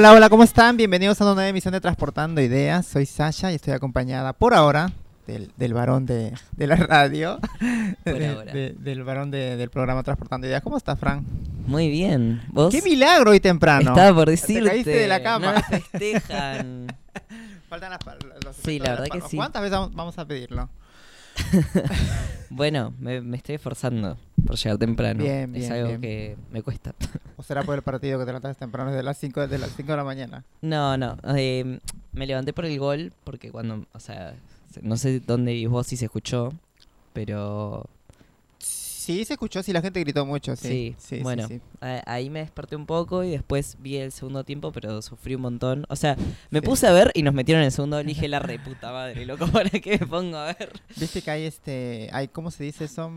Hola, hola, ¿cómo están? Bienvenidos a una nueva emisión de Transportando Ideas. Soy Sasha y estoy acompañada por ahora del, del varón de, de la radio, Por de- ahora. de- del varón de- del programa Transportando Ideas. ¿Cómo estás, Fran? Muy bien. ¿Vos? ¡Qué milagro hoy temprano! Estaba por decirte. caíste de la cama. No me festejan. Faltan las, los Sí, la las verdad que sí. ¿Cuántas veces vamos a pedirlo? bueno, me, me estoy esforzando por llegar temprano. Bien, bien, Es algo bien. que me cuesta. ¿O será por el partido que te levantas temprano desde las 5 de, las 5 de la mañana? No, no. eh, me levanté por el gol porque cuando, o sea, se- no sé dónde vivís vos si se escuchó, pero Sí, se escuchó, sí, la gente gritó mucho, sí. Sí, sí, bueno. sí. ahí me desperté un poco y después vi el segundo tiempo, pero sufrí un montón. O sea, me puse a ver y nos metieron en el segundo dije la reputa madre, loco, ¿para qué me pongo a ver? Viste que hay este, hay, ¿cómo se dice eso?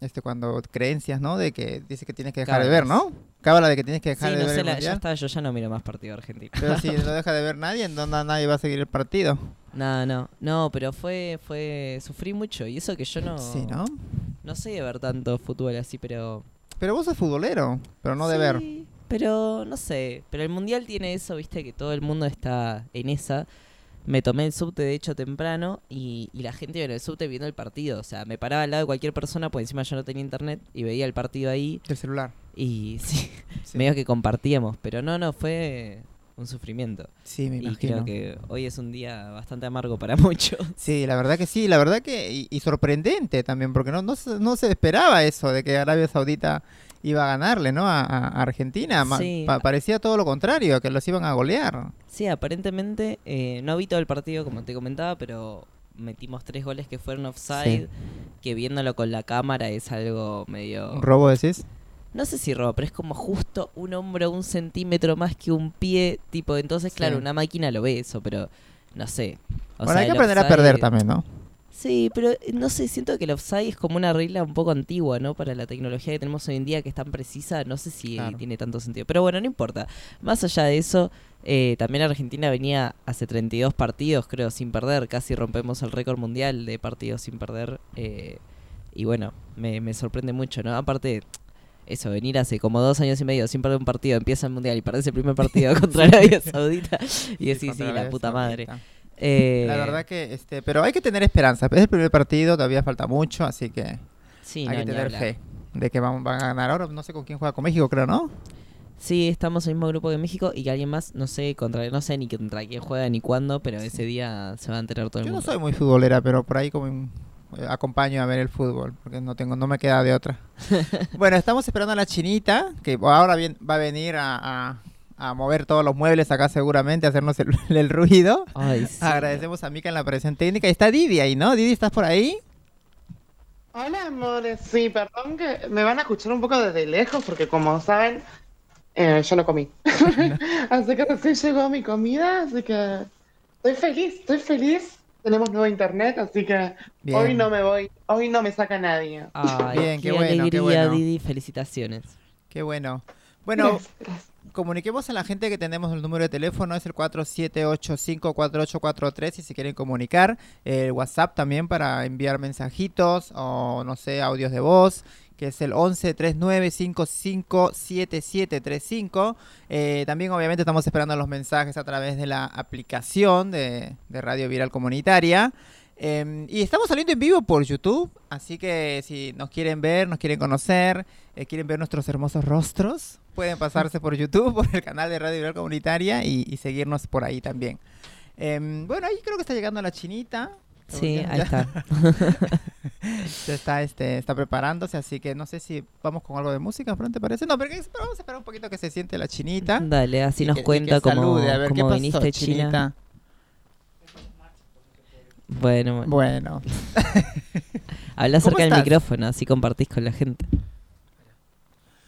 Este, cuando creencias, ¿no? De que dice que tienes que dejar de ver, ¿no? Cábala de que tienes que dejar Sí, de no ver sé, el la- ya está, yo ya no miro más partido argentino. Pero si no deja de ver nadie, na- nadie va a seguir el partido. No, no, no, pero fue, fue, sufrí mucho y eso que yo no, Sí, ¿no? no sé de ver tanto fútbol así, pero... Pero vos sos futbolero, pero no de ver. Pero no sé, pero el mundial tiene eso, viste, que todo el mundo está en esa. Me tomé el subte de hecho temprano y, y la gente en el subte viendo el partido. O sea, me paraba al lado de cualquier persona, porque encima yo no tenía internet y veía el partido ahí. Del celular. Y sí, Sí, medio que compartíamos. Pero no, no, fue un sufrimiento. Sí, me Y imagino. creo que hoy es un día bastante amargo para muchos. Sí, la verdad que sí, la verdad que y, y sorprendente también, porque no, no, se, no se esperaba eso de que Arabia Saudita iba a ganarle, ¿no? A, Argentina. Sí. pa- parecía todo lo contrario, que los iban a golear. Sí, aparentemente eh, no vi todo el partido como te comentaba, pero metimos tres goles que fueron offside, que viéndolo con la cámara es algo medio... ¿Un robo decís? No sé si robo, pero es como justo un hombro un centímetro más que un pie, tipo, entonces claro, Sí. una máquina lo ve eso, pero no sé. O bueno, sea, hay que aprender a perder también, ¿no? Sí, pero eh, no sé, siento que el offside es como una regla un poco antigua, ¿no? Para la tecnología que tenemos hoy en día que es tan precisa, no sé si Claro. tiene tanto sentido. Pero bueno, no importa. Más allá de eso, eh, también Argentina venía hace 32 partidos, creo, sin perder. Casi rompemos el récord mundial de partidos sin perder. eh, y bueno, me, me sorprende mucho, ¿no? Aparte, eso, venir hace como dos años y medio sin perder un partido, empieza el mundial y perdés el primer partido contra Arabia Saudita. Y decís, sí, Contra la puta madre. Saudita. Eh, La verdad que, este, pero hay que tener esperanza. Es el primer partido, todavía falta mucho, así que sí, hay no, que tener fe de que van, van a ganar. Ahora no sé con quién juega, con México creo, ¿no? Sí, estamos en el mismo grupo que México y que alguien más, no sé contra no sé ni contra quién juega ni cuándo, pero ese día se va a enterar todo el Yo no mundo. soy muy futbolera, pero por ahí como eh, acompaño a ver el fútbol, porque no tengo, no me queda de otra. bueno, estamos esperando a la chinita, que ahora bien, va a venir a, a- a mover todos los muebles acá seguramente, a hacernos el, el ruido. Ay, sí. Agradecemos a Mika en la presión técnica. Y está Didi ahí, ¿no? Didi, ¿estás por ahí? Hola, amores. Sí, perdón que me van a escuchar un poco desde lejos porque como saben, eh, yo no comí. así que recién llegó mi comida, así que estoy feliz, estoy feliz. Tenemos nuevo internet, así que Bien. hoy no me voy, hoy no me saca nadie. Ay, Bien, qué qué, bueno, qué alegría, bueno. Didi, felicitaciones. Qué bueno. Bueno, Gracias, gracias. Comuniquemos a la gente que tenemos el número de teléfono, es el 47854843 y si quieren comunicar, el WhatsApp también para enviar mensajitos o no sé, audios de voz, que es el 1139557735. Eh, también obviamente estamos esperando los mensajes a través de la aplicación de, Radio Viral Comunitaria. Eh, y estamos saliendo en vivo por YouTube, así que si nos quieren ver, nos quieren conocer, eh, quieren ver nuestros hermosos rostros, pueden pasarse por YouTube, por el canal de Radio Viral Comunitaria y, y seguirnos por ahí también. Em, bueno, ahí creo que está llegando la chinita. Sí, Ya- ahí está. ya está, este, está preparándose, así que no sé si vamos con algo de música, ¿Fran, ¿te parece? No, pero vamos a esperar un poquito que se siente la chinita. Dale, así Y nos que- cuenta cómo, salude. A ver, ¿qué cómo pasó, viniste China. chinita? Bueno, bueno. Bueno, habla cerca del micrófono, así compartís con la gente.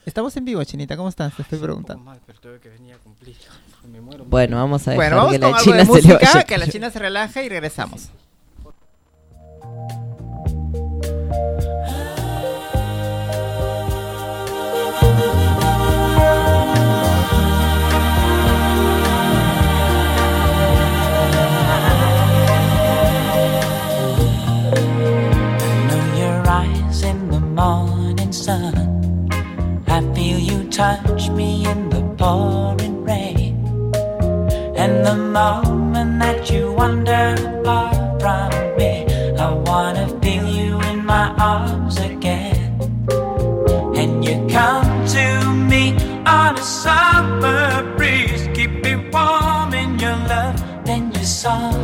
Estamos en vivo, chinita, ¿cómo estás? Te estoy preguntando. mal, pero tuve que venir a cumplir. Me muero. Bueno, vamos a dejar Bueno, vamos que con la algo China de música, que la china se relaje y regresamos. Morning sun. Touch me in the pouring rain. And the moment that you wander far from me, I wanna feel you in my arms again. And you come to me on a summer breeze, keep me warm in your love. Then you softly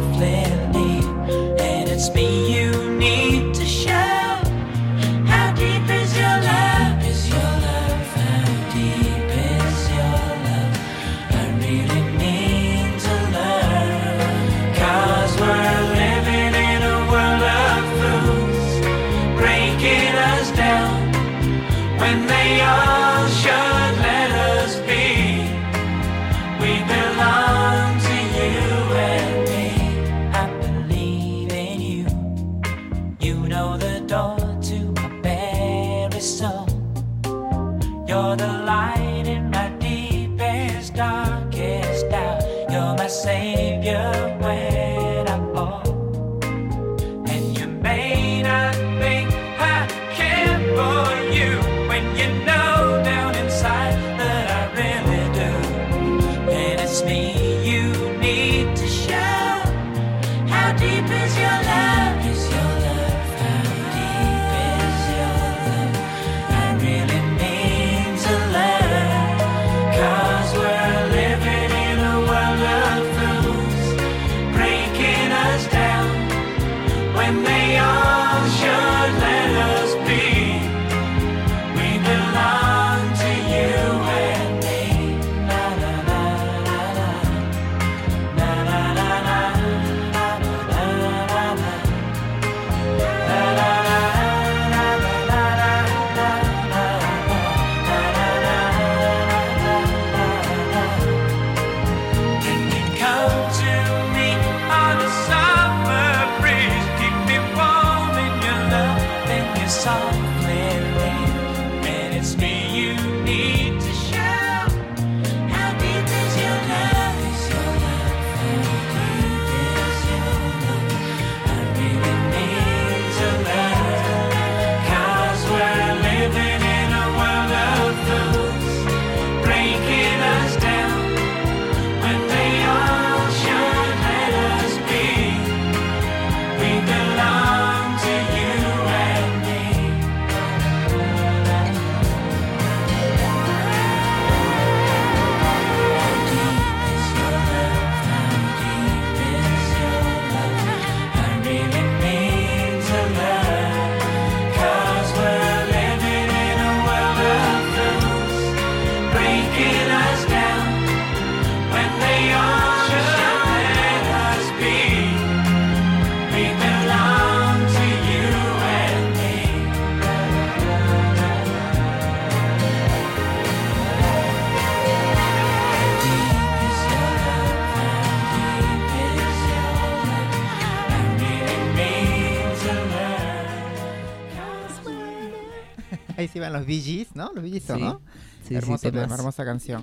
los Bee Gees, ¿no? Los Bee Gees, son, Sí. ¿no? Sí, sí, Hermoso tema, temas. hermosa canción.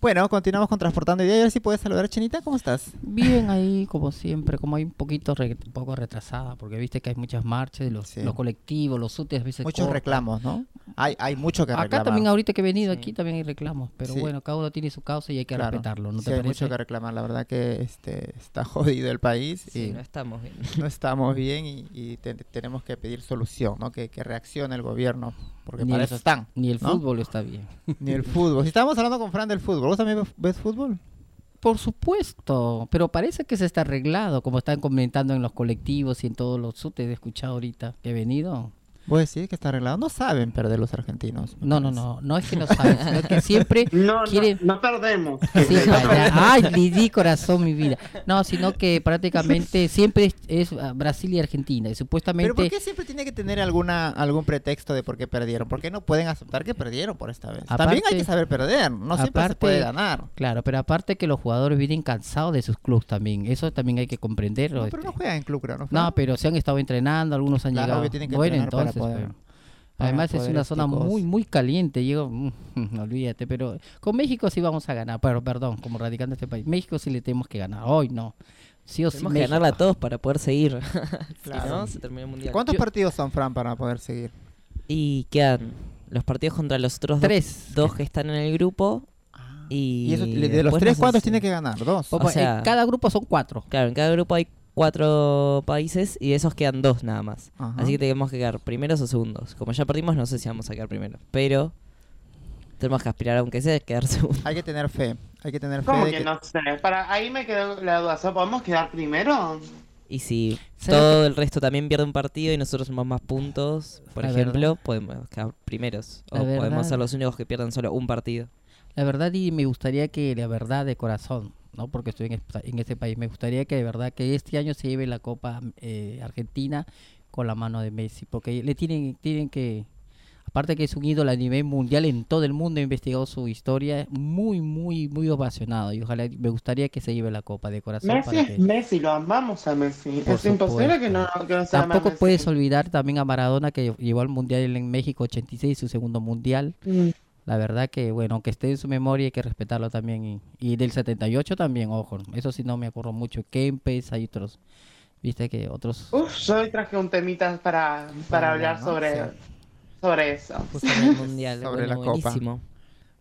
Bueno, continuamos con Transportando Ideas. A ver si puedes saludar, Chinita. ¿Cómo estás? Bien ahí, como siempre, como hay un poquito re- un poco retrasada, porque viste que hay muchas marchas, los, Sí. los colectivos, los UTES a veces Muchos cortan. reclamos, ¿no? Hay, hay mucho que Acá reclamar. también ahorita que he venido Sí. aquí también hay reclamos, pero Sí. bueno, cada uno tiene su causa y hay que Claro. respetarlo, ¿no Sí, te hay parece? mucho que reclamar. La verdad que este está jodido el país Sí, y no estamos bien. no estamos bien y, y te- tenemos que pedir solución, ¿no? Que, que reaccione el gobierno, porque Ni para el eso están. Ni el ¿no? fútbol está bien. Ni el fútbol. Si estábamos hablando con Fran del fútbol, ¿vos también ves fútbol? Por supuesto, pero parece que se está arreglado, como están comentando en los colectivos y en todos los UTES, he escuchado ahorita que he venido. ¿Vos decís que está arreglado? No saben perder los argentinos. No, no, no, no es que no saben, sino que siempre No, quieren... no, no perdemos. Sí. Ay, le di corazón mi vida. No, sino que prácticamente siempre es, es, ah, Brasil y Argentina. Y Pero supuestamente. ¿por qué siempre tiene que tener alguna algún pretexto de por qué perdieron? ¿Por qué no pueden aceptar que perdieron por esta vez? También hay que saber perder, no siempre se puede ganar. Claro, pero aparte que los jugadores vienen cansados de sus clubes también. Eso también hay que comprenderlo. No, pero este. no juegan en club, creo, ¿no? No, pero se han estado entrenando, algunos han Claro, llegado. obvio, tienen que bueno, entonces. Poder- Además es una zona muy muy caliente. Llego, mm, olvídate, pero con México sí vamos a ganar. Pero perdón, como radicante de este país, México sí le tenemos que ganar. Hoy no. Sí o sí. Tenemos que México. ganarla a todos para poder seguir. si Claro. no, se termina el mundial. ¿Cuántos Yo- partidos son, Fran, para poder seguir? Y quedan los partidos contra los otros do- Tres. dos que están en el grupo Y, Y eso, de los tres, no ¿cuántos tiene que ganar? Dos. Popo, sea- en cada grupo son cuatro. Claro, en cada grupo hay cuatro países y de esos quedan dos nada más. Ajá. Así que tenemos que quedar primeros o segundos. Como ya perdimos, no sé si vamos a quedar primero. Pero tenemos que aspirar, aunque sea, a quedar segundo. Hay que tener fe. Hay que tener fe ¿Cómo de que que... no sé? Para, ahí me quedó la duda. ¿So, ¿Podemos quedar primero? Y si ¿Sabes todo el resto también pierde un partido y nosotros sumamos más puntos, por La ejemplo, podemos quedar primeros. O podemos ser los únicos que pierdan solo un partido. La verdad y me gustaría que la verdad de corazón, no porque estoy en, en este país, me gustaría que de verdad que este año se lleve la Copa eh, Argentina con la mano de Messi, porque le tienen tienen que aparte que es un ídolo a nivel mundial en todo el mundo, he investigado su historia, muy muy muy ovacionado y ojalá me gustaría que se lleve la Copa de corazón Messi para es que Messi, lo amamos a Messi. Por es imposible que no, que no se Tampoco Messi. puedes olvidar también a Maradona que llevó al mundial en México 86, su segundo mundial. Mm. La verdad que, bueno, aunque esté en su memoria hay que respetarlo también. Y, y del 78 también, ojo. Eso sí no me acuerdo mucho. Kempes, hay otros. Viste que otros... Uf, yo hoy traje un temita para, para Para hablar sobre, Sí. sobre eso. Justo en el mundial. Sobre bueno, la Copa.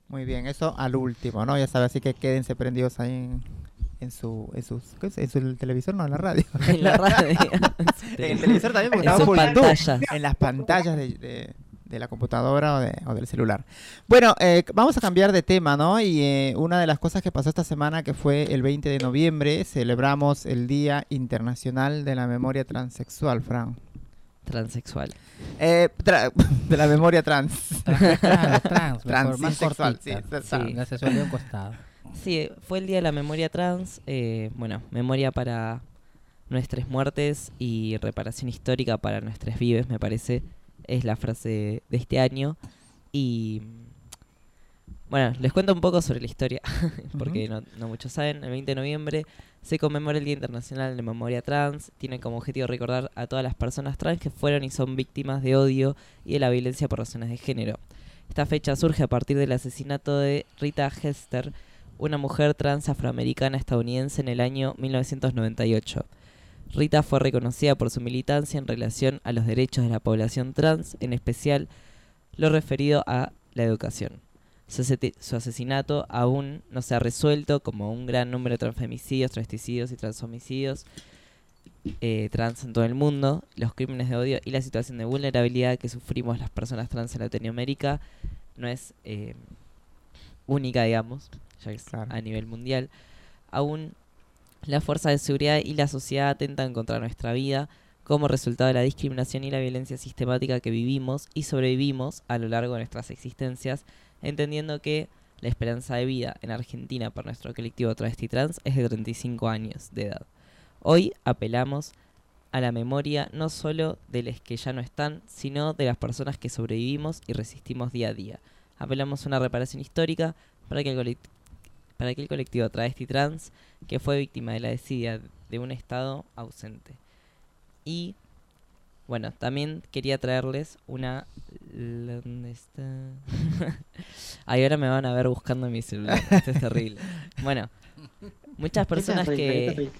Muy bien, eso al último, ¿no? Ya sabes, así que quédense prendidos ahí en, en su, en, sus, ¿qué es? en su televisor, no, en la radio. En la radio. en el televisor también, porque En sus pantallas. En las pantallas de, de- de la computadora o, de- o del celular. Bueno, eh, vamos a cambiar de tema, ¿no? Y eh, una de las cosas que pasó esta semana, que fue el 20 de noviembre, celebramos el Día Internacional de la Memoria Transexual, Fran. Transexual. Eh, tra- de la memoria trans. Trans, trans, trans, mejor, más cortita. sí, sí. La sexualidad a un costado. Sí, fue el día de la memoria trans. eh, bueno, memoria para nuestras muertes y reparación histórica para nuestras vives, me parece. Es la frase de este año. Y. Bueno, les cuento un poco sobre la historia, porque no, no muchos saben. El 20 de noviembre se conmemora el Día Internacional de Memoria Trans. Tiene como objetivo recordar a todas las personas trans que fueron y son víctimas de odio y de la violencia por razones de género. Esta fecha surge a partir del asesinato de Rita Hester, una mujer trans afroamericana estadounidense en el año 1998. Rita fue reconocida por su militancia en relación a los derechos de la población trans, en especial lo referido a la educación. Su, asesinato aún no se ha resuelto como un gran número de transfemicidios, transsticidios y transhomicidios eh, trans en todo el mundo, los crímenes de odio y la situación de vulnerabilidad que sufrimos las personas trans en Latinoamérica no es eh, única, digamos, ya que es Claro. a nivel mundial. Aún las fuerzas de seguridad y la sociedad atentan contra nuestra vida como resultado de la discriminación y la violencia sistemática que vivimos y sobrevivimos a lo largo de nuestras existencias, entendiendo que la esperanza de vida en Argentina para nuestro colectivo travesti trans es de 35 años de edad. Hoy apelamos a la memoria no solo de los que ya no están, sino de las personas que sobrevivimos y resistimos día a día. Apelamos a una reparación histórica para que el, para que el colectivo travesti trans, que fue víctima de la desidia de un Estado ausente. Y, bueno, también quería traerles una... ¿Dónde está? Ay, ahora me van a ver buscando en mi celular. Esto es terrible. Bueno, muchas personas que...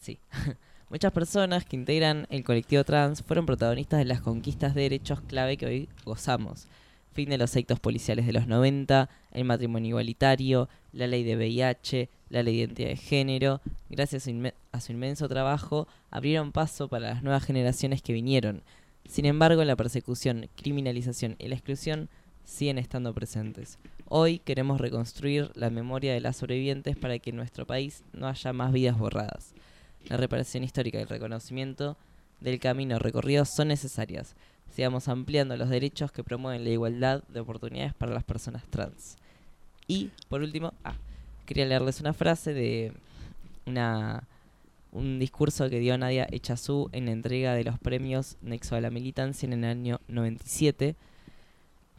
Sí. Muchas personas que integran el colectivo trans fueron protagonistas de las conquistas de derechos clave que hoy gozamos. Fin de los actos policiales de los 90, el matrimonio igualitario, la ley de VIH, la ley de identidad de género. Gracias a su inmenso trabajo, abrieron paso para las nuevas generaciones que vinieron. Sin embargo, la persecución, criminalización y la exclusión siguen estando presentes. Hoy queremos reconstruir la memoria de las sobrevivientes para que en nuestro país no haya más vidas borradas. La reparación histórica y el reconocimiento del camino recorrido son necesarias. Sigamos ampliando los derechos que promueven la igualdad de oportunidades para las personas trans. Y, por último, ah, quería leerles una frase de una, un discurso que dio Nadia Echazú en la entrega de los premios Nexo a la Militancia en el año 97.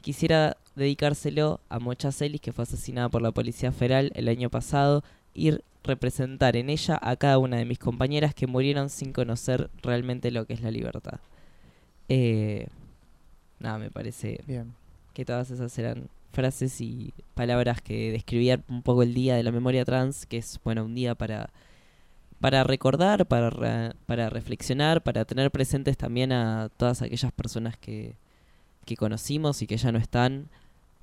Quisiera dedicárselo a Mocha Celis, que fue asesinada por la Policía Federal el año pasado, y representar en ella a cada una de mis compañeras que murieron sin conocer realmente lo que es la libertad. Eh, nada, me parece Bien. que todas esas eran frases y palabras que describían un poco el día de la memoria trans, que es bueno un día para para recordar, para re- para reflexionar, para tener presentes también a todas aquellas personas que que conocimos y que ya no están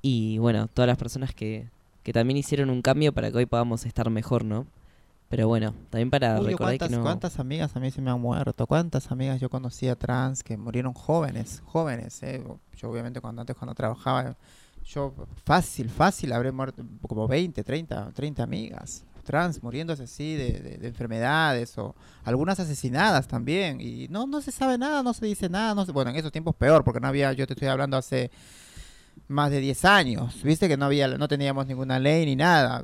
y bueno, todas las personas que que también hicieron un cambio para que hoy podamos estar mejor, ¿no? Pero bueno, también para Uy, recordar ¿cuántas, que no... cuántas amigas a mí se me han muerto? ¿Cuántas amigas yo conocía trans que murieron jóvenes? Jóvenes, ¿eh? Yo obviamente cuando antes cuando trabajaba, yo fácil, fácil habré muerto como 20, 30, 30 amigas trans muriéndose así de, de- de enfermedades o algunas asesinadas también y no no se sabe nada, no se dice nada, no se- bueno, en esos tiempos peor porque no había, yo te estoy hablando hace más de 10 años, viste que no había no teníamos ninguna ley ni nada,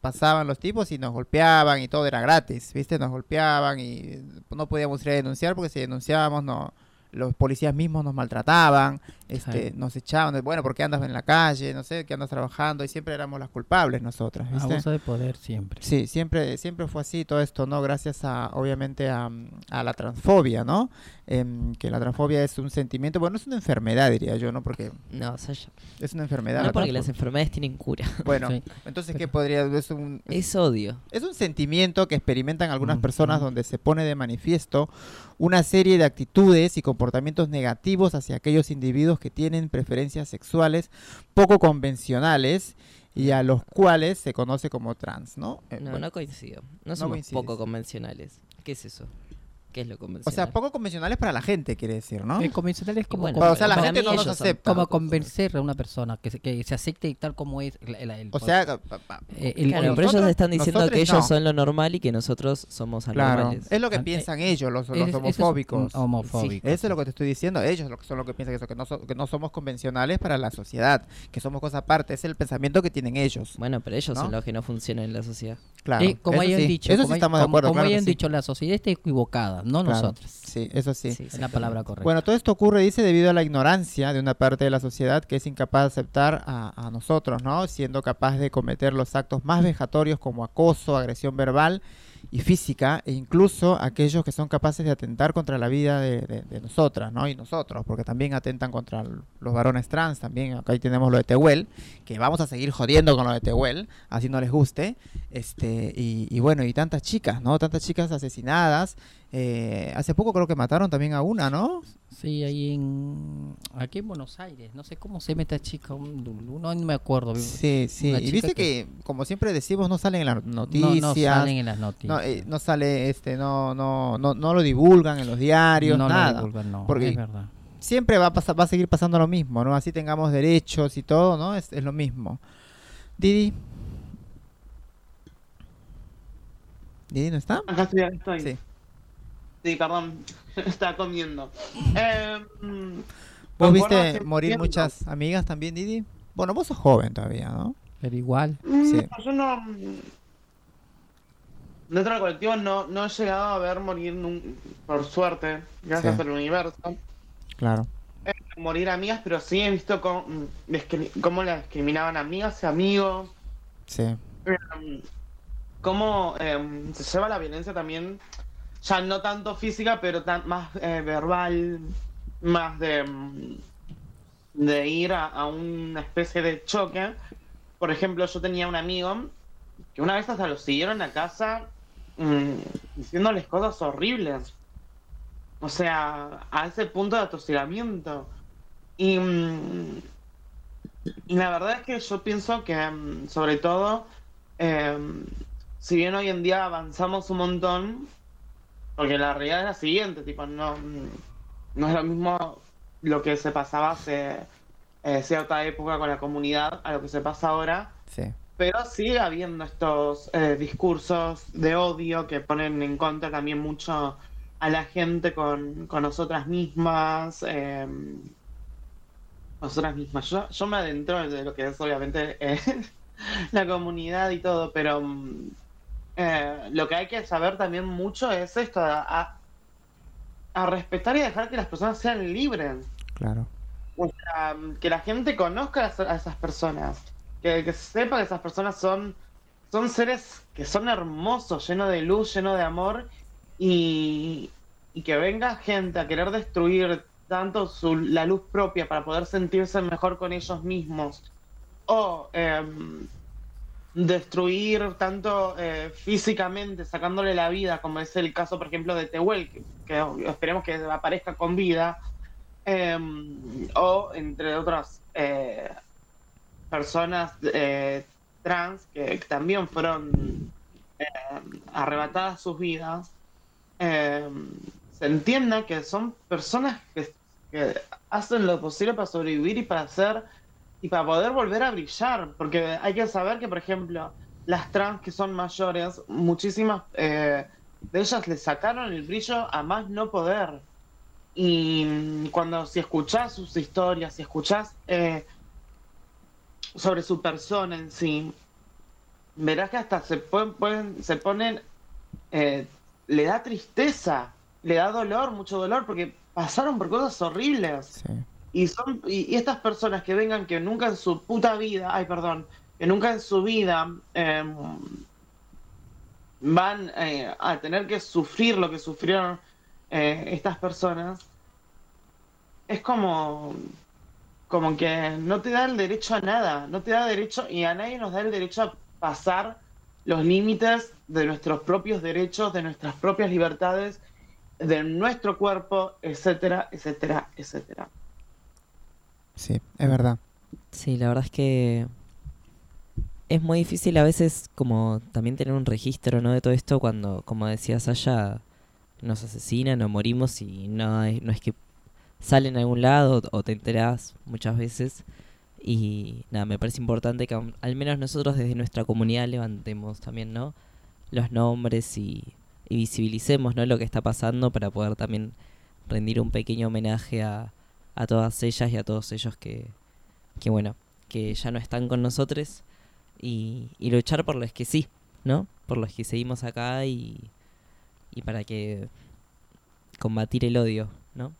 pasaban los tipos y nos golpeaban y todo era gratis, viste, nos golpeaban y no podíamos ir a denunciar porque si denunciábamos no los policías mismos nos maltrataban, este, Sí. nos echaban, de, bueno, porque andas en la calle, no sé, que andas trabajando y siempre éramos las culpables nosotras, ¿viste? Abuso de poder siempre. Sí, siempre, siempre fue así todo esto, ¿no? Gracias a, obviamente, a, a la transfobia, ¿no? Em, que la transfobia es un sentimiento, bueno, es una enfermedad, diría yo, ¿no? Porque No, Sasha. es una enfermedad. No la porque las enfermedades tienen cura. Bueno, Sí. entonces, ¿qué podría? Es un, Es odio. es un sentimiento que experimentan algunas Mm, personas mm. donde se pone de manifiesto una serie de actitudes y comportamientos negativos hacia aquellos individuos que tienen preferencias sexuales poco convencionales y a los cuales se conoce como trans, ¿no? Eh, No, bueno, no coincido. No No somos coincides. poco convencionales. ¿Qué es eso? ¿Qué es lo o sea, poco convencionales para la gente, quiere decir, ¿no? El convencional es como, bueno, como- o sea, la gente no son acepta. como convencer a una persona que se, que se acepte tal como es. el- el- el- O sea, eh, el- Claro, el- pero ellos están diciendo que ellos no. son lo normal y que nosotros somos claro, anormales. es lo que Ah, piensan ellos, los, los es- eso es homofóbicos. Eso es lo que te estoy diciendo. Ellos lo que son lo que piensan que, eso, que, no so- que no somos convencionales para la sociedad, que somos cosa aparte. Es el pensamiento que tienen ellos. Bueno, pero ellos ¿No? son los que no funcionan en la sociedad. Claro. Eh, como eso hayan sí, dicho, Eso como, sí estamos de acuerdo. como claro hayan dicho, la sociedad está equivocada, no Claro. nosotros. Sí, eso sí. Es la palabra correcta. Bueno, todo esto ocurre, dice, debido a la ignorancia de una parte de la sociedad que es incapaz de aceptar a, a nosotros, ¿no? Siendo capaz de cometer los actos más vejatorios como acoso, agresión verbal y física, e incluso aquellos que son capaces de atentar contra la vida de, de- nosotras, ¿no? Y nosotros, porque también atentan contra los varones trans, también acá ahí tenemos lo de Tehuel, que vamos a seguir jodiendo con lo de Tehuel, así no les guste, este, y, y bueno, y tantas chicas, ¿no? Tantas chicas asesinadas, eh, hace poco creo que mataron también a una, ¿no? Sí, ahí en. Aquí en Buenos Aires. No sé cómo se llama esta chica. un- No, no me acuerdo. Sí, sí. Una Y viste que- que... como siempre decimos, no salen en las No, noticias. no salen en las No, noticias. eh, no sale, este, no, no, no, no lo divulgan en los diarios, No lo nada. divulgan, no, Porque- es verdad. Siempre va a pasar, va a seguir pasando lo mismo, ¿no? Así tengamos derechos y todo, ¿no? Es, es lo mismo. Didi. ¿Didi no está? Acá estoy, acá estoy. Sí. Sí, perdón, estaba comiendo. Eh, mm, ¿Vos viste 100%. morir muchas amigas también, Didi? Bueno, vos sos joven todavía, ¿no? Pero igual. Mm, Sí. Yo no. mm, Dentro del colectivo no, no he llegado a ver morir, nun- por suerte, gracias Sí. al universo, Claro. eh, morir amigas, pero sí he visto cómo, mm, discri- cómo la discriminaban amigas y amigos. Sí. eh, cómo eh, se lleva la violencia también, ya no tanto física, pero más eh, verbal, más de, mm, de ir a, a una especie de choque. Por ejemplo, yo tenía un amigo que una vez hasta lo siguieron a casa mm, diciéndoles cosas horribles. O sea, a ese punto de atosigamiento. Y, mm, y la verdad es que yo pienso que, mm, sobre todo, eh, si bien hoy en día avanzamos un montón, porque la realidad es la siguiente, tipo, no, no es lo mismo lo que se pasaba hace eh, cierta época con la comunidad a lo que se pasa ahora, Sí. pero sigue habiendo estos eh, discursos de odio que ponen en contra también mucho a la gente con, con nosotras mismas. eh, nosotras mismas. Yo, yo me adentro de lo que es obviamente eh, la comunidad y todo, pero mm, eh, lo que hay que saber también mucho es esto, a, a- respetar y dejar que las personas sean libres. Claro. O sea, que la gente conozca a esa- a esas personas, que, que sepa que esas personas son, son seres que son hermosos, llenos de luz, llenos de amor, y, y que venga gente a querer destruir tanto su, la luz propia para poder sentirse mejor con ellos mismos, o em, destruir tanto eh, físicamente, sacándole la vida, como es el caso, por ejemplo, de Tehuel, que, esperemos que aparezca con vida, em, o entre otras eh, personas eh, trans que también fueron arrebatadas sus vidas, eh, se entienda que son personas que, que hacen lo posible para sobrevivir y para hacer y para poder volver a brillar, porque hay que saber que, por ejemplo, las trans que son mayores, muchísimas eh, de ellas le sacaron el brillo a más no poder. Y cuando si escuchás sus historias, si escuchás eh, sobre su persona en sí, verás que hasta se pueden, pueden- se ponen, eh, le da tristeza, le da dolor, mucho dolor, porque pasaron por cosas horribles. Sí. Y son y, estas personas que vengan que nunca en su puta vida, ay perdón, que nunca en su vida em, van eh, a tener que sufrir lo que sufrieron eh, estas personas, es como como que no te da el derecho a nada, no te da derecho y a nadie nos da el derecho a pasar los límites de nuestros propios derechos, de nuestras propias libertades, de nuestro cuerpo, etcétera, etcétera, etcétera. Sí, es verdad. Sí, la verdad es que es muy difícil a veces como también tener un registro, ¿no? De todo esto cuando, como decía Sasha, nos asesinan o morimos y no es, no es que salen a algún lado o te enterás muchas veces. Y nada, me parece importante que al menos nosotros desde nuestra comunidad levantemos también, ¿no? Los nombres y, y visibilicemos, ¿no? Lo que está pasando para poder también rendir un pequeño homenaje a, a todas ellas y a todos ellos que, que bueno, que ya no están con nosotros y, luchar por los que sí, ¿no? Por los que seguimos acá y, y para que combatir el odio, ¿no?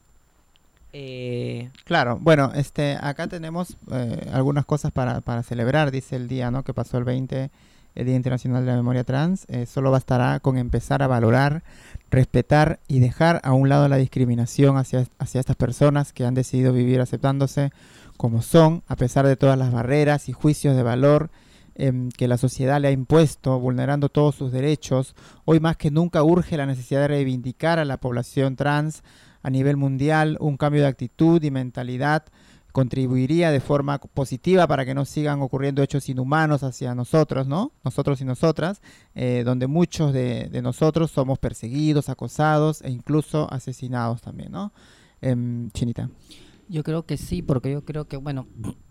Eh, Claro, bueno, este, acá tenemos eh, algunas cosas para, para celebrar, dice el día, ¿no? Que pasó el 20, el Día Internacional de la Memoria Trans. Eh, solo bastará con empezar a valorar, respetar y dejar a un lado la discriminación hacia, hacia estas personas que han decidido vivir aceptándose como son, a pesar de todas las barreras y juicios de valor em, que la sociedad le ha impuesto, vulnerando todos sus derechos. Hoy más que nunca urge la necesidad de reivindicar a la población trans a nivel mundial, un cambio de actitud y mentalidad contribuiría de forma positiva para que no sigan ocurriendo hechos inhumanos hacia nosotros, ¿no? Nosotros y nosotras, eh, donde muchos de, de nosotros somos perseguidos, acosados e incluso asesinados también, ¿no? Em, Chinita. Yo creo que sí, porque yo creo que, bueno,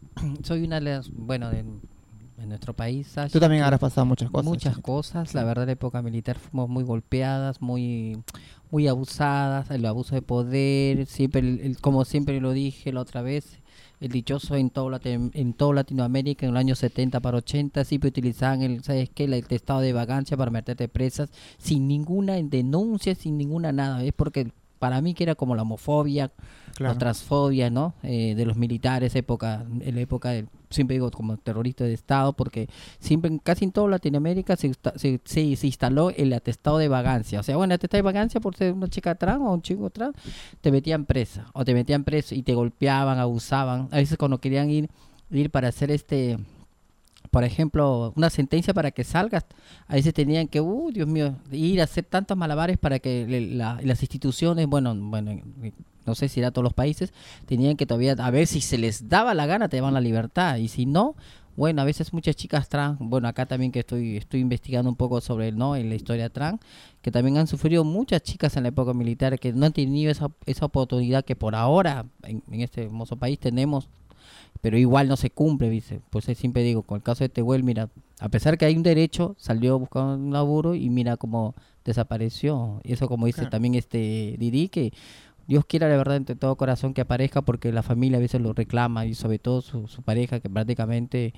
soy una de las, bueno, de, en nuestro país. Sasha, Tú también habrás pasado muchas cosas. Muchas cosas, la verdad, en la época militar fuimos muy golpeadas, muy muy abusadas, el abuso de poder, siempre, el- el- como siempre lo dije la otra vez, el dichoso en todo, en todo Latinoamérica en los años 70 para 80 siempre utilizaban el, ¿sabes qué? el estado de vagancia para meterte presas sin ninguna denuncia, sin ninguna nada, es porque para mí que era como la homofobia, Claro. la transfobia, ¿no? Eh, de los militares, época, en la época del, siempre digo como terrorista de Estado, porque siempre, casi en toda Latinoamérica se, se, se- se instaló el atestado de vagancia. O sea, bueno, el atestado de vagancia por ser una chica trans o un chico trans, te metían presa, o te metían preso y te golpeaban, abusaban. A veces cuando querían ir, ir para hacer este por ejemplo, una sentencia para que salgas, a veces tenían que, uh, Dios mío, ir a hacer tantos malabares para que le- la- las instituciones, bueno, bueno, no sé si era todos los países, tenían que todavía, a ver si se les daba la gana, te daban la libertad, y si no, bueno, a veces muchas chicas trans, bueno, acá también que estoy estoy investigando un poco sobre, ¿no?, en la historia trans, que también han sufrido muchas chicas en la época militar que no han tenido esa, esa oportunidad que por ahora en este hermoso país tenemos pero igual no se cumple, dice. Pues siempre digo, con el caso de Tehuel, mira, a pesar que hay un derecho, salió buscando un laburo y mira cómo desapareció. Y eso como dice Claro. también este Didi, que Dios quiera de verdad entre todo corazón que aparezca porque la familia a veces lo reclama y sobre todo su, su pareja que prácticamente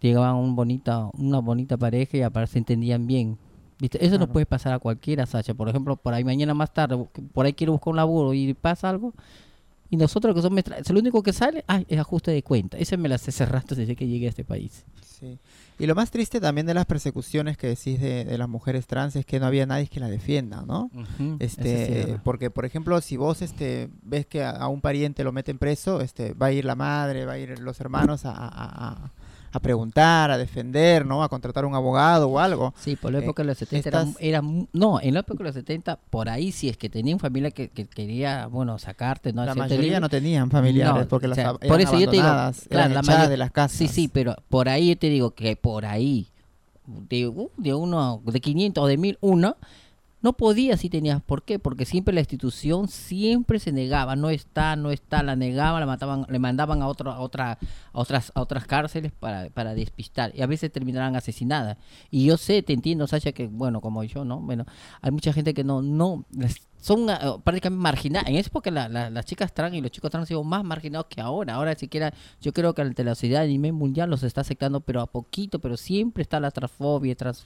llegaban un bonita, una bonita pareja y aparte se entendían bien. ¿Viste? Eso no Claro. puede pasar a cualquiera, Sacha. Por ejemplo, por ahí mañana más tarde, por ahí quiero buscar un laburo y pasa algo, y nosotros que somos es lo único que sale, ay, es ajuste de cuenta. Ese me lo hace rato desde que llegué a este país. Sí. Y lo más triste también de las persecuciones que decís de, de las mujeres trans es que no había nadie que la defienda, ¿no? Este, porque por ejemplo, si vos este ves que a, a un pariente lo meten preso, este va a ir la madre, va a ir los hermanos a, a- a- preguntar, a defender, ¿no? A contratar un abogado o algo. Sí, por la Eh, época de los 70 era, estas- era mu- no, en la época de los 70 por ahí si es que tenía una familia que, que quería, bueno, sacarte, no La hacerte mayoría libre. no tenían familiares No, porque o las por eso yo te digo, claro, eran la echadas mayor- de las casas. Sí, sí, pero por ahí yo te digo que por ahí, de, de uno, de 500 o de 1000, uno, no podía si tenías. ¿Por qué? Porque siempre la institución siempre se negaba, no está, no está, la negaban, la mataban, le mandaban a, otro, a, otra, a, otras, a otras cárceles para, para despistar. Y a veces terminaban asesinadas. Y yo sé, te entiendo, Sasha, que bueno, como yo, ¿no? Bueno, hay mucha gente que no, no, son ah, prácticamente marginadas. En esa época la- las chicas trans y los chicos trans han sido más marginados que ahora. Ahora siquiera, yo creo que ante la sociedad a nivel mundial los está aceptando, pero a poquito, pero siempre está la transfobia, trans,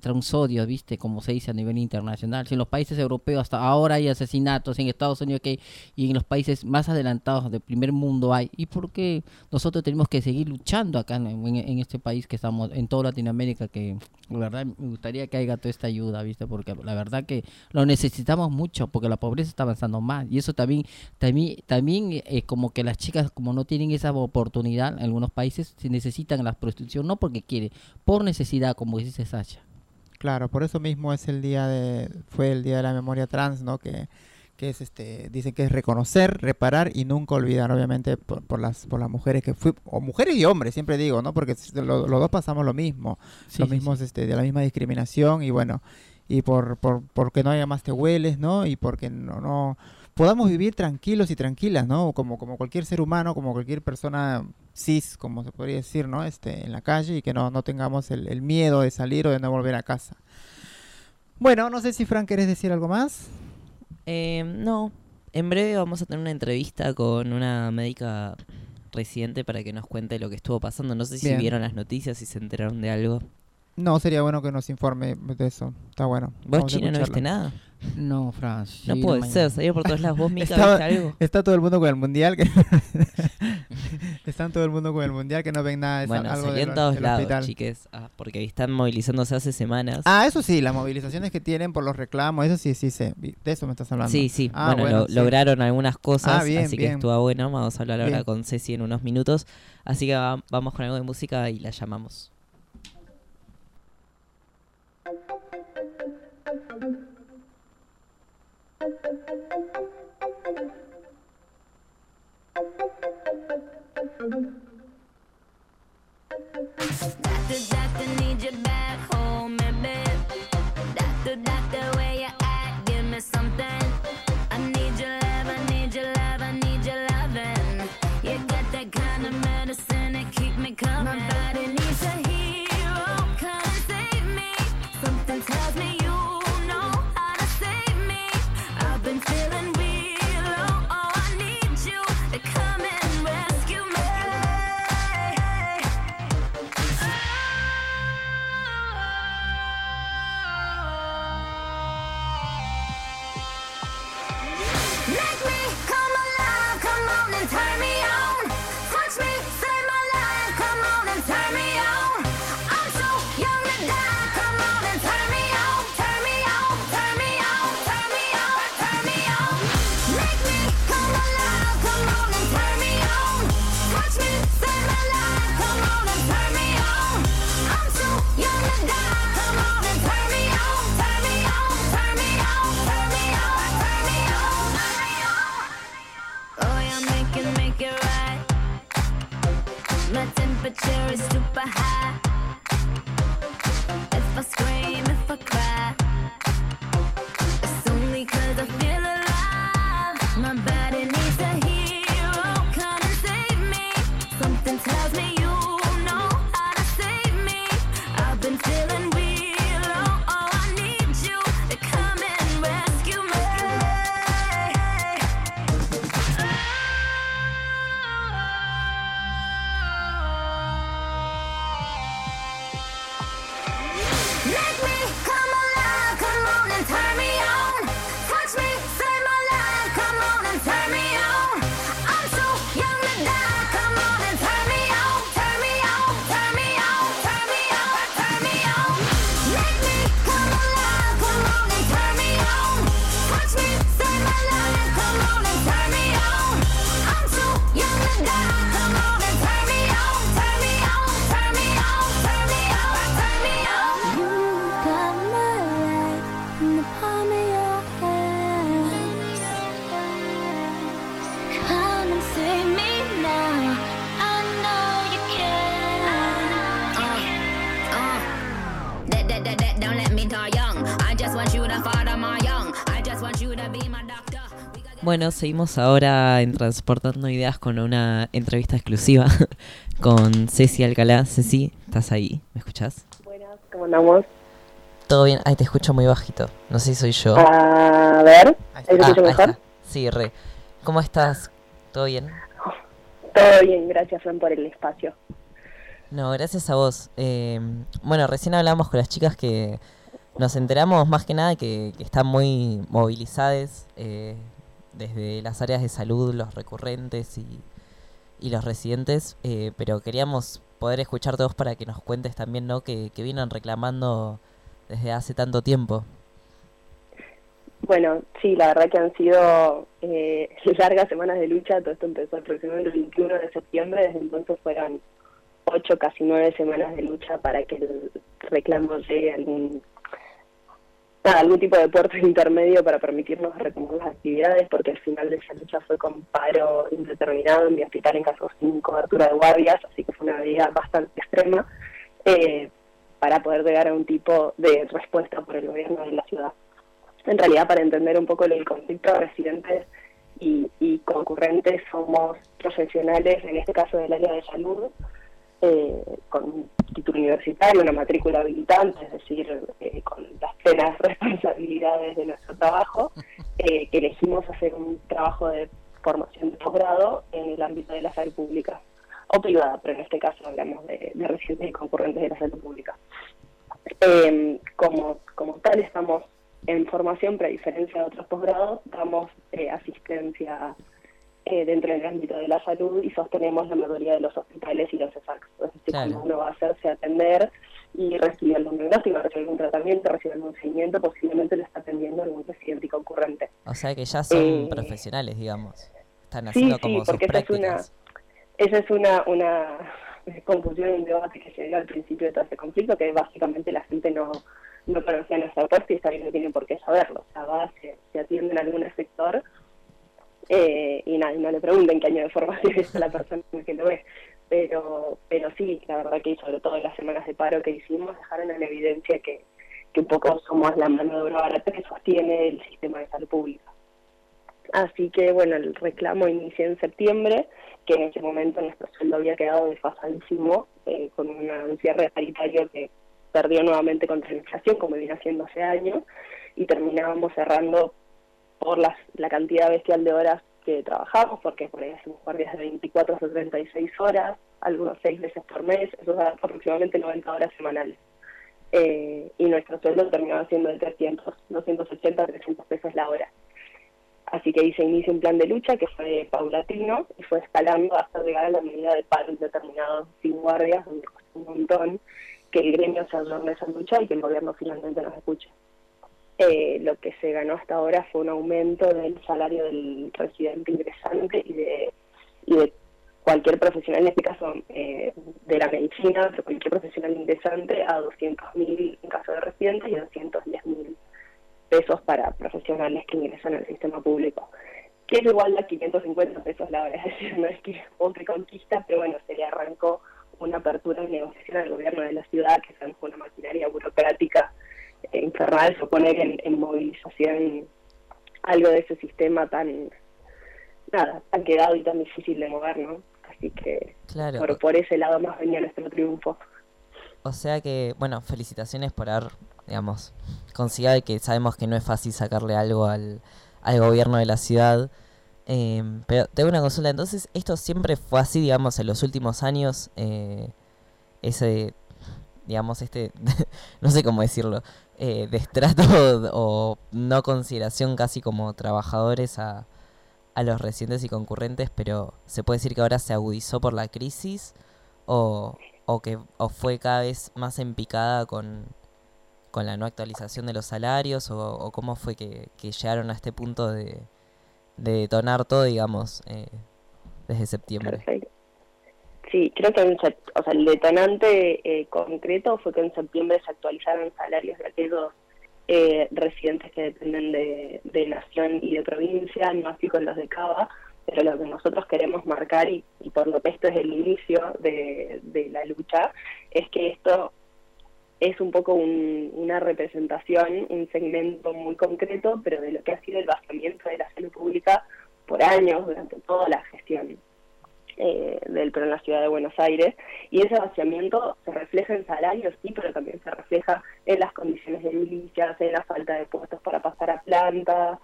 transodio, ¿viste? Como se dice a nivel internacional. Si en los países europeos hasta ahora hay asesinatos, en Estados Unidos que y en los países más adelantados del primer mundo hay. ¿Y por qué nosotros tenemos que seguir luchando acá en, en- este país que estamos, en toda Latinoamérica, que la verdad me gustaría que haya toda esta ayuda, ¿viste? Porque la verdad que lo necesitamos mucho, porque la pobreza está avanzando más. Y eso también, también, también eh, como que las chicas, como no tienen esa oportunidad en algunos países, se necesitan la prostitución, no porque quiere, por necesidad, como dice Sacha. Claro, por eso mismo es el día de, fue el día de la memoria trans, ¿no? Que, que es este, dicen que es reconocer, reparar y nunca olvidar, obviamente, por, por las, por las mujeres que fui, o mujeres y hombres, siempre digo, ¿no? Porque lo- los dos pasamos lo mismo, Sí, los mismos, sí. este, de la misma discriminación y bueno, y por, por, porque no haya más te hueles, ¿no? Y porque no, no podamos vivir tranquilos y tranquilas, ¿no? Como, como cualquier ser humano, como cualquier persona cis, como se podría decir, ¿no? Este, en la calle y que no, no tengamos el, el miedo de salir o de no volver a casa. Bueno, no sé si Frank querés decir algo más. Eh, no, en breve vamos a tener una entrevista con una médica residente para que nos cuente lo que estuvo pasando. No sé si Bien. vieron las noticias y se enteraron de algo. No, sería bueno que nos informe de eso. Está bueno. ¿Vos, Vamos a Chino, no viste nada? No, Franz. No sí, puede mañana. ser, salió por todos lados. ¿Vos, Mica, Estaba- viste algo? Está todo el mundo con el mundial. Que Están todo el mundo con el mundial que no ven nada de Bueno, algo en todos del lados, hospital. chiques. Ah, porque están movilizándose hace semanas. Ah, eso sí, las movilizaciones que tienen por los reclamos, eso sí, sí sé. De eso me estás hablando. Sí, sí. Ah, bueno, bueno, lo- sí. lograron algunas cosas, Ah, bien, así que estuvo bueno. Vamos a hablar ahora Bien. con Ceci en unos minutos. Así que va- vamos con algo de música y la llamamos. I'm super high. Bueno, seguimos ahora en Transportando Ideas con una entrevista exclusiva con Ceci Alcalá. Ceci, ¿estás ahí? ¿Me escuchás? Buenas, ¿cómo andamos? Todo bien. Ay, te escucho muy bajito. No sé si soy yo. A ver, Ahí ¿ahí está. se Ah, ahí mejor? Sí, re. ¿Cómo estás? ¿Todo bien? Todo bien, gracias Fran por el espacio. No, gracias a vos. Eh, bueno, recién hablamos con las chicas que nos enteramos más que nada que, que están muy movilizadas eh, desde las áreas de salud, los recurrentes y, los residentes, eh, pero queríamos poder escucharte vos para que nos cuentes también, ¿no? Que, que vienen reclamando desde hace tanto tiempo. Bueno, sí, la verdad que han sido eh, largas semanas de lucha. Todo esto empezó aproximadamente el 21 de septiembre. Desde entonces fueron ocho, casi nueve semanas de lucha para que el reclamo llegue a algún, nada, algún tipo de puerto intermedio para permitirnos retomar las actividades, porque al final de esa lucha fue con paro indeterminado en mi hospital en caso sin cobertura de guardias, así que fue una medida bastante extrema eh, para poder llegar a un tipo de respuesta por el gobierno de la ciudad. En realidad para entender un poco el conflicto de residentes y, y concurrentes somos profesionales, en este caso del área de salud, eh, con un título universitario, una matrícula habilitante, es decir, eh, con las plenas responsabilidades de nuestro trabajo, eh, que elegimos hacer un trabajo de formación de posgrado en el ámbito de la salud pública o privada, pero en este caso hablamos de, de residentes y concurrentes de la salud pública. Eh, como, como tal estamos en formación, pero a diferencia de otros posgrados, damos eh, asistencia eh, dentro del ámbito de la salud y sostenemos la mayoría de los hospitales y los ESACs. Es decir, Claro. cuando uno va a hacerse atender y recibe algún diagnóstico, recibe algún tratamiento, recibe algún seguimiento, posiblemente lo está atendiendo algún residente y concurrente. O sea que ya son Eh, profesionales, digamos. Están Sí, haciendo sí, como sus porque esa es una, prácticas. esa es una, una confusión, un debate que se dio al principio de todo este conflicto, que básicamente la gente no, no conocía nuestra puesta y está bien, no tiene por qué saberlo. O sea, va, se, se atiende en algún sector eh, y nadie no le pregunten qué año de formación es la persona que lo ve. Pero, pero sí, la verdad que sobre todo en las semanas de paro que hicimos dejaron en evidencia que, que un poco somos la mano de obra barata que sostiene el sistema de salud pública. Así que bueno, el reclamo inició en septiembre, que en ese momento nuestro sueldo había quedado desfasadísimo, eh, con una- un cierre paritario que perdió nuevamente contra la inflación, como viene haciendo hace años, y terminábamos cerrando por las, la cantidad bestial de horas que trabajamos, porque por ahí hacemos guardias de 24 a 36 horas, algunos seis veces por mes, eso da aproximadamente 90 horas semanales. Eh, y nuestro sueldo terminaba siendo de 300, 280, 300 pesos la hora. Así que ahí se inicia un plan de lucha que fue paulatino y fue escalando hasta llegar a la medida de paro indeterminado sin guardias, donde costó un montón que el gremio se adorne esa lucha y que el gobierno finalmente nos escuche. Eh, lo que se ganó hasta ahora fue un aumento del salario del residente ingresante y de, de cualquier profesional, en este caso eh, de la medicina, pero cualquier profesional ingresante a 200.000 en caso de residentes y 210.000 pesos para profesionales que ingresan al sistema público, que es igual a 550 pesos la hora, es decir, no es que un reconquista, pero bueno, se le arrancó una apertura de negociación al gobierno de la ciudad, que es una maquinaria burocrática infernal, se poner en, en movilización algo de ese sistema tan, nada, tan quedado y tan difícil de mover, ¿no? Así que Claro. por, por ese lado más venía nuestro triunfo. O sea que, bueno, felicitaciones por haber, digamos, conseguido que sabemos que no es fácil sacarle algo al, al gobierno de la ciudad. Eh, pero tengo una consulta, entonces, ¿esto siempre fue así, digamos, en los últimos años? Eh, ese, digamos, este, no sé cómo decirlo, eh, destrato o no consideración casi como trabajadores a, a los residentes y concurrentes, pero ¿se puede decir que ahora se agudizó por la crisis? ¿O, o que o fue cada vez más en picada con, con la no actualización de los salarios? ¿O, cómo fue que, que llegaron a este punto de, de detonar todo, digamos, eh, desde septiembre? Perfecto. Sí, creo que en o sea, el detonante eh, concreto fue que en septiembre se actualizaron salarios de aquellos eh, residentes que dependen de, nación y de provincia, no así con los de Cava, pero lo que nosotros queremos marcar, y, y por lo que esto es el inicio de, de la lucha, es que esto es un poco un- una representación, un segmento muy concreto, pero de lo que ha sido el vaciamiento de la salud pública por años, durante toda la gestión eh, del PRO en la ciudad de Buenos Aires. Y ese vaciamiento se refleja en salarios, sí, pero también se refleja en las condiciones de milicias, en la falta de puestos para pasar a planta,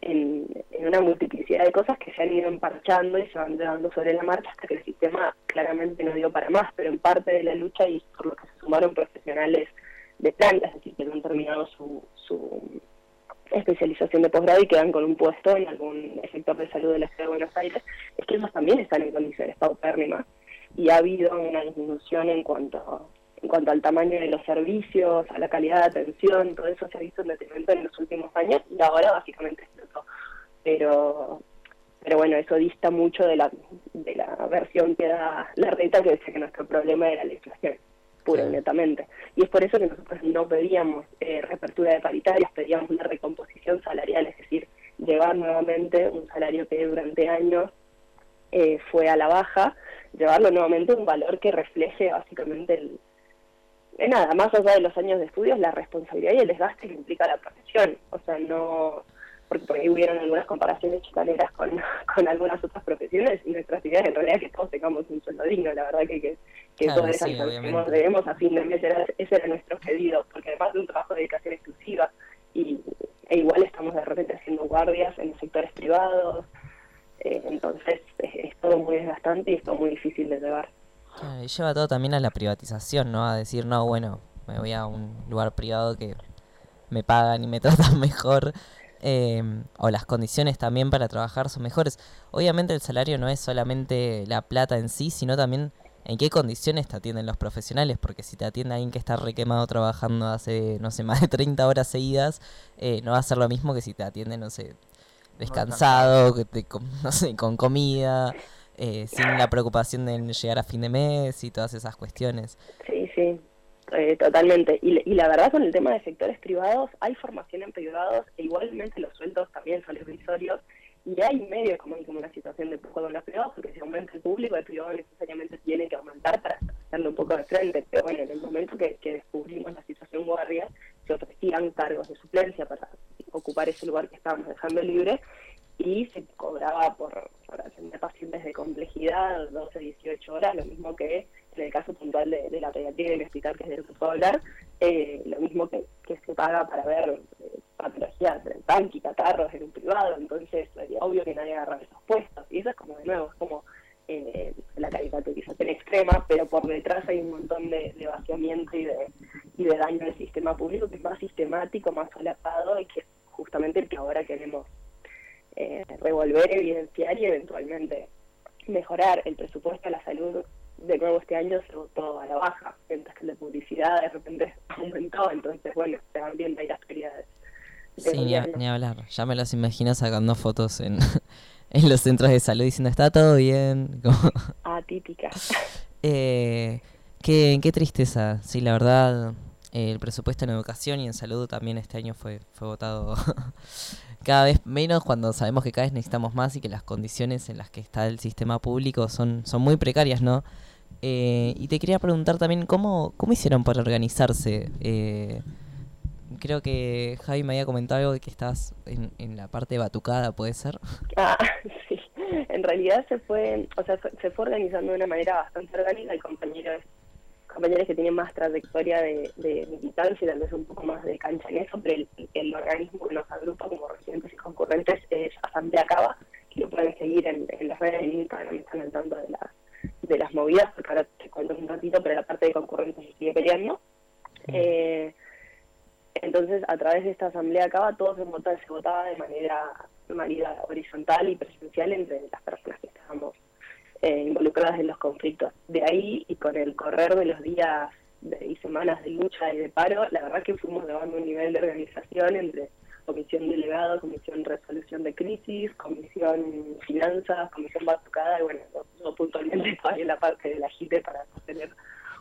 en, una multiplicidad de cosas que se han ido emparchando y se van llevando sobre la marcha hasta que el sistema claramente no dio para más, pero en parte de la lucha y por lo que se sumaron profesionales de planta, es decir, que no han terminado su, su especialización de posgrado y quedan con un puesto en algún sector de salud de la ciudad de Buenos Aires, es que ellos también están en condiciones paupérrimas y ha habido una disminución en cuanto en cuanto al tamaño de los servicios, a la calidad de atención, todo eso se ha visto en detrimento en los últimos años y ahora básicamente explotó. Pero pero bueno, eso dista mucho de la, de la versión que da la reta que decía que nuestro problema era la inflación, pura y netamente. Y es por eso que nosotros no pedíamos eh, reapertura de paritarias, pedíamos una recomposición salarial, es decir, llevar nuevamente un salario que durante años eh, fue a la baja, llevarlo nuevamente a un valor que refleje básicamente el, eh, nada, más allá de los años de estudios, la responsabilidad y el desgaste que implica la profesión. O sea, no, porque por ahí hubieron algunas comparaciones chicaneras con, con algunas otras profesiones y nuestras ideas en realidad es que todos tengamos un sueldo digno, la verdad que, que, que Claro, todos sí, debemos a fin de mes, era- ese era nuestro pedido, porque además de un trabajo de dedicación exclusiva y e igual estamos de repente haciendo guardias en sectores privados, eh, entonces es, es todo muy desgastante y es todo muy difícil de llevar. Y lleva todo también a la privatización, ¿no? A decir, no, bueno, me voy a un lugar privado que me pagan y me tratan mejor. Eh, o las condiciones también para trabajar son mejores. Obviamente el salario no es solamente la plata en sí, sino también en qué condiciones te atienden los profesionales, porque si te atiende alguien que está requemado trabajando hace, no sé, más de 30 horas seguidas, eh, no va a ser lo mismo que si te atiende, no sé, descansado, que te, com- no sé, con comida, eh, sin la preocupación de llegar a fin de mes y todas esas cuestiones. Sí, sí, eh, totalmente. Y, la verdad con el tema de sectores privados, hay formación en privados e igualmente los sueldos también son irrisorios y hay medio como, como una situación de pujo con los privados porque si aumenta el público, el privado necesariamente tiene que aumentar para hacerle un poco de frente. Pero bueno, en el momento que, que descubrimos la situación guardia, se ofrecían cargos de suplencia para ocupar ese lugar que estábamos dejando libre y se cobraba por, por atender pacientes de complejidad 12, 18 horas, lo mismo que en el caso puntual de, la pediatría del hospital, que es de lo que hablar, eh, lo mismo que, que se paga para ver eh, patologías tanque catarros en un privado, entonces sería obvio que nadie agarra esos puestos. Y eso es como, de nuevo, es como eh, la caricaturización extrema, pero por detrás hay un montón de, vaciamiento y de, y de daño al sistema público que es más sistemático, más solapado y que justamente el que ahora queremos eh, revolver, evidenciar y eventualmente mejorar el presupuesto a la salud. De nuevo este año se votó a la baja, mientras que de publicidad de repente aumentó, entonces bueno, se van viendo ahí las prioridades. Sí, ni, a- ni hablar. Ya me los imagino sacando fotos en, en los centros de salud diciendo está todo bien. como- Atípica. Eh, qué, qué tristeza. Sí, la verdad, el presupuesto en educación y en salud también este año fue, fue votado cada vez menos cuando sabemos que cada vez necesitamos más y que las condiciones en las que está el sistema público son, son muy precarias, ¿no? Eh, y te quería preguntar también, ¿cómo, cómo hicieron para organizarse? Eh, creo que Javi me había comentado algo de que estás en, en la parte batucada, ¿puede ser? Ah, sí. En realidad se fue, o sea, se fue organizando de una manera bastante orgánica. Hay compañeros, compañeros que tienen más trayectoria de, de militancia y tal vez un poco más de cancha en eso, pero el, el organismo que nos agrupa como residentes y concurrentes es Asamblea Cava, que lo pueden seguir en, en las redes en Instagram, están al tanto de las, de las movidas, porque ahora te cuento un ratito, pero la parte de concurrentes se sigue peleando. Eh, entonces, a través de esta asamblea acá, todo se votaba, se votaba de manera, de manera horizontal y presencial entre las personas que estábamos eh, involucradas en los conflictos. De ahí, y con el correr de los días de- y semanas de lucha y de paro, la verdad que fuimos llevando un nivel de organización entre comisión delegado, comisión resolución de crisis, comisión finanzas, comisión batucada, y bueno, yo, puntualmente en la parte de la JITE para sostener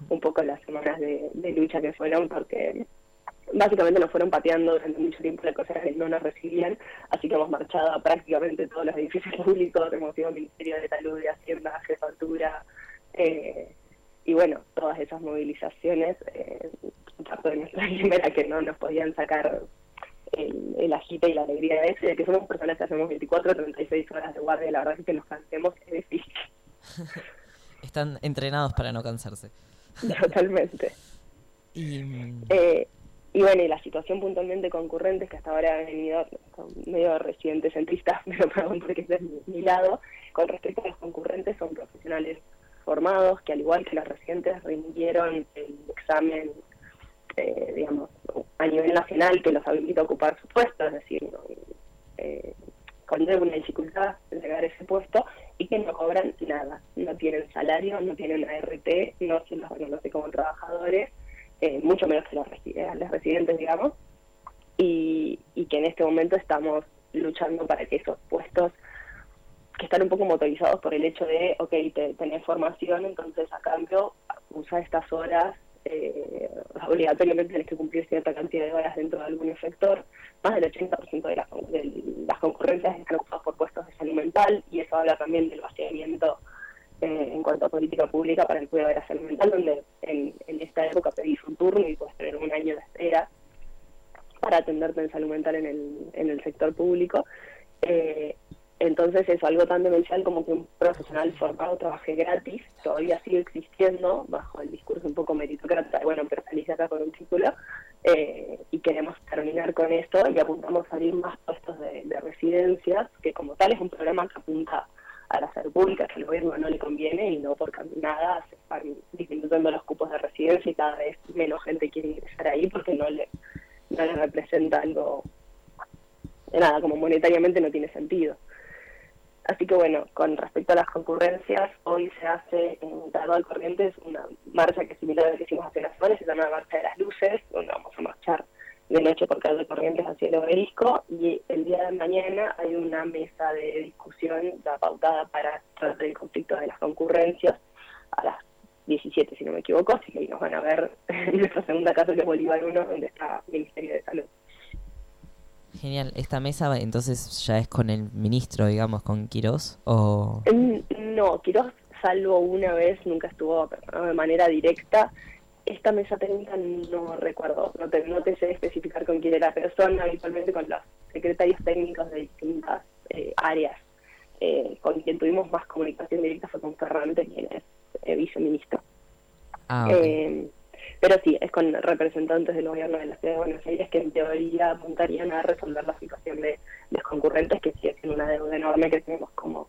un poco las semanas de lucha que fueron, porque básicamente nos fueron pateando durante mucho tiempo las cosas que no nos recibían, así que hemos marchado a prácticamente todos los edificios públicos, hemos ido al Ministerio de Salud, de Hacienda, Jefatura, eh, y bueno, todas esas movilizaciones eh, parto de nuestra primera que no nos podían sacar el, el agite y la alegría de eso, de que somos personas que hacemos 24 36 horas de guardia, la verdad es que nos cansemos es difícil, Están entrenados para no cansarse. totalmente. Y, Eh, y bueno, y la situación puntualmente concurrente es que hasta ahora ha venido medio residente centrista, pero perdón porque es mi, mi lado. Con respecto a los concurrentes, son profesionales formados que, al igual que los residentes, rindieron el examen, eh, digamos, a nivel nacional que los habilita a ocupar su puesto, es decir, eh, con una dificultad llegar a ese puesto y que no cobran nada, no tienen salario, no tienen ART, no se los reconoce como trabajadores eh, mucho menos que los, eh, residentes, digamos, y, y que en este momento estamos luchando para que esos puestos que están un poco motorizados por el hecho de, ok, te, tenés formación, entonces a cambio usa estas horas, eh, obligatoriamente tenés que cumplir cierta cantidad de horas dentro de algún sector, más del 80% de con- de las concurrencias están ocupadas por puestos de salud mental, y eso habla también del vaciamiento eh, en cuanto a política pública para el cuidado de la salud mental, donde en, esta época pedís un turno y puedes tener un año de espera para atenderte en salud mental en el, en el sector público. Eh, entonces eso, algo tan demencial como que un profesional formado trabaje gratis, todavía sigue existiendo bajo el discurso un poco meritocrata, bueno, pero salís acá con un título, eh, y queremos terminar con esto y apuntamos a abrir más puestos de, de residencias, que como tal es un programa que apunta a la salud pública, que al gobierno no le conviene y no por nada se están disminuyendo los cupos de residencia y cada vez menos gente quiere ingresar ahí porque no le, no le representa algo de nada, como monetariamente no tiene sentido. Así que bueno, con respecto a las concurrencias, hoy se hace en Tardal Corrientes una marcha que es similar a la que hicimos hace unas semanas, se llama Marcha de las Luces, donde vamos a marchar de noche por calle Corrientes hacia el obelisco y el día de mañana hay una mesa de discusión ya pautada para tratar el conflicto de las concurrencias a las 17 si no me equivoco, así que ahí nos van a ver en nuestra segunda casa que es Bolívar 1 donde está el Ministerio de Salud. genial. ¿Esta mesa entonces ya es con el ministro, digamos, con Quirós? ¿O...? Mm, No, Quiroz, salvo una vez, nunca estuvo de manera directa. Esta mesa técnica no recuerdo, no te, no te sé especificar con quién era, pero son habitualmente con los secretarios técnicos de distintas eh, áreas. Eh, con quien tuvimos más comunicación directa fue con Ferrante, quien es eh, viceministro. Ah. Eh, pero sí, es con representantes del gobierno de la ciudad de Buenos Aires que en teoría apuntarían a resolver la situación de los concurrentes, que sigue siendo una deuda enorme que tenemos como,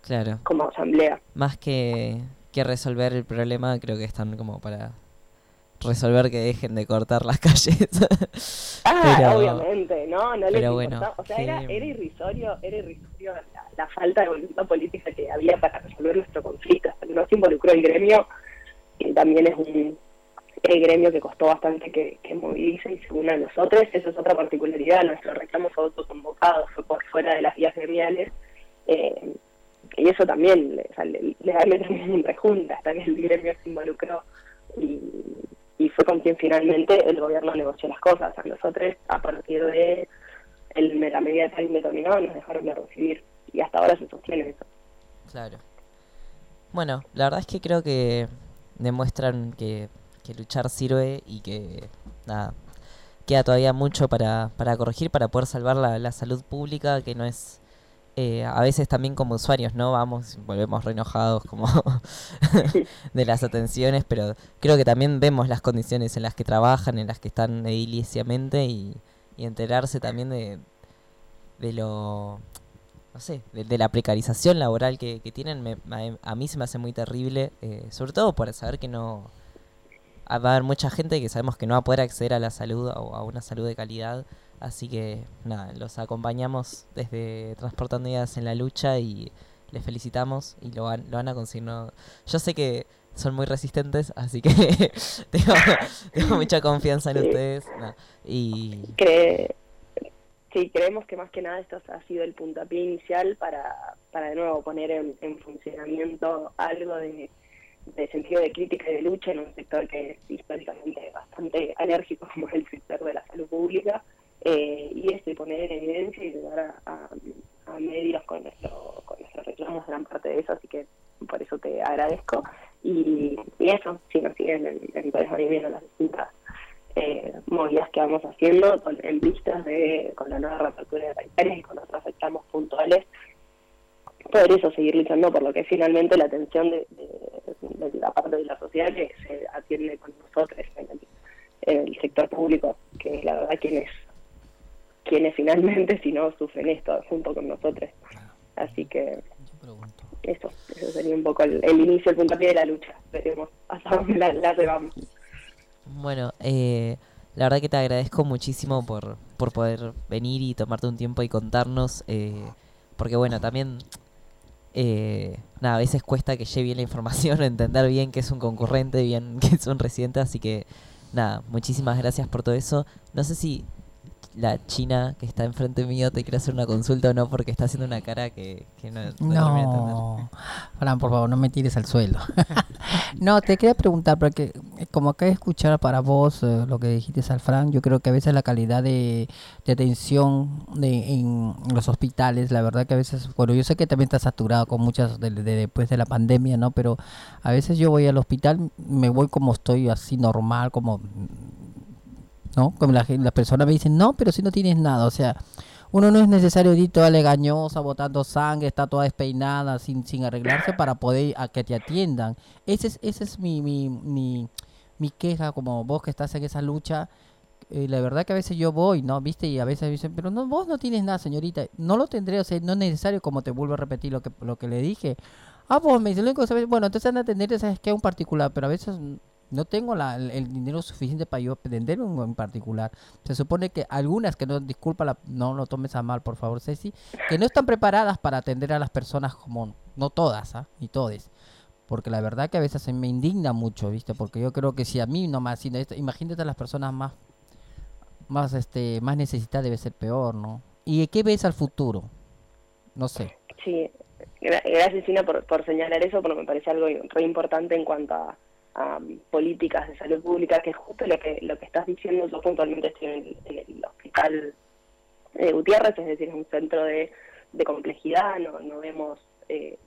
claro. como asamblea. Más que, que resolver el problema, creo que están como para resolver que dejen de cortar las calles. Ah, Pero- obviamente, no, no les bueno. O sea, era, que- era irrisorio, era irrisorio la, la falta de voluntad política que había para resolver nuestro conflicto. No se involucró el gremio, que también es un el gremio que costó bastante que, que movilice y se una a nosotros. Eso es otra particularidad. Nuestro reclamo fue autoconvocado, fue por fuera de las vías gremiales. Eh, y eso también o sea, le, le da en rejunta hasta que el gremio se involucró y, y fue con quien finalmente el gobierno negoció las cosas. A nosotros, a partir de el, la medida de tal determinado, nos dejaron de recibir y hasta ahora se sostiene eso. Claro. Bueno, la verdad es que creo que demuestran que, que luchar sirve y que nada, queda todavía mucho para, para corregir, para poder salvar la, la salud pública, que no es eh, a veces también como usuarios, ¿no? Vamos, volvemos re enojados como de las atenciones, pero creo que también vemos las condiciones en las que trabajan, en las que están ediliciamente y, y enterarse también de, de lo no sé, de, de la precarización laboral que, que tienen, me- a, a mí se me hace muy terrible, eh, sobre todo por saber que no va a haber mucha gente que sabemos que no va a poder acceder a la salud o a una salud de calidad, así que nada, los acompañamos desde Transportando Ideas en la lucha y les felicitamos y lo van, lo van a conseguir. ¿no? Yo sé que son muy resistentes, así que tengo, tengo mucha confianza en Sí. ustedes. no, y Cre- sí, creemos que más que nada esto ha sido el puntapié inicial para, para de nuevo poner en, en funcionamiento algo de, de sentido de crítica y de lucha en un sector que es históricamente bastante alérgico como es el sector de la salud pública eh, y este poner en evidencia y llegar a, medios con, nuestro, con nuestros reclamos gran parte de eso, así que por eso te agradezco. Y, eso, si nos siguen en, en País Viviendo las distintas eh, movidas que vamos haciendo con, en vistas de, con la nueva reapertura de sanitarias y con otros reclamos puntuales, poder eso seguir luchando por lo que es finalmente la atención de, la parte de la sociedad que se atiende con nosotros en el, sector público, que la verdad quienes, quienes finalmente si no sufren esto junto con nosotros. Así que eso, eso sería un poco el, el inicio, el puntapié de la lucha. Veremos hasta dónde la, la llevamos. Bueno, eh, la verdad que te agradezco muchísimo por, por poder venir y tomarte un tiempo y contarnos, eh, porque bueno, también, eh, nada, a veces cuesta que llegue bien la información, entender bien que es un concurrente, bien que es un residente, así que nada, muchísimas gracias por todo eso. No sé si la china que está enfrente mío te quiere hacer una consulta o no, porque está haciendo una cara que, que no, no Fran, por favor, no me tires al suelo. no, te quería preguntar, porque eh, como acá de escuchar para vos eh, lo que dijiste al Fran, yo creo que a veces la calidad de, de atención de, en los hospitales, la verdad que a veces, bueno, yo sé que también está saturado con muchas de, de- después de la pandemia, ¿no? Pero a veces yo voy al hospital, me voy como estoy, así normal, como ¿no? Como la, las personas me dicen, no, pero si no tienes nada, o sea, uno no es necesario ir toda legañosa, botando sangre, está toda despeinada, sin, sin arreglarse para poder a que te atiendan. Ese es, ese es mi, mi, mi, mi queja, como vos que estás en esa lucha. eh, la verdad que a veces yo voy, ¿no? ¿Viste? Y a veces me dicen, pero no, vos no tienes nada, señorita. No lo tendré, o sea, no es necesario, como te vuelvo a repetir lo que, lo que le dije. Ah, vos me dice, lo único que sabes, bueno, entonces anda a atender, sabes que a un particular, pero a veces no tengo la- el, dinero suficiente para yo atender un en particular. Se supone que algunas que no, disculpa, la- no lo tomes a mal, por favor, Ceci, que no están preparadas para atender a las personas como, no todas, ¿ah? Ni todes. Porque la verdad que a veces se me indigna mucho, ¿viste? Porque yo creo que si a mí nomás, si esto- imagínate a las personas más, más, este, más necesitadas debe ser peor, ¿no? ¿Y qué ves al futuro? No sé. Sí, gra- gracias Sina por, por señalar eso, porque me parece algo re importante en cuanto a, um, políticas de salud pública, que es justo lo que lo que estás diciendo. Yo puntualmente estoy en el, hospital de Gutiérrez, es decir, es un centro de, de complejidad, no, no vemos eh,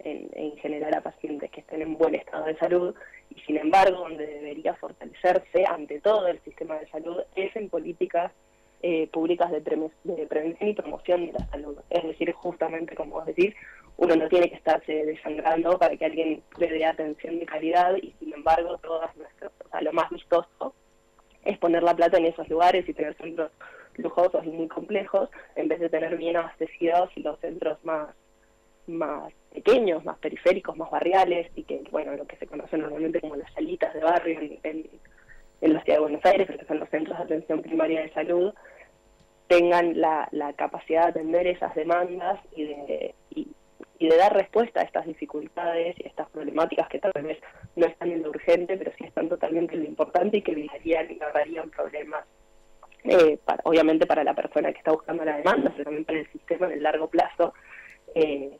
en, en general a pacientes que estén en buen estado de salud y sin embargo donde debería fortalecerse ante todo el sistema de salud es en políticas eh, públicas de, preme- de prevención y promoción de la salud. Es decir, justamente como vos decís, uno no tiene que estarse desangrando para que alguien le dé atención de calidad y sin embargo todas nuestras, o sea, lo más vistoso es poner la plata en esos lugares y tener centros lujosos y muy complejos en vez de tener bien abastecidos los centros más más pequeños, más periféricos, más barriales y que, bueno, lo que se conoce normalmente como las salitas de barrio en, en, en la ciudad de Buenos Aires, que son los centros de atención primaria de salud, tengan la, la capacidad de atender esas demandas y de, y, de dar respuesta a estas dificultades y a estas problemáticas que tal vez no están en lo urgente, pero sí están totalmente en lo importante y que evitarían y ahorrarían problemas eh, obviamente para la persona que está buscando la demanda, pero también para el sistema en el largo plazo. Eh,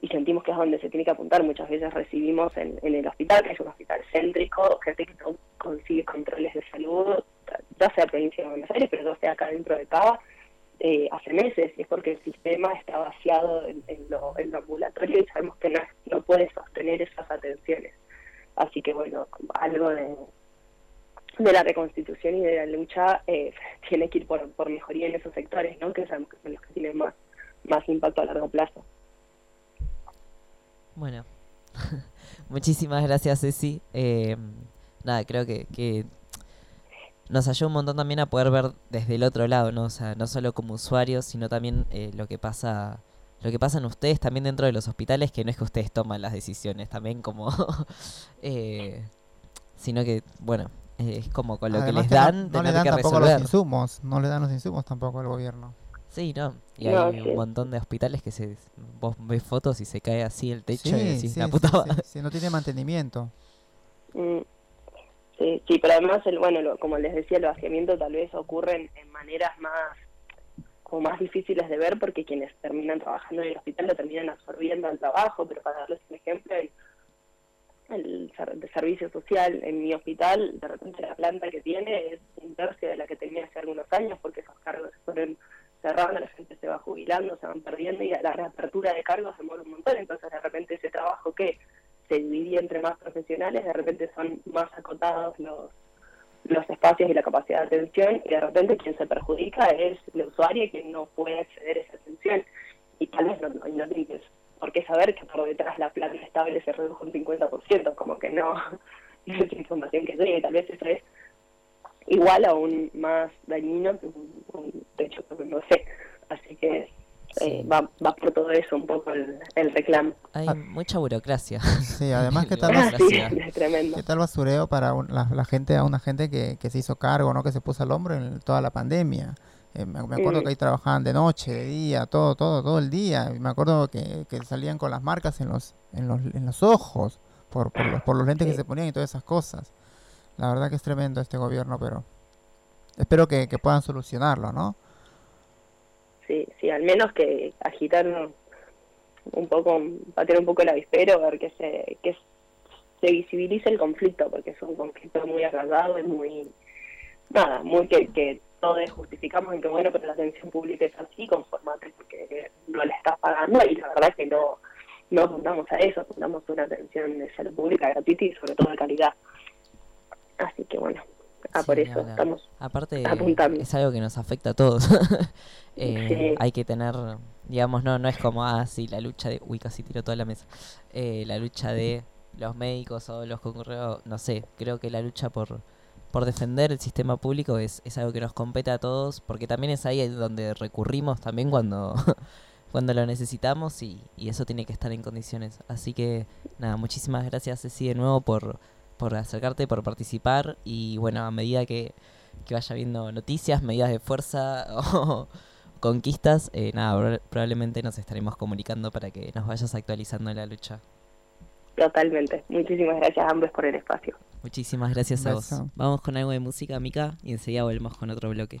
y sentimos que es donde se tiene que apuntar. Muchas veces recibimos en, en el hospital, que es un hospital céntrico, gente que no consigue controles de salud, ya sea provincia de Buenos Aires, pero ya sea acá dentro de Cava, eh, hace meses, y es porque el sistema está vaciado en, en lo, en lo ambulatorio y sabemos que no, no puede sostener esas atenciones. Así que bueno, algo de, de la reconstitución y de la lucha eh, tiene que ir por, por mejoría en esos sectores, ¿no? que sabemos que son los que tienen más, más impacto a largo plazo. Bueno, muchísimas gracias Ceci. Eh, nada, creo que, que nos ayuda un montón también a poder ver desde el otro lado, ¿no? O sea, no solo como usuarios, sino también eh, lo que pasa lo que pasa en ustedes también dentro de los hospitales, que no es que ustedes toman las decisiones, también como eh, sino que bueno, eh, es como con lo Además que les no- dan no, le tener dan que tampoco resolver. los insumos, no le dan los insumos tampoco al gobierno. Sí, no. Y No, hay sí. un montón de hospitales que se vos ves fotos y se cae así el techo y Sí, decís, sí, la sí, puta sí, madre". sí, no tiene mantenimiento. Mm, Sí, sí, pero además, el, bueno, lo- como les decía, el vaciamiento tal vez ocurre en, maneras más como más difíciles de ver porque quienes terminan trabajando en el hospital lo terminan absorbiendo al trabajo, pero para darles un ejemplo, el, el de servicio social en mi hospital, de repente la planta que tiene es un tercio de la que tenía hace algunos años porque esos cargos se fueron cerrando, la gente se va jubilando, se van perdiendo y la reapertura de cargos demora un montón, entonces de repente ese trabajo que se dividía entre más profesionales, de repente son más acotados los los espacios y la capacidad de atención y de repente quien se perjudica es la usuaria y quien no puede acceder a esa atención. Y tal vez no, no, no tienes por qué saber que por detrás la plata estable se redujo un 50%, como que no, no es información que llegue, tal vez eso es igual o aún más dañino que un, un techo no sé, así que eh, va, va por todo eso un poco el, el reclamo. Hay mucha burocracia. Sí, además que tal, Ah, bas- sí, Gracias. es tremendo. qué tal basureo para un- la, la gente, a una gente que, que se hizo cargo, ¿no? Que se puso al hombro en toda la pandemia. Eh, me, me acuerdo Mm. que ahí trabajaban de noche, de día, todo, todo, todo el día. Y me acuerdo que, que salían con las marcas en los, en los, en los ojos por, por, los, por los lentes que se ponían y todas esas cosas. La verdad que es tremendo este gobierno, pero espero que, que puedan solucionarlo, ¿no? Sí, sí, al menos que agitar un poco, patear un poco el avispero, ver que se, que se visibilice el conflicto, porque es un conflicto muy agarrado y muy, nada, muy que, que todos justificamos en que bueno, pero la atención pública es así, conformate porque no la estás pagando y la verdad que no, no apuntamos a eso, apuntamos a una atención de salud pública gratuita y sobre todo de calidad. Así que bueno, ah, Sí, por eso estamos Aparte, apuntando. es algo que nos afecta a todos. Eh, Sí. Hay que tener, digamos, no, no es como, ah, sí, la lucha de. Uy, casi tiro toda la mesa. Eh, la lucha de los médicos o los concurridos, no sé, creo que la lucha por, por defender el sistema público es, es algo que nos compete a todos, porque también es ahí donde recurrimos también cuando, cuando lo necesitamos y, y eso tiene que estar en condiciones. Así que, nada, muchísimas gracias, Ceci, de nuevo por, por acercarte, por participar y bueno, a medida que, que vaya viendo noticias, medidas de fuerza o conquistas, eh, nada, proba- probablemente nos estaremos comunicando para que nos vayas actualizando en la lucha. totalmente. Muchísimas gracias a ambos por el espacio. Muchísimas gracias a vos. Vamos con algo de música, Mica, y enseguida volvemos con otro bloque.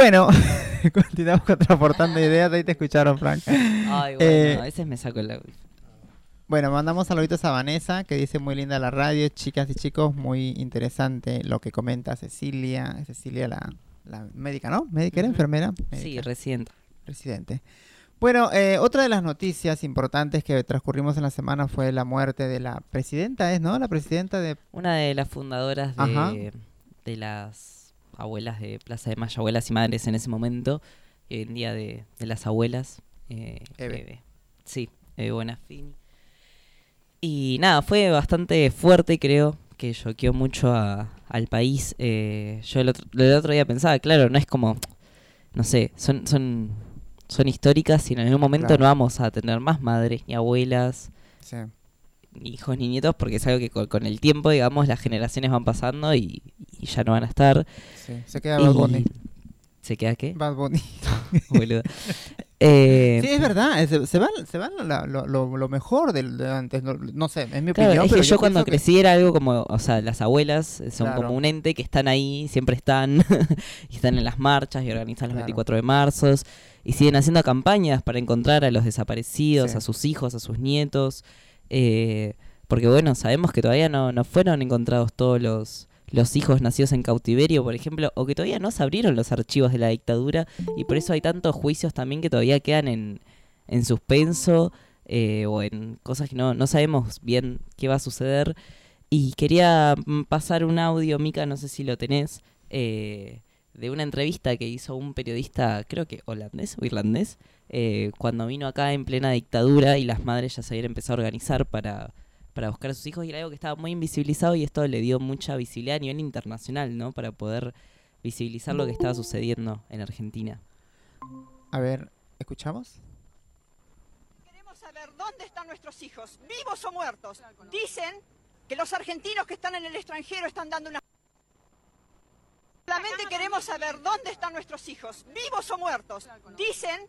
Bueno, continuamos contraportando ideas. Ahí te escucharon, Frank. Ay, bueno, Eh, a veces me saco el. Bueno, mandamos saluditos a Vanessa, que dice muy linda la radio, chicas y chicos, muy interesante lo que comenta Cecilia. Cecilia, la, la médica, ¿no? ¿Médica era enfermera? Sí, Médica, recién. residente. Bueno, eh, otra de las noticias importantes que transcurrimos en la semana fue la muerte de la presidenta, ¿es, no? La presidenta de... Una de las fundadoras Ajá. de, de las abuelas de Plaza de Mayo, abuelas y madres en ese momento, y hoy en día de, de las abuelas. eh, Eve. Eve. Sí, Eve Bonafini. Y nada, fue bastante fuerte, creo, que choqueó mucho a- al país. Eh, yo el otro, el otro día pensaba, claro, no es como, no sé, son, son, son históricas y en algún momento Claro. no vamos a tener más madres ni abuelas Sí. Hijos ni nietos porque es algo que con, con el tiempo, digamos, las generaciones van pasando y, y ya no van a estar. sí. Se queda Bad Bunny. ¿Se queda qué? Bad Bunny. Boludo. Eh, Sí, es verdad, es- se van, se van la- lo, lo- lo mejor de antes, no, no sé, es mi claro, opinión, es pero que yo cuando que- crecí era algo como, o sea, las abuelas son Claro. como un ente que están ahí, siempre están, y están en las marchas y organizan los Claro. 24 de marzo, y siguen haciendo campañas para encontrar a los desaparecidos, Sí. a sus hijos, a sus nietos, eh, porque bueno, sabemos que todavía no, no fueron encontrados todos los, los hijos nacidos en cautiverio, por ejemplo, o que todavía no se abrieron los archivos de la dictadura, y por eso hay tantos juicios también que todavía quedan en, en suspenso eh, o en cosas que no, no sabemos bien qué va a suceder. Y quería mm, pasar un audio, Mica, no sé si lo tenés, eh, de una entrevista que hizo un periodista, creo que holandés o irlandés, eh, cuando vino acá en plena dictadura y las madres ya se habían empezado a organizar para, para buscar a sus hijos y era algo que estaba muy invisibilizado y esto le dio mucha visibilidad a nivel internacional, ¿no? Para poder visibilizar lo que estaba sucediendo en Argentina. A ver, ¿escuchamos? Queremos saber dónde están nuestros hijos, vivos o muertos. Dicen que los argentinos que están en el extranjero están dando una... Solamente queremos saber dónde están nuestros hijos, vivos o muertos. Dicen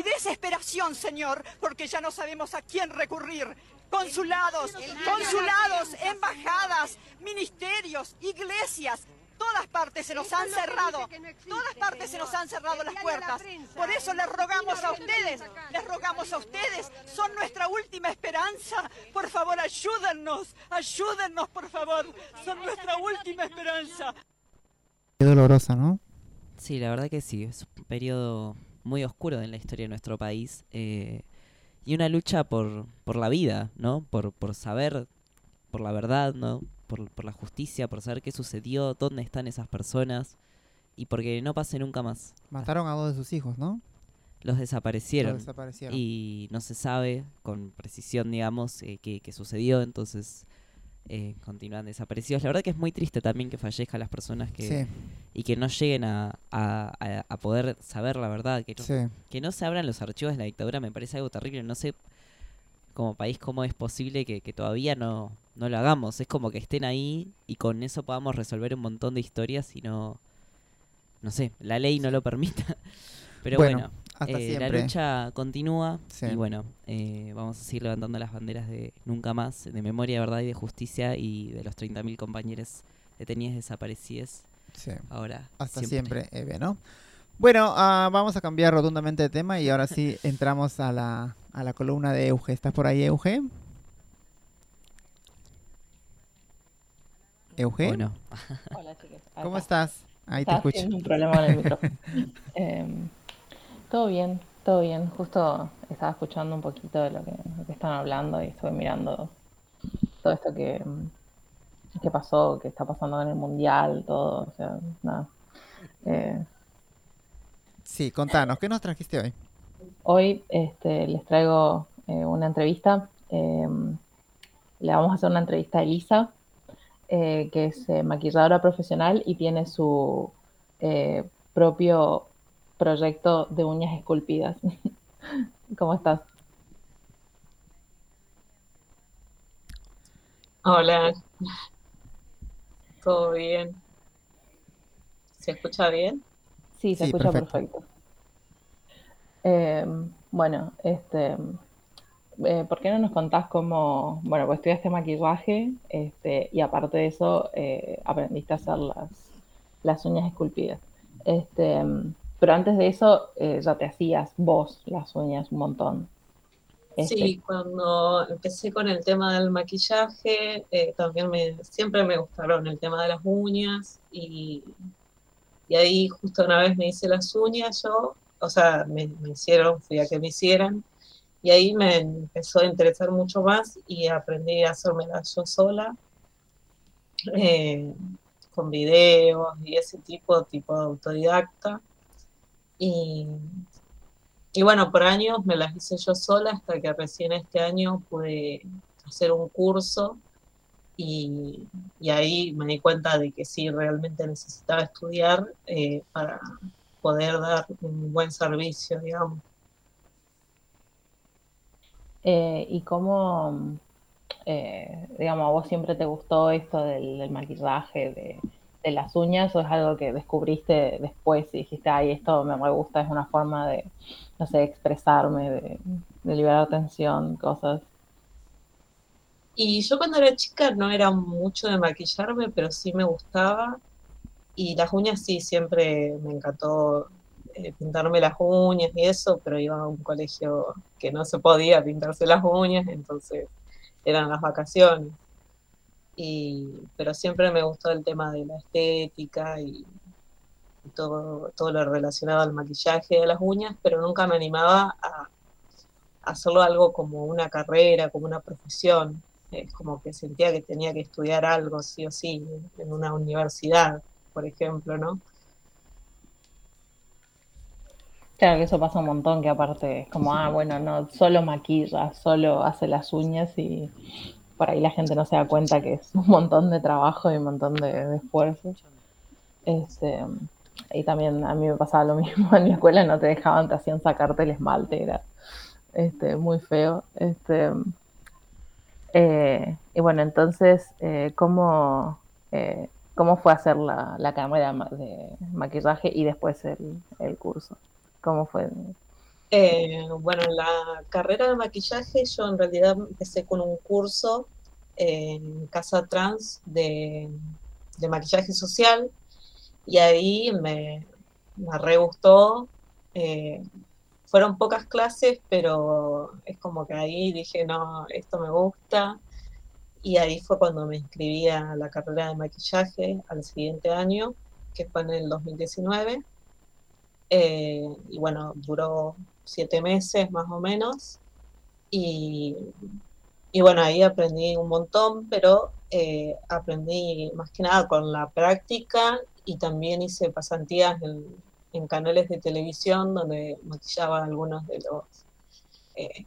desesperación, Señor, porque ya no sabemos a quién recurrir. Consulados, consulados, embajadas, ministerios, iglesias, todas partes se nos han cerrado, todas partes se nos han cerrado las puertas. Por eso les rogamos a ustedes, les rogamos a ustedes, son nuestra última esperanza. Por favor, ayúdennos, ayúdennos, por favor, son nuestra última esperanza. Qué dolorosa, ¿no? Sí, la verdad que sí, es un periodo muy oscuro en la historia de nuestro país eh, y una lucha por, por la vida, ¿no? Por, por saber, por la verdad, ¿no? Por, por la justicia, por saber qué sucedió, dónde están esas personas y porque no pase nunca más. Mataron a dos de sus hijos, ¿no? Los desaparecieron Los desaparecieron. y no se sabe con precisión, digamos, eh, qué, qué sucedió, entonces eh, continúan desaparecidos. La verdad que es muy triste también que fallezcan las personas que, Sí, y que no lleguen a, a- poder saber la verdad, que no, sí. que no se abran los archivos de la dictadura me parece algo terrible. No sé como país cómo es posible que, que todavía no, no lo hagamos. Es como que estén ahí y con eso podamos resolver un montón de historias y no, no sé, la ley no lo permita. Pero Bueno, bueno, hasta eh, la lucha continúa Sí. y bueno, eh, vamos a seguir levantando las banderas de nunca más, de memoria, verdad y de justicia y de los 30.000 compañeros detenidos desaparecidos. sí. Ahora, Hasta siempre, Eve, ¿no? Bueno, ah, vamos a cambiar rotundamente de tema y ahora sí entramos a la, a la columna de Euge. ¿Estás por ahí, Euge? ¿Euge? Bueno, Hola. ¿Cómo estás? Ahí te escucho. un problema con el micrófono. Em, todo bien, todo bien. Justo estaba escuchando un poquito de lo que, lo que están hablando y estuve mirando todo esto que, que pasó, que está pasando en el mundial, todo. O sea, nada. Eh, Sí, contanos, ¿qué nos trajiste hoy? Hoy este, les traigo eh, una entrevista. em, le vamos a hacer una entrevista a Elisa, eh, que es eh, maquilladora profesional y tiene su eh, propio proyecto de uñas esculpidas. ¿Cómo estás? Hola, ¿todo bien? ¿Se escucha bien? Sí, se Sí, escucha perfecto. perfecto. Eh, bueno, este, eh, ¿por qué no nos contás cómo, bueno, pues estudiaste maquillaje, este, y aparte de eso, eh, aprendiste a hacer las, las uñas esculpidas. Este, pero antes de eso, eh, ya te hacías vos las uñas un montón. Este, Sí, cuando empecé con el tema del maquillaje, eh, también me, siempre me gustaron el tema de las uñas y, y ahí justo una vez me hice las uñas yo, o sea, me, me hicieron, fui a que me hicieran y ahí me empezó a interesar mucho más y aprendí a hacérmelas yo sola, eh, con videos y ese tipo, tipo autodidacta. Y, y bueno, por años me las hice yo sola hasta que recién este año pude hacer un curso y, y ahí me di cuenta de que sí, realmente necesitaba estudiar eh, para poder dar un buen servicio, digamos. Eh, ¿y cómo, eh, digamos, a vos siempre te gustó esto del, del maquillaje, de, de las uñas, o es algo que descubriste después y dijiste, ay, esto me gusta, es una forma de, no sé, expresarme, de, de liberar tensión, cosas? Y yo cuando era chica no era mucho de maquillarme, pero sí me gustaba. Y las uñas sí, siempre me encantó eh, pintarme las uñas y eso, pero iba a un colegio que no se podía pintarse las uñas, entonces eran las vacaciones. Y, pero siempre me gustó el tema de la estética y, y todo, todo lo relacionado al maquillaje de las uñas, pero nunca me animaba a, a hacerlo algo como una carrera, como una profesión. Es como que sentía que tenía que estudiar algo sí o sí en una universidad, por ejemplo, ¿no? Claro que eso pasa un montón, que aparte es como, ah, bueno, no, solo maquilla, solo hace las uñas y por ahí la gente no se da cuenta que es un montón de trabajo y un montón de, de esfuerzo. Este, y también a mí me pasaba lo mismo en mi escuela, no te dejaban, te hacían sacarte el esmalte, era este, muy feo. Este, eh, y bueno, entonces, eh, ¿cómo, eh, ¿cómo fue hacer la, la ma- de maquillaje y después el curso? ¿Cómo fue? Eh, bueno, en la carrera de maquillaje yo en realidad empecé con un curso en Casa Trans de, de maquillaje social y ahí me, me re gustó. Eh, fueron pocas clases, pero es como que ahí dije, no, esto me gusta. Y ahí fue cuando me inscribí a la carrera de maquillaje al siguiente año, que fue en el 2019. Eh, y bueno, duró siete meses más o menos. Y, y bueno, ahí aprendí un montón, pero eh, aprendí más que nada con la práctica y también hice pasantías en, en canales de televisión donde maquillaba a algunos de los eh,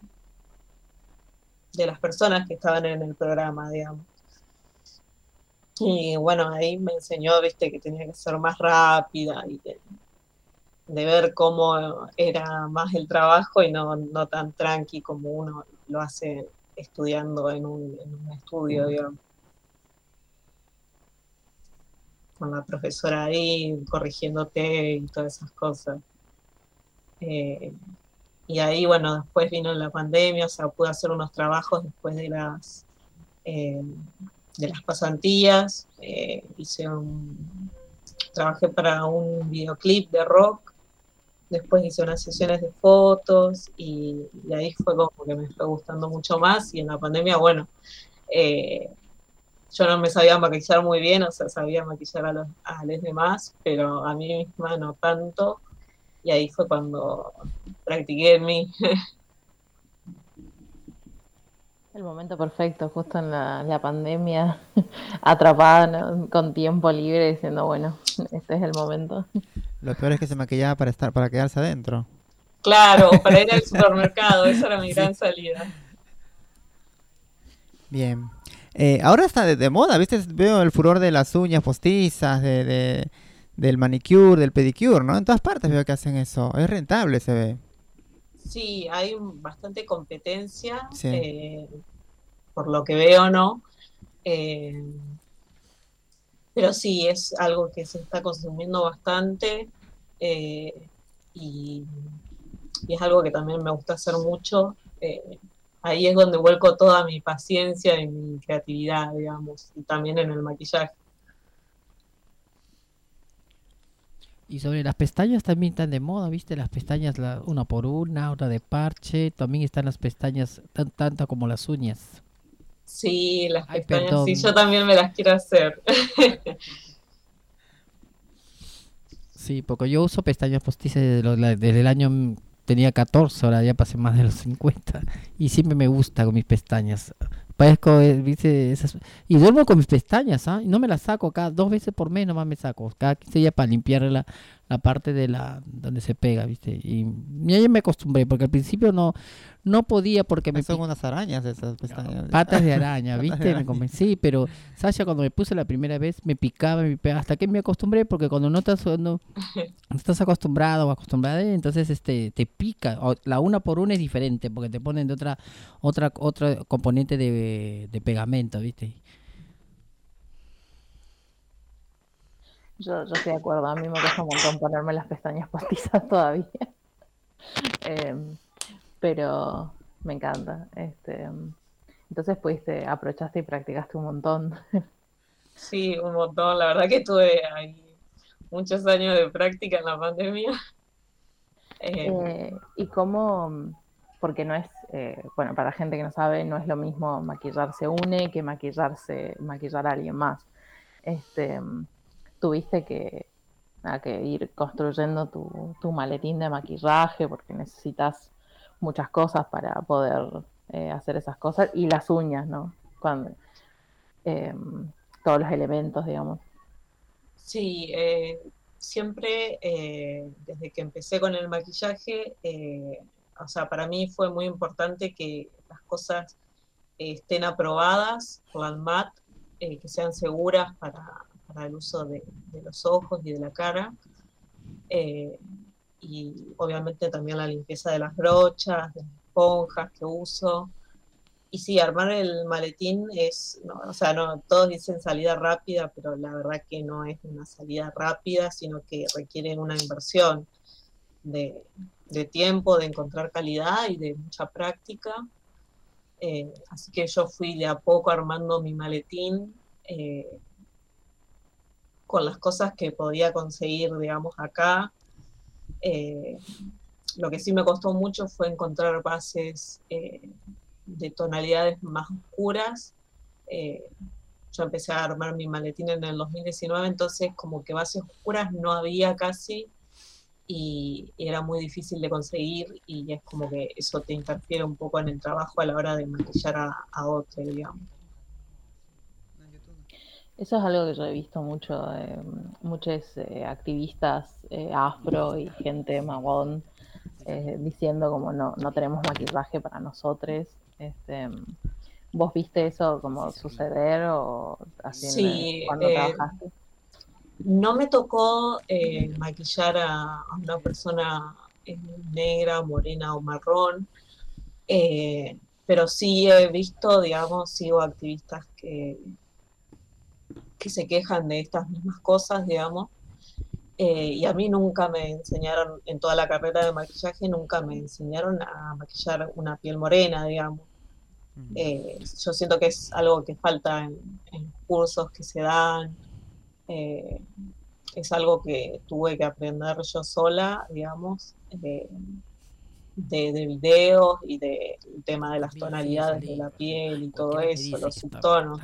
de las personas que estaban en el programa, digamos. Y bueno, ahí me enseñó, viste, que tenía que ser más rápida y de, de ver cómo era más el trabajo y no, no tan tranqui como uno lo hace estudiando en un, en un estudio, digamos. Con la profesora ahí corrigiéndote y todas esas cosas. Eh, y ahí, bueno, después vino la pandemia, o sea, pude hacer unos trabajos después de las, eh, de las pasantías. eh, hice un, trabajé para un videoclip de rock, después hice unas sesiones de fotos y, ahí fue como que me fue gustando mucho más. Y en la pandemia, bueno, eh, yo no me sabía maquillar muy bien, o sea, sabía maquillar a los, a los demás, pero a mí misma no tanto. Y ahí fue cuando practiqué en mí. El momento perfecto, justo en la, la pandemia, atrapada, ¿no? con tiempo libre, diciendo, bueno, este es el momento. Lo peor es que se maquillaba para estar, para quedarse adentro. Claro, para ir al supermercado, esa era mi gran salida. Bien. Eh, ahora está de, de moda, ¿viste? Veo el furor de las uñas postizas, de, de, del manicure, del pedicure, ¿no? En todas partes veo que hacen eso. Es rentable, se ve. Sí, hay bastante competencia, Sí. eh, por lo que veo, ¿no? Eh, pero sí, es algo que se está consumiendo bastante eh, y, y es algo que también me gusta hacer mucho. eh, ahí es donde vuelco toda mi paciencia y mi creatividad, digamos, y también en el maquillaje. Y sobre las pestañas también están de moda, ¿viste? Las pestañas, la, una por una, otra de parche. También están las pestañas tan, tanto como las uñas. Sí, las Ay, pestañas, perdón. sí, yo también me las quiero hacer. Sí, porque yo uso pestañas postizas desde, el año tenía 14, ahora ya pasé más de los 50 y siempre me gusta con mis pestañas. Parezco, eh, ¿viste? Esas- y duermo con mis pestañas, ¿ah? Y no me las saco cada dos veces por mes nomás me saco, cada 15 días para limpiar la, la parte de la donde se pega, ¿viste? Y ya ya me acostumbré porque al principio no no podía porque me Son unas arañas esas pestañas. patas de araña, Patas ¿viste? de Me convencí, pero Sasha cuando me puse la primera vez me picaba, me picaba, hasta que me acostumbré porque cuando no estás no, no estás acostumbrado o acostumbrada, entonces este te pica. La una por una es diferente porque te ponen de otra otra otra componente de, de pegamento, ¿viste? Yo, yo estoy de acuerdo, a mí me cuesta un montón ponerme las pestañas postizas todavía. Em, pero me encanta. Este, em, entonces pudiste, aprovechaste y practicaste un montón. Sí, un montón. La verdad que tuve ahí muchos años de práctica en la pandemia. Eh, Eh, y cómo, porque no es, eh, bueno, para la gente que no sabe, no es lo mismo maquillarse une que maquillarse, maquillar a alguien más. Este, tuviste que, nada, que ir construyendo tu, tu maletín de maquillaje porque necesitas muchas cosas para poder eh, hacer esas cosas y las uñas, ¿no? Cuando, em, todos los elementos, digamos. sí, eh, siempre desde que empecé con el maquillaje, o sea, para mí fue muy importante que las cosas eh, estén aprobadas por ANMAT, eh, que sean seguras para, para el uso de, de los ojos y de la cara. Eh, y obviamente también la limpieza de las brochas, de las esponjas que uso. Y sí, armar el maletín es, no, o sea, no, todos dicen salida rápida, pero la verdad que no es una salida rápida, sino que requiere una inversión de, de tiempo, de encontrar calidad y de mucha práctica. Eh, así que yo fui de a poco armando mi maletín eh, con las cosas que podía conseguir, digamos, acá. Eh, lo que sí me costó mucho fue encontrar bases de tonalidades más oscuras. Yo empecé a armar mi maletín en el 2019, entonces como que bases oscuras no había casi y, y era muy difícil de conseguir y es como que eso te interfiere un poco en el trabajo a la hora de maquillar a, a otro, digamos. Eso es algo que yo he visto mucho, eh, muchos eh, activistas eh, afro y gente marrón eh, diciendo como no, no tenemos maquillaje para nosotros. Este, ¿Vos viste eso como suceder o así Sí, cuando eh, trabajaste? No me tocó eh, maquillar a, a una persona eh, negra, morena o marrón, eh, pero sí he visto, digamos, sigo activistas que, que se quejan de estas mismas cosas, digamos, eh, y a mí nunca me enseñaron, en toda la carrera de maquillaje, nunca me enseñaron a maquillar una piel morena, digamos. Eh, yo siento que es algo que falta en, en cursos que se dan. Eh, es algo que tuve que aprender yo sola, digamos, eh, de, de videos y del tema de las tonalidades de la piel y todo eso, los subtonos.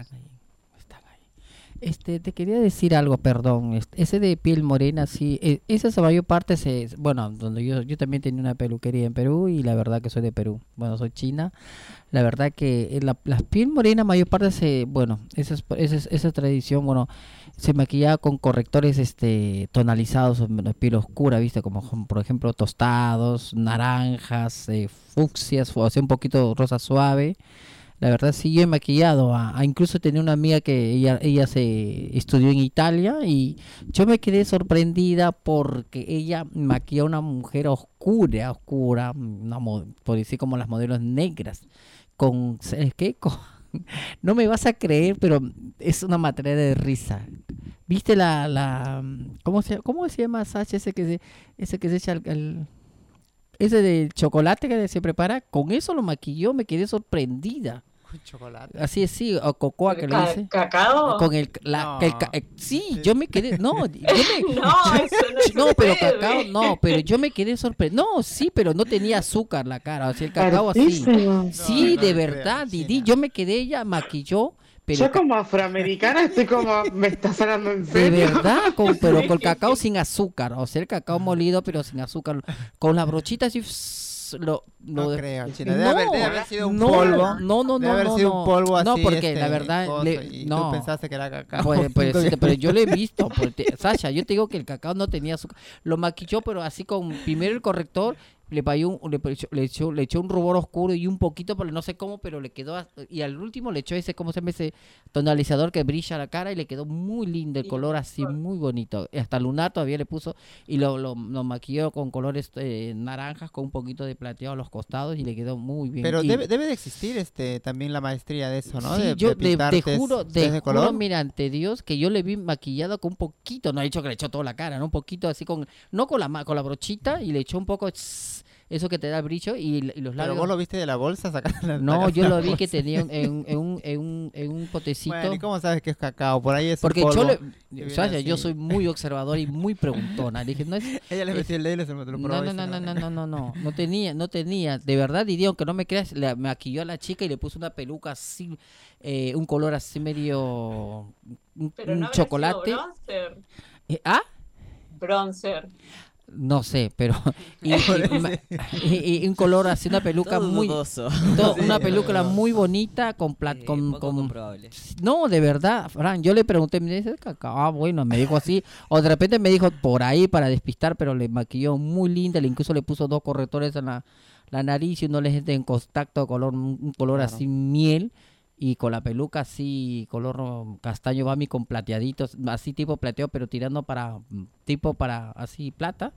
Este, te quería decir algo, perdón. este, Ese de piel morena, sí, eh, esa mayor parte se, bueno, donde yo, yo también tenía una peluquería en Perú y la verdad que soy de Perú. Bueno, soy china. La verdad que eh, la, la piel morena mayor parte se, bueno, esa es, esa es- esa tradición, bueno, se maquillaba con correctores, este, tonalizados, piel oscura, viste, como por ejemplo tostados, naranjas, eh, fucsias, o sea, un poquito rosa suave La verdad sí yo he maquillado, a, incluso tenía una amiga que ella ella se estudió en Italia y yo me quedé sorprendida porque ella maquilló a una mujer oscura, oscura, una por decir como las modelos negras, con ¿sabes qué? No me vas a creer, pero es una materia de risa. ¿Viste la la cómo se cómo se llama ese que se ese que se echa el- el ese del chocolate que se prepara, con eso lo maquilló, me quedé sorprendida. Con chocolate. Así es, sí, o cocoa que le dice. ¿Cacao? Con el, la, el ca- eh, sí, yo me quedé, no, yo me, No, eso no no, pero cacao, no, pero yo me quedé sorprendido, no, sí, pero no tenía azúcar la cara, o sea, el cacao así, sí, No, no de verdad, Didi, yo me quedé, ella maquilló, pero Yo como afroamericana estoy como, me estás hablando en de serio. verdad, con, pero con cacao sin azúcar, o sea, el cacao molido, pero sin azúcar, con la brochita así, lo, No lo- creo, China. Debe, haber, debe haber sido un no, polvo. No, no, Debe no, haber no, sido no. un polvo así. No, porque la este, verdad, coso, le- y no. tú pensaste que era cacao. Pues, pues, sí, pero yo lo he visto. te- Sasha, yo te digo que el cacao no tenía azúcar. Lo maquilló, pero así con primero el corrector, le, payó un- le, echó, le, echó, le echó un rubor oscuro y un poquito, pero no sé cómo, pero le quedó. Y al último le echó ese, ¿cómo se llama? Ese tonalizador que brilla la cara y le quedó muy lindo el color así, muy bonito. Hasta lunar todavía le puso y lo, lo, lo maquilló con colores eh, naranjas, con un poquito de plateado a los costados y le quedó muy bien. Pero Y- debe, debe de existir este también la maestría de eso, ¿no? Sí, de, yo de te, juro, te de juro, color. mira, ante Dios, que yo le vi maquillado con un poquito, no he dicho que le echó toda la cara, ¿no? Un poquito así con, no con la con la brochita y le echó un poco tss, eso que te da brillo y, y los Pero labios. vos lo viste de la bolsa sacar la No, yo lo vi bolsa. que tenía en, un- en un, en, un, en un potecito. Bueno, ¿y cómo sabes que es cacao? Por ahí es Porque yo polvo le, que viene Sasha, yo soy muy observador y muy preguntona. Le dije, no es, Ella le es- metió el dedo y se lo probó. no, y no, no, no, no, no, no, no, no tenía, no tenía. De verdad, Didi, aunque no me creas, le maquilló a la chica y le puso una peluca así, eh, un color así medio, un, Pero un no habrá sido chocolate. Bronzer. Eh, ¿Ah? Bronzer. No sé, pero y, un color así, una peluca Todo muy, todo- Sí, una verdad. muy bonita con, Eh, con, poco con- no, de verdad, Fran, yo le pregunté, me dice ah, bueno, me dijo así, o de repente me dijo por ahí para despistar, pero le maquilló muy linda, le incluso le puso dos correctores en la, la nariz y uno le en contacto color, un color Claro. así miel y con la peluca así color castaño bami con plateaditos, así tipo plateo, pero tirando para tipo para así plata.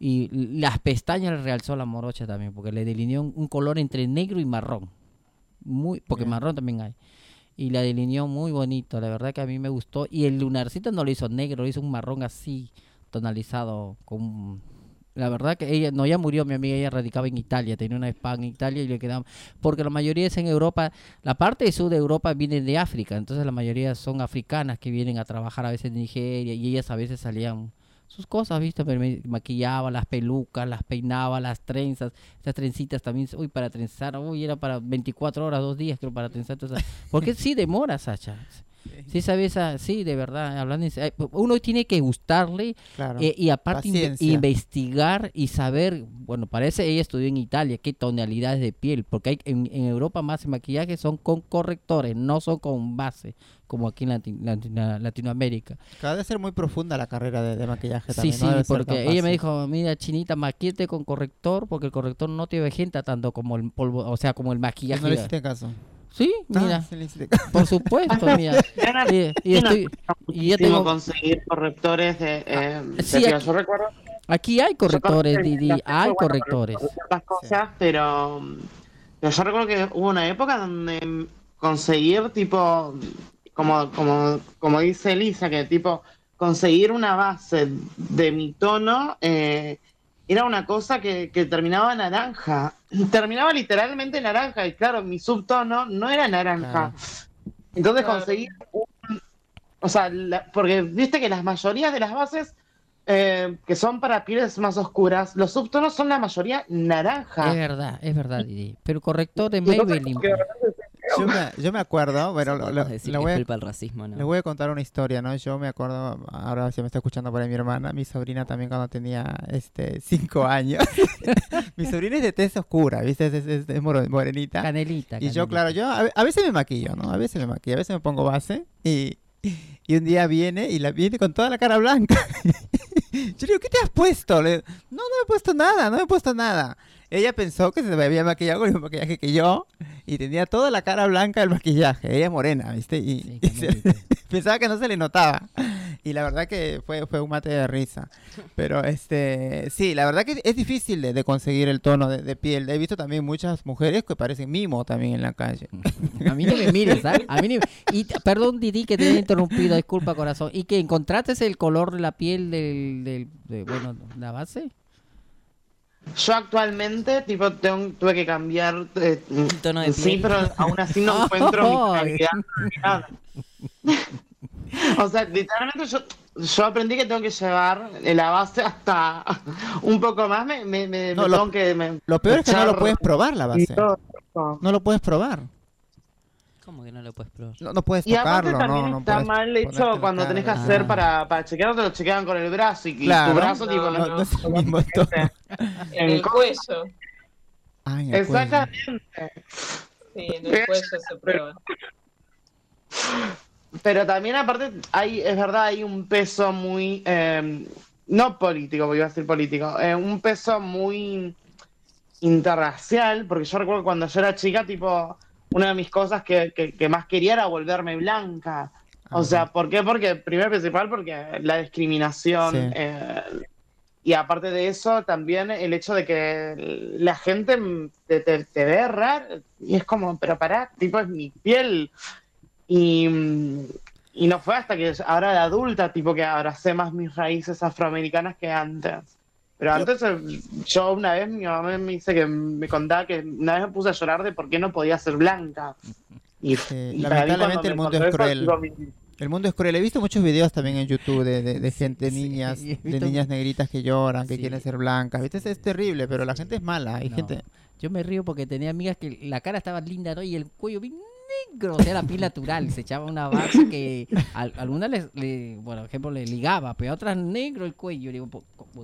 Y las pestañas le realzó la morocha también, porque le delineó un, un color entre negro y marrón. Muy, porque Bien. marrón también hay. Y la delineó muy bonito, la verdad que a mí me gustó. Y el lunarcito no lo hizo negro, lo hizo un marrón así, tonalizado. con La verdad que ella, no, ya murió mi amiga, ella radicaba en Italia, tenía una spa en Italia y le quedaba, porque la mayoría es en Europa, la parte sur de Europa vienen de África, entonces la mayoría son africanas que vienen a trabajar a veces en Nigeria y ellas a veces salían sus cosas, ¿viste? Me maquillaba las pelucas, las peinaba, las trenzas, esas trencitas también, uy, para trenzar, uy, era para 24 horas, dos días creo para trenzar, esas- porque sí demora, Sacha. Sí, sabes, sí, de verdad, hablando uno tiene que gustarle Claro. eh, y aparte inve- investigar y saber, bueno, parece ella estudió en Italia, qué tonalidades de piel, porque hay, en, en Europa más maquillaje son con correctores, no son con base, como aquí en Lati- Latino- Latinoamérica. Acaba de ser muy profunda la carrera de, de maquillaje Sí, también. sí, no debe tan porque ella me dijo, mira, chinita, maquillate con corrector, porque el corrector no te vejenta tanto como el polvo, o sea, como el maquillaje. no le hiciste caso. Sí, Ah, mira, por supuesto, mira. Y, y estoy, y Muchísimo tengo, conseguir correctores de, eh, de sí, piel. aquí- Yo recuerdo aquí hay correctores, Yo Didi, hay bueno, correctores. cosas, pero, pero yo recuerdo que hubo una época donde conseguir tipo, como, como, como dice Elisa, que tipo conseguir una base de mi tono eh, era una cosa que, que terminaba naranja. Terminaba literalmente naranja, y claro, mi subtono no era naranja. Entonces Claro. conseguir un- o sea, la- porque viste que las mayorías de las bases eh, que son para pieles más oscuras, los subtonos son la mayoría naranja. Es verdad, es verdad, Didi. Pero corrector de Maybelline. Yo me, yo me acuerdo, bueno, lo, Podemos lo- decir le que voy culpa racismo, ¿no? les voy a contar una historia, ¿no? Yo me acuerdo, ahora se me está escuchando por ahí mi hermana, mi sobrina también cuando tenía este cinco años. mi sobrina es de tez oscura, ¿viste? Es, es- es moro- morenita. Canelita. Y yo, claro, yo a, ve- a veces me maquillo, ¿no? A veces me maquillo, a veces me pongo base y, y un día viene y la viene con toda la cara blanca. yo le digo, ¿qué te has puesto? Le- no, no me he puesto nada, no me he puesto nada. Ella pensó que se había maquillado con el maquillaje que yo y tenía toda la cara blanca del maquillaje. Ella es morena, ¿viste? Y, y se- pensaba que no se le notaba. Y la verdad que fue, fue un mate de risa. Pero este, sí, la verdad que es difícil de, de conseguir el tono de, de piel. He visto también muchas mujeres que parecen mimo también en la calle. A mí no me mires, ¿sabes? A mí ni- Y perdón, Didi, que te haya interrumpido, disculpa, corazón. ¿Y que encontraste el color de la piel del, del de, bueno, la base? Yo actualmente, tipo, tengo- tuve que cambiar. eh, tono de sí, piel. pero aún así no encuentro mi nada. O sea, literalmente yo, yo aprendí que tengo que llevar la base hasta un poco más. Me, me, me- No, me lo- tengo que. me- Lo peor es que no lo puedes probar la base. todo. No lo puedes probar. ¿Cómo que no lo puedes probar? No, no puedes Y aparte también no, no está mal hecho cuando tenés que hacer Ah. para, para chequear, te lo chequean con el brazo y, y Claro. tu brazo, No, tipo, No, no, no es el mismo tono. En el cuello. Ah, en el cuello. Exactamente. Sí, en el cuello se prueba. Pero también aparte hay, es verdad, hay un peso muy, eh, no político, porque iba a decir político, eh, un peso muy interracial, porque yo recuerdo cuando yo era chica, tipo, una de mis cosas que, que- que más quería era volverme blanca. O Ajá. sea, ¿por qué? Porque, primero y principal, porque la discriminación, Sí. eh, y aparte de eso, también el hecho de que la gente te, te- te ve raro, y es como, pero pará, tipo, es mi piel. Y, mm, y no fue hasta que ahora de adulta, tipo, que abracé más mis raíces afroamericanas que antes. Pero antes, eh, yo una vez, mi mamá me dice que me contaba que una vez me puse a llorar de por qué no podía ser blanca. Y, lamentablemente cuando el mundo es cruel. El mundo es cruel. He visto muchos videos también en YouTube de, de, de gente, de sí, niñas, de niñas negritas que lloran, que Sí. quieren ser blancas. ¿Viste? Es, es terrible, pero la gente es mala. Hay No. gente. Yo me río porque tenía amigas que la cara estaba linda, ¿no? Y el cuello bien negro, o sea, la piel natural. Se echaba una base que a, a algunas les, le, bueno, por ejemplo, le ligaba, pero a otras negro el cuello. Digo,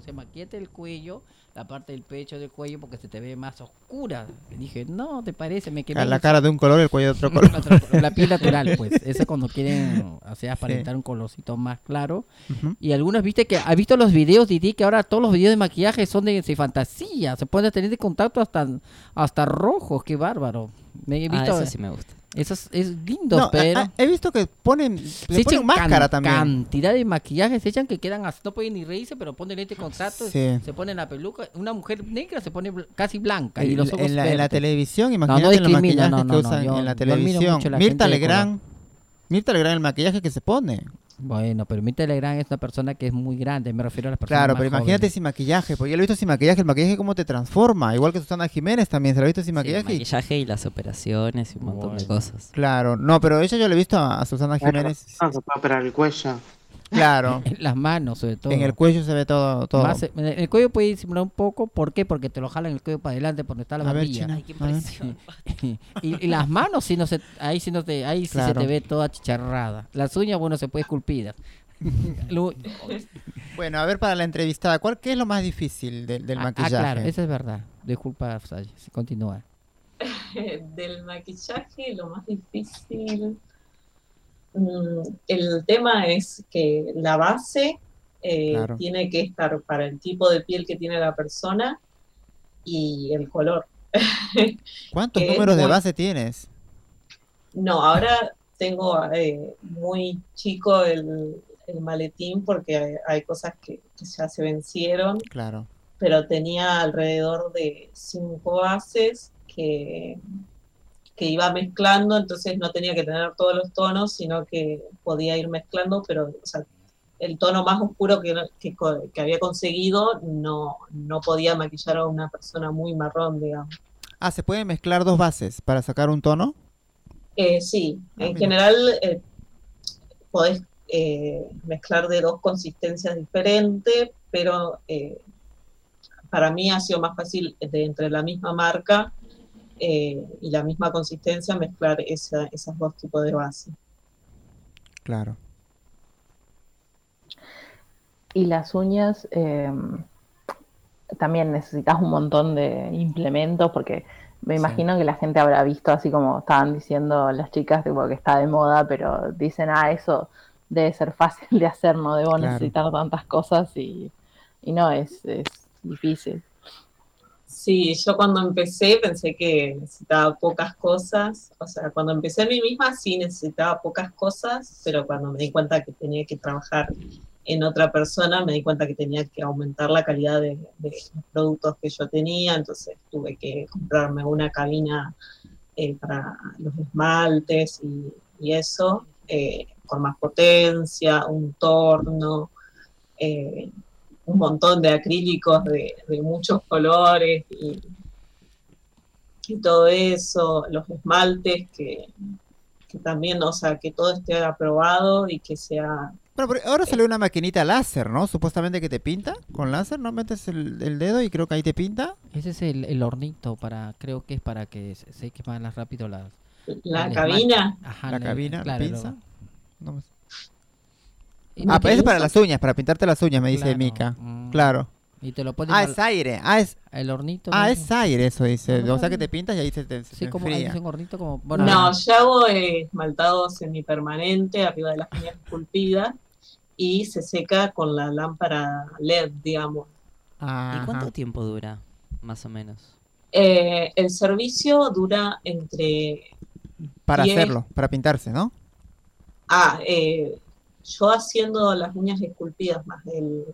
se maquillate el cuello, la parte del pecho del cuello, porque se te ve más oscura. Y dije, no, ¿te parece? Me quemé. La cara de un color, el cuello de otro color. La piel natural, pues. Eso cuando quieren, o sea, aparentar un colorcito más claro. Y algunos, viste que, ¿has visto los videos, Didi? Que ahora todos los videos de maquillaje son de, de fantasía. Se pueden tener de contacto hasta, hasta rojos, qué bárbaro. Me he Ah, visto. eso sí me gusta. Eso es, es lindo, No, pero. a- a- he visto que ponen, se le ponen echan máscara can- también. cantidad de maquillaje, se echan que quedan así, no pueden ni reírse, pero ponen lente de contacto, Sí. se ponen la peluca. Una mujer negra se pone bl- casi blanca y los ojos en, la, en la televisión, no imagínate los maquillajes no, que no, no, usan yo- en la televisión. la Mirta. Legrand. Mirta Legrand, el maquillaje que se pone. Bueno, pero Mirta Legrand es una persona que es muy grande, me refiero a las personas Claro, más pero imagínate jóvenes. sin maquillaje, porque yo lo he visto sin maquillaje, el maquillaje cómo te transforma, igual que Susana Jiménez también, se lo he visto sin Sí, el maquillaje. y- maquillaje y las operaciones y un montón de cosas. Claro, no, pero ella yo le he visto a, a Susana Jiménez, Ah, se puede operar el cuello. Claro, En las manos, sobre todo. en el cuello se ve todo, todo. Más, el cuello puede disimular un poco, ¿por qué? Porque te lo jalan el cuello para adelante, por donde está la barbilla. Ay, qué impresión. y, y las manos, sí no se, ahí sí, no te, ahí sí se te ve toda chicharrada. Las uñas, bueno, se puede esculpir. Lo- Bueno, a ver para la entrevistada, ¿cuál qué es lo más difícil del, del ah, ah, maquillaje? claro, eso es verdad. Disculpa, sí, continúa. Del maquillaje, lo más difícil. Mm, el tema es que la base eh, Claro. tiene que estar para el tipo de piel que tiene la persona y el color. ¿Cuántos números de base tienes? No, ahora tengo eh, muy chico el, el maletín porque hay, hay cosas que, que ya se vencieron, Claro. pero tenía alrededor de cinco bases que, que iba mezclando, entonces no tenía que tener todos los tonos, sino que podía ir mezclando, pero o sea, el tono más oscuro que, había conseguido no, no podía maquillar a una persona muy marrón, digamos. Ah, ¿se pueden mezclar dos bases para sacar un tono? Eh, sí, Ah, en mira. general eh, podés eh, mezclar de dos consistencias diferentes, pero eh, para mí ha sido más fácil de entre la misma marca eh, y la misma consistencia mezclar esa, esos dos tipos de base. Claro. Y las uñas, eh, también necesitas un montón de implementos porque me Sí. imagino que la gente habrá visto así como estaban diciendo las chicas, tipo que está de moda, pero dicen, ah, eso debe ser fácil de hacer, no debo Claro. necesitar tantas cosas y, y no, es, es difícil. Sí, yo cuando empecé pensé que necesitaba pocas cosas, o sea, cuando empecé a mí misma sí necesitaba pocas cosas, pero cuando me di cuenta que tenía que trabajar en otra persona, me di cuenta que tenía que aumentar la calidad de, los productos que yo tenía, entonces tuve que comprarme una cabina eh, para los esmaltes y, y eso, eh, con más potencia, un torno, eh, un montón de acrílicos de, de muchos colores y, y todo eso, los esmaltes que, que también, o sea, que todo esté aprobado y que sea Bueno, pero ahora salió una maquinita láser, ¿no? Supuestamente que te pinta con láser, ¿no? Metes el, el dedo y creo que ahí te pinta. Ese es el, el hornito para, creo que es para que se, se quemen más rápido las. la cabina. Ajá, la cabina, la claro, lo- pinza. No me- y Ah, pero es para las uñas, para pintarte las uñas, me dice Claro, Mika. mm. Claro. Y te lo pones Ah, al- es aire. Ah, es, el hornito. ah, es aire, eso dice. O sea que te pintas y ahí se te, se Sí, te como enfría. un hornito como. Bueno, No, yo hago esmaltado semipermanente arriba de las uñas esculpidas y se seca con la lámpara LED, digamos. ¿Y cuánto tiempo dura, más o menos? Eh, el servicio dura entre... Para diez- hacerlo, para pintarse, ¿no? Ah, eh, yo haciendo las uñas esculpidas más el,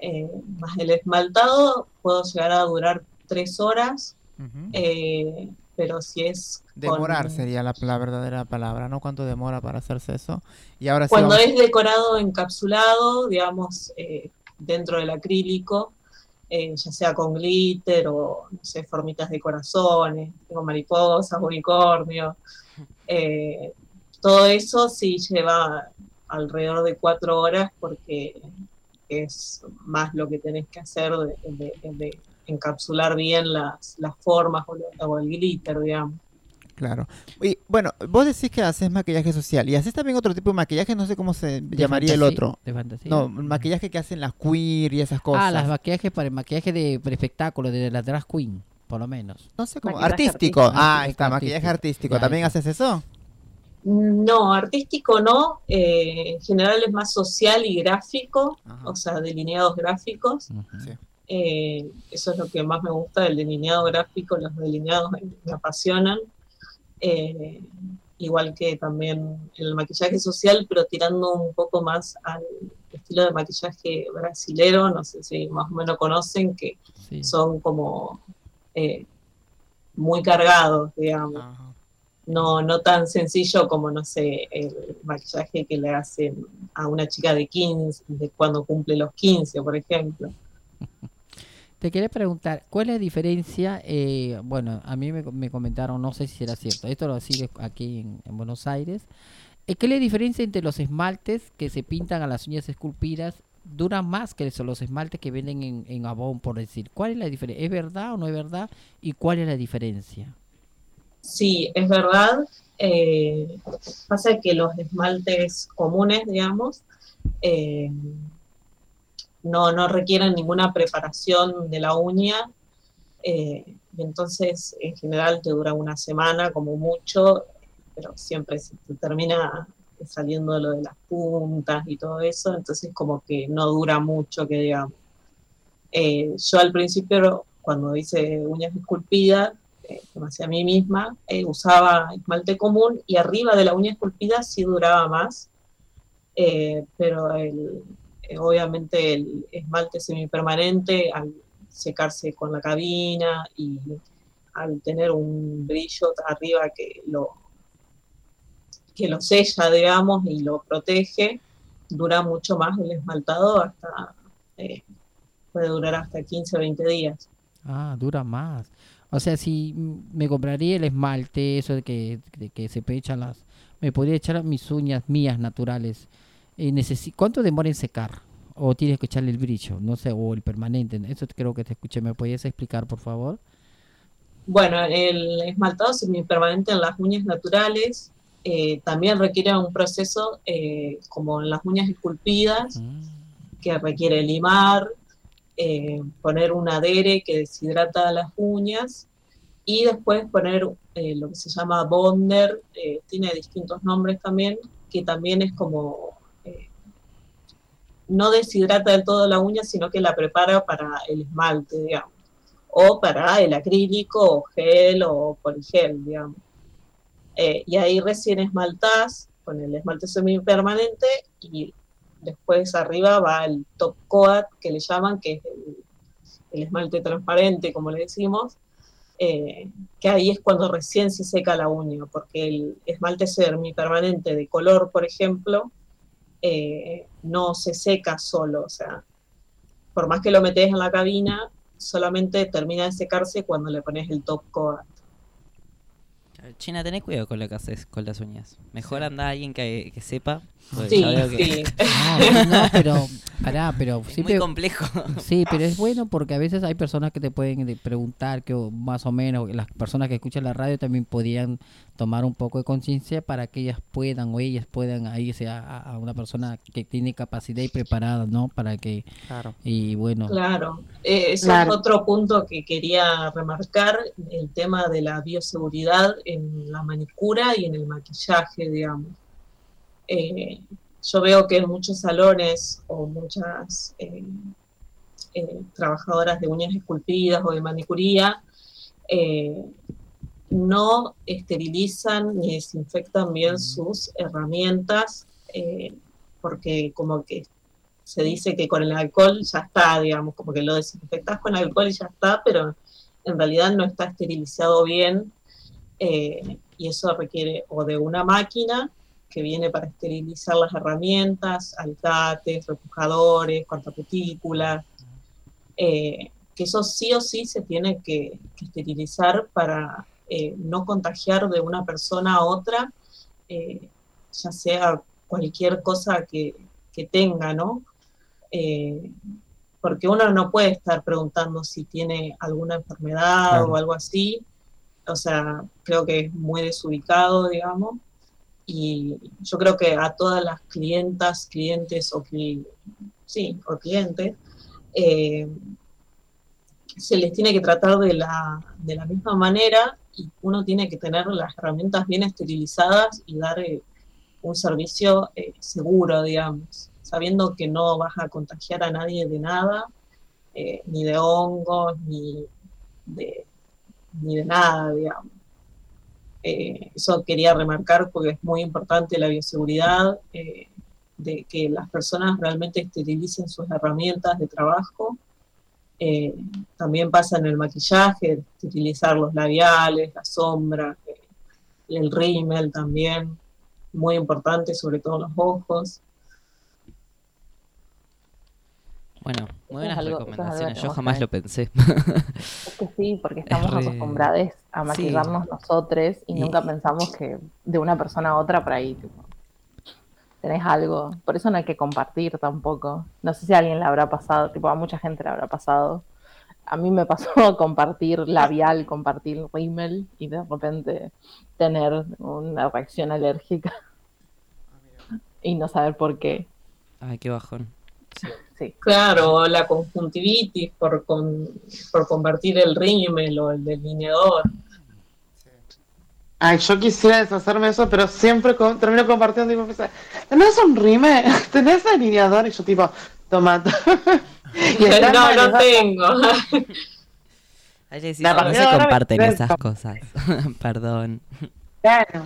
eh, más el esmaltado, puedo llegar a durar tres horas, eh, pero si es... con- Demorar sería la, la verdadera palabra, ¿no? ¿Cuánto demora para hacerse eso? Y ahora sí Cuando vamos- es decorado encapsulado, digamos, eh, dentro del acrílico, eh, ya sea con glitter o, no sé, formitas de corazones, tengo mariposas, unicornio, todo eso sí lleva alrededor de cuatro horas porque es más lo que tenés que hacer de, de- de encapsular bien las, las formas o, lo- o el glitter, digamos. Claro. Y bueno, vos decís que haces maquillaje social y haces también otro tipo de maquillaje, no sé cómo se de llamaría el otro. De fantasía. No, maquillaje que hacen las queer y esas cosas. Ah, las maquillajes para el maquillaje de para espectáculo, de la drag queen, por lo menos. No sé cómo. Maquillaje Artístico. artístico. Ah, Artístico, está, maquillaje artístico. artístico. Ya, ¿También eso. haces eso? No, artístico no, eh, en general es más social y gráfico, Ajá. o sea, delineados gráficos. Sí. Eh, eso es lo que más me gusta del delineado gráfico, los delineados me, me apasionan. Eh, igual que también el maquillaje social, pero tirando un poco más al estilo de maquillaje brasilero, no sé si más o menos conocen, que Sí. son como eh, muy cargados, digamos Ajá. No, no tan sencillo como, no sé, el maquillaje que le hacen a una chica de 15, de cuando cumple los 15, por ejemplo. Te quería preguntar, ¿cuál es la diferencia? eh, bueno, a mí me, me comentaron, no sé si será cierto, esto lo sigue aquí en, en Buenos Aires. eh, ¿Qué es la diferencia entre los esmaltes que se pintan a las uñas esculpidas? ¿Duran más que eso, los esmaltes que venden en, en por decir? ¿Cuál es la diferencia? ¿Es verdad o no es verdad? ¿Y cuál es la diferencia? Sí, es verdad. eh, pasa que los esmaltes comunes, digamos, eh, no, no requieren ninguna preparación de la uña. eh, y entonces, en general, te dura una semana como mucho, pero siempre se te termina saliendo lo de las puntas y todo eso, entonces como que no dura mucho, que digamos. Yo al principio, cuando hice uñas esculpidas, eh, hacía a mí misma, eh, usaba esmalte común y arriba de la uña esculpida sí duraba más, eh, pero el- eh, obviamente el esmalte semipermanente al secarse con la cabina y al tener un brillo arriba que lo, que lo sella, digamos, y lo protege, dura mucho más el esmaltado, hasta puede durar hasta 15 o 20 días. Ah, dura más. O sea, si me compraría el esmalte, eso de que, de que se echan las... Me podría echar mis uñas mías naturales. Eh, necesi- ¿Cuánto demora en secar? ¿O tienes que echarle el brillo? No sé, o el permanente. Eso creo que te escuché. ¿Me podías explicar, por favor? Bueno, el esmaltado semipermanente en las uñas naturales eh, también requiere un proceso eh, como en las uñas esculpidas, que requiere limar, eh, poner un adere que deshidrata las uñas y después poner eh, lo que se llama bonder, eh, tiene distintos nombres también, que también es como, eh, no deshidrata del todo la uña, sino que la prepara para el esmalte, digamos. o para el acrílico o gel o poligel, digamos. Eh, y ahí recién esmaltás con el esmalte semipermanente y después arriba va el top coat que le llaman, que es el, esmalte transparente, como le decimos, eh, que ahí es cuando recién se seca la uña, porque el esmalte semipermanente de color, por ejemplo, eh, no se seca solo, o sea, por más que lo metes en la cabina, solamente termina de secarse cuando le pones el top coat. China, tenés cuidado con lo que haces con las uñas. Mejor anda alguien que, que sepa. Sí, ya veo que- sí. No, no, pero, pará, pero Es siempre- muy complejo. Sí, pero es bueno porque a veces hay personas que te pueden de- preguntar que más o menos las personas que escuchan la radio también podrían tomar un poco de conciencia para que ellas puedan o ellas puedan irse a, a- una persona que tiene capacidad y preparada, ¿no? Para que Claro. y bueno, Claro, eh, eso Claro. es otro punto que quería remarcar, el tema de la bioseguridad en la manicura y en el maquillaje, digamos. Eh, yo veo que en muchos salones o muchas eh, eh, trabajadoras de uñas esculpidas o de manicuría no esterilizan ni desinfectan bien sus herramientas porque como que se dice que con el alcohol ya está, digamos, como que lo desinfectas con alcohol y ya está, pero en realidad no está esterilizado bien eh, y eso requiere o de una máquina que viene para esterilizar las herramientas, alicates, repujadores, cortacutículas, eh, que eso sí o sí se tiene que, que esterilizar para eh, no contagiar de una persona a otra, eh, ya sea cualquier cosa que, que tenga, ¿no? Porque uno no puede estar preguntando si tiene alguna enfermedad Claro. o algo así, o sea, creo que es muy desubicado, digamos, y yo creo que a todas las clientas, clientes o, cli- o clientes, eh, se les tiene que tratar de la, de la misma manera y uno tiene que tener las herramientas bien esterilizadas y dar eh, un servicio eh, seguro, digamos, sabiendo que no vas a contagiar a nadie de nada, ni de hongos, ni de, ni de nada, digamos. Eh, eso quería remarcar porque es muy importante la bioseguridad, eh, de que las personas realmente esterilicen sus herramientas de trabajo. Eh, también pasa en el maquillaje, utilizar los labiales, la sombra, el rímel también, muy importante, sobre todo los ojos. Bueno, muy buenas algo- es recomendaciones. Yo jamás lo pensé. Es que sí, porque estamos re- acostumbrados a sí. maquillarnos nosotros y, Y- nunca pensamos que de una persona a otra por ahí tipo, tenés algo. Por eso no hay que compartir tampoco. No sé si a alguien le habrá pasado, tipo a mucha gente le habrá pasado. A mí me pasó compartir labial, compartir rímel y de repente tener una reacción alérgica y no saber por qué. Ay, qué bajón. Sí. Claro, la conjuntivitis por, con- por convertir el rímel o el delineador. Ay, yo quisiera deshacerme de eso, pero siempre termino compartiendo, tipo, me dice, ¿tenés un rime? ¿Tenés delineador? Y yo tipo, toma. y está No, no tengo. Ay, no se comparten esas cosas. Perdón. Claro.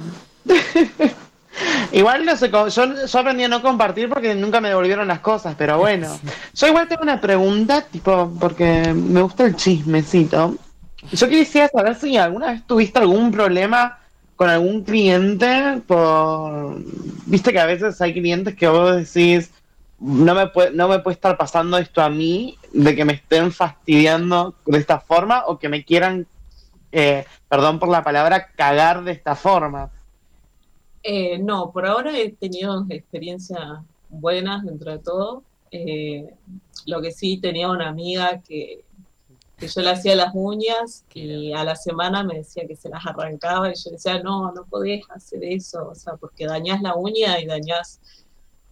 Igual no sé, yo, yo aprendí a no compartir porque nunca me devolvieron las cosas, pero bueno. Yo igual tengo una pregunta, tipo, porque me gusta el chismecito. Yo quisiera saber si alguna vez tuviste algún problema con algún cliente por... Viste que a veces hay clientes que vos decís, no me puede, no me puede estar pasando esto a mí, de que me estén fastidiando de esta forma o que me quieran, eh, perdón por la palabra, cagar de esta forma. Eh, no, por ahora he tenido experiencias buenas dentro de todo. Eh, lo que sí tenía una amiga que, que yo le hacía las uñas y a la semana me decía que se las arrancaba y yo decía, no, no podés hacer eso, o sea, porque dañás la uña y dañás,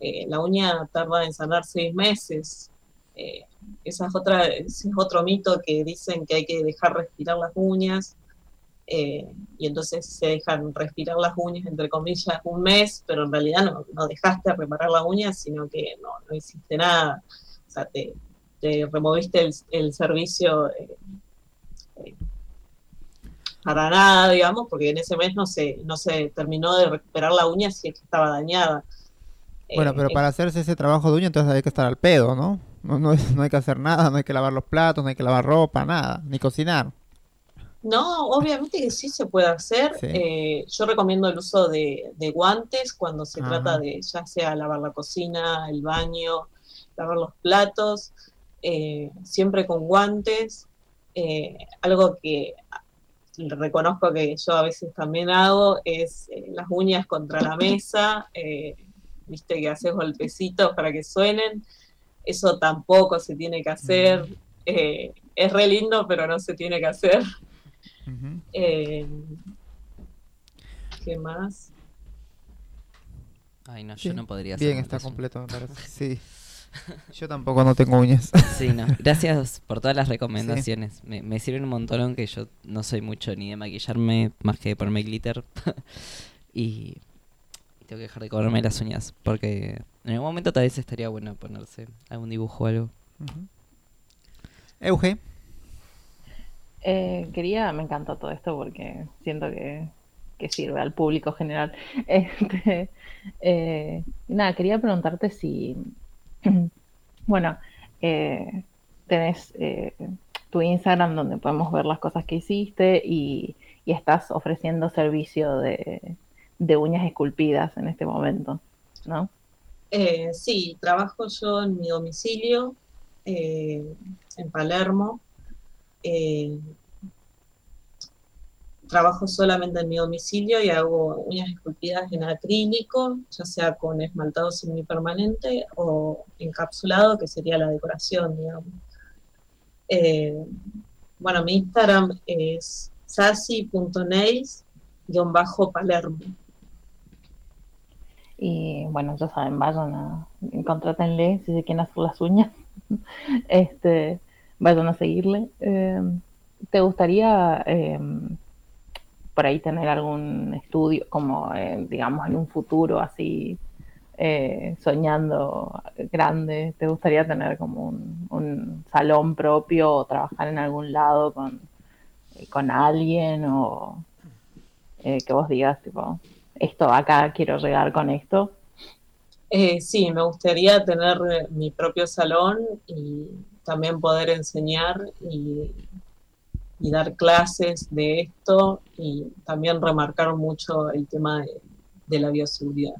eh, la uña tarda en sanar seis meses. Eh, esa es otra, ese es otro mito que dicen que hay que dejar respirar las uñas. Eh, y entonces se dejan respirar las uñas, entre comillas, un mes, pero en realidad no, no dejaste reparar la uña, sino que no, no hiciste nada. O sea, te, te removiste el, el servicio eh, eh, para nada, digamos, porque en ese mes no se, no se terminó de recuperar la uña si es que estaba dañada. Bueno, Eh, pero para hacerse ese trabajo de uña, entonces hay que estar al pedo, ¿no? No, no hay que hacer nada, no hay que lavar los platos, no hay que lavar ropa, nada, ni cocinar. No, obviamente que sí se puede hacer. Sí. Eh, yo recomiendo el uso de, de guantes cuando se Ajá. trata de ya sea lavar la cocina, el baño, lavar los platos, eh, siempre con guantes. Eh, algo que reconozco que yo a veces también hago es eh, las uñas contra la mesa, viste que haces golpecitos para que suenen. Eso tampoco se tiene que hacer. Eh, es re lindo, pero no se tiene que hacer. Eh, ¿Qué más? Ay, no, yo Sí, no podría hacer Bien, está eso. completo, me parece. Sí. Yo tampoco no tengo uñas. Sí, no. Gracias por todas las recomendaciones. Me, me sirven un montón, aunque yo no soy mucho ni de maquillarme más que de ponerme glitter. y tengo que dejar de comerme las uñas. Porque en algún momento tal vez estaría bueno ponerse algún dibujo o algo. Euge. Eh, quería, me encantó todo esto porque siento que, sirve al público general. Este, eh, nada, quería preguntarte si, bueno, eh, tenés eh, tu Instagram donde podemos ver las cosas que hiciste y, y estás ofreciendo servicio de, de uñas esculpidas en este momento, ¿no? Eh, sí, trabajo yo en mi domicilio, eh, en Palermo. Eh, trabajo solamente en mi domicilio y hago uñas esculpidas en acrílico, ya sea con esmaltado semipermanente o encapsulado, que sería la decoración, digamos. Eh, bueno, mi Instagram es sassy.nails-palermo. Y bueno, ya saben, vayan a, contrátenle si se quieren hacer las uñas. Este, vayan a seguirle. Eh, ¿te gustaría eh, por ahí tener algún estudio, como eh, digamos en un futuro así, soñando grande? ¿Te gustaría tener como un, salón propio o trabajar en algún lado con, con alguien o que vos digas, tipo, esto acá quiero llegar con esto? Sí, me gustaría tener mi propio salón y también poder enseñar y, y dar clases de esto y también remarcar mucho el tema de, de la bioseguridad.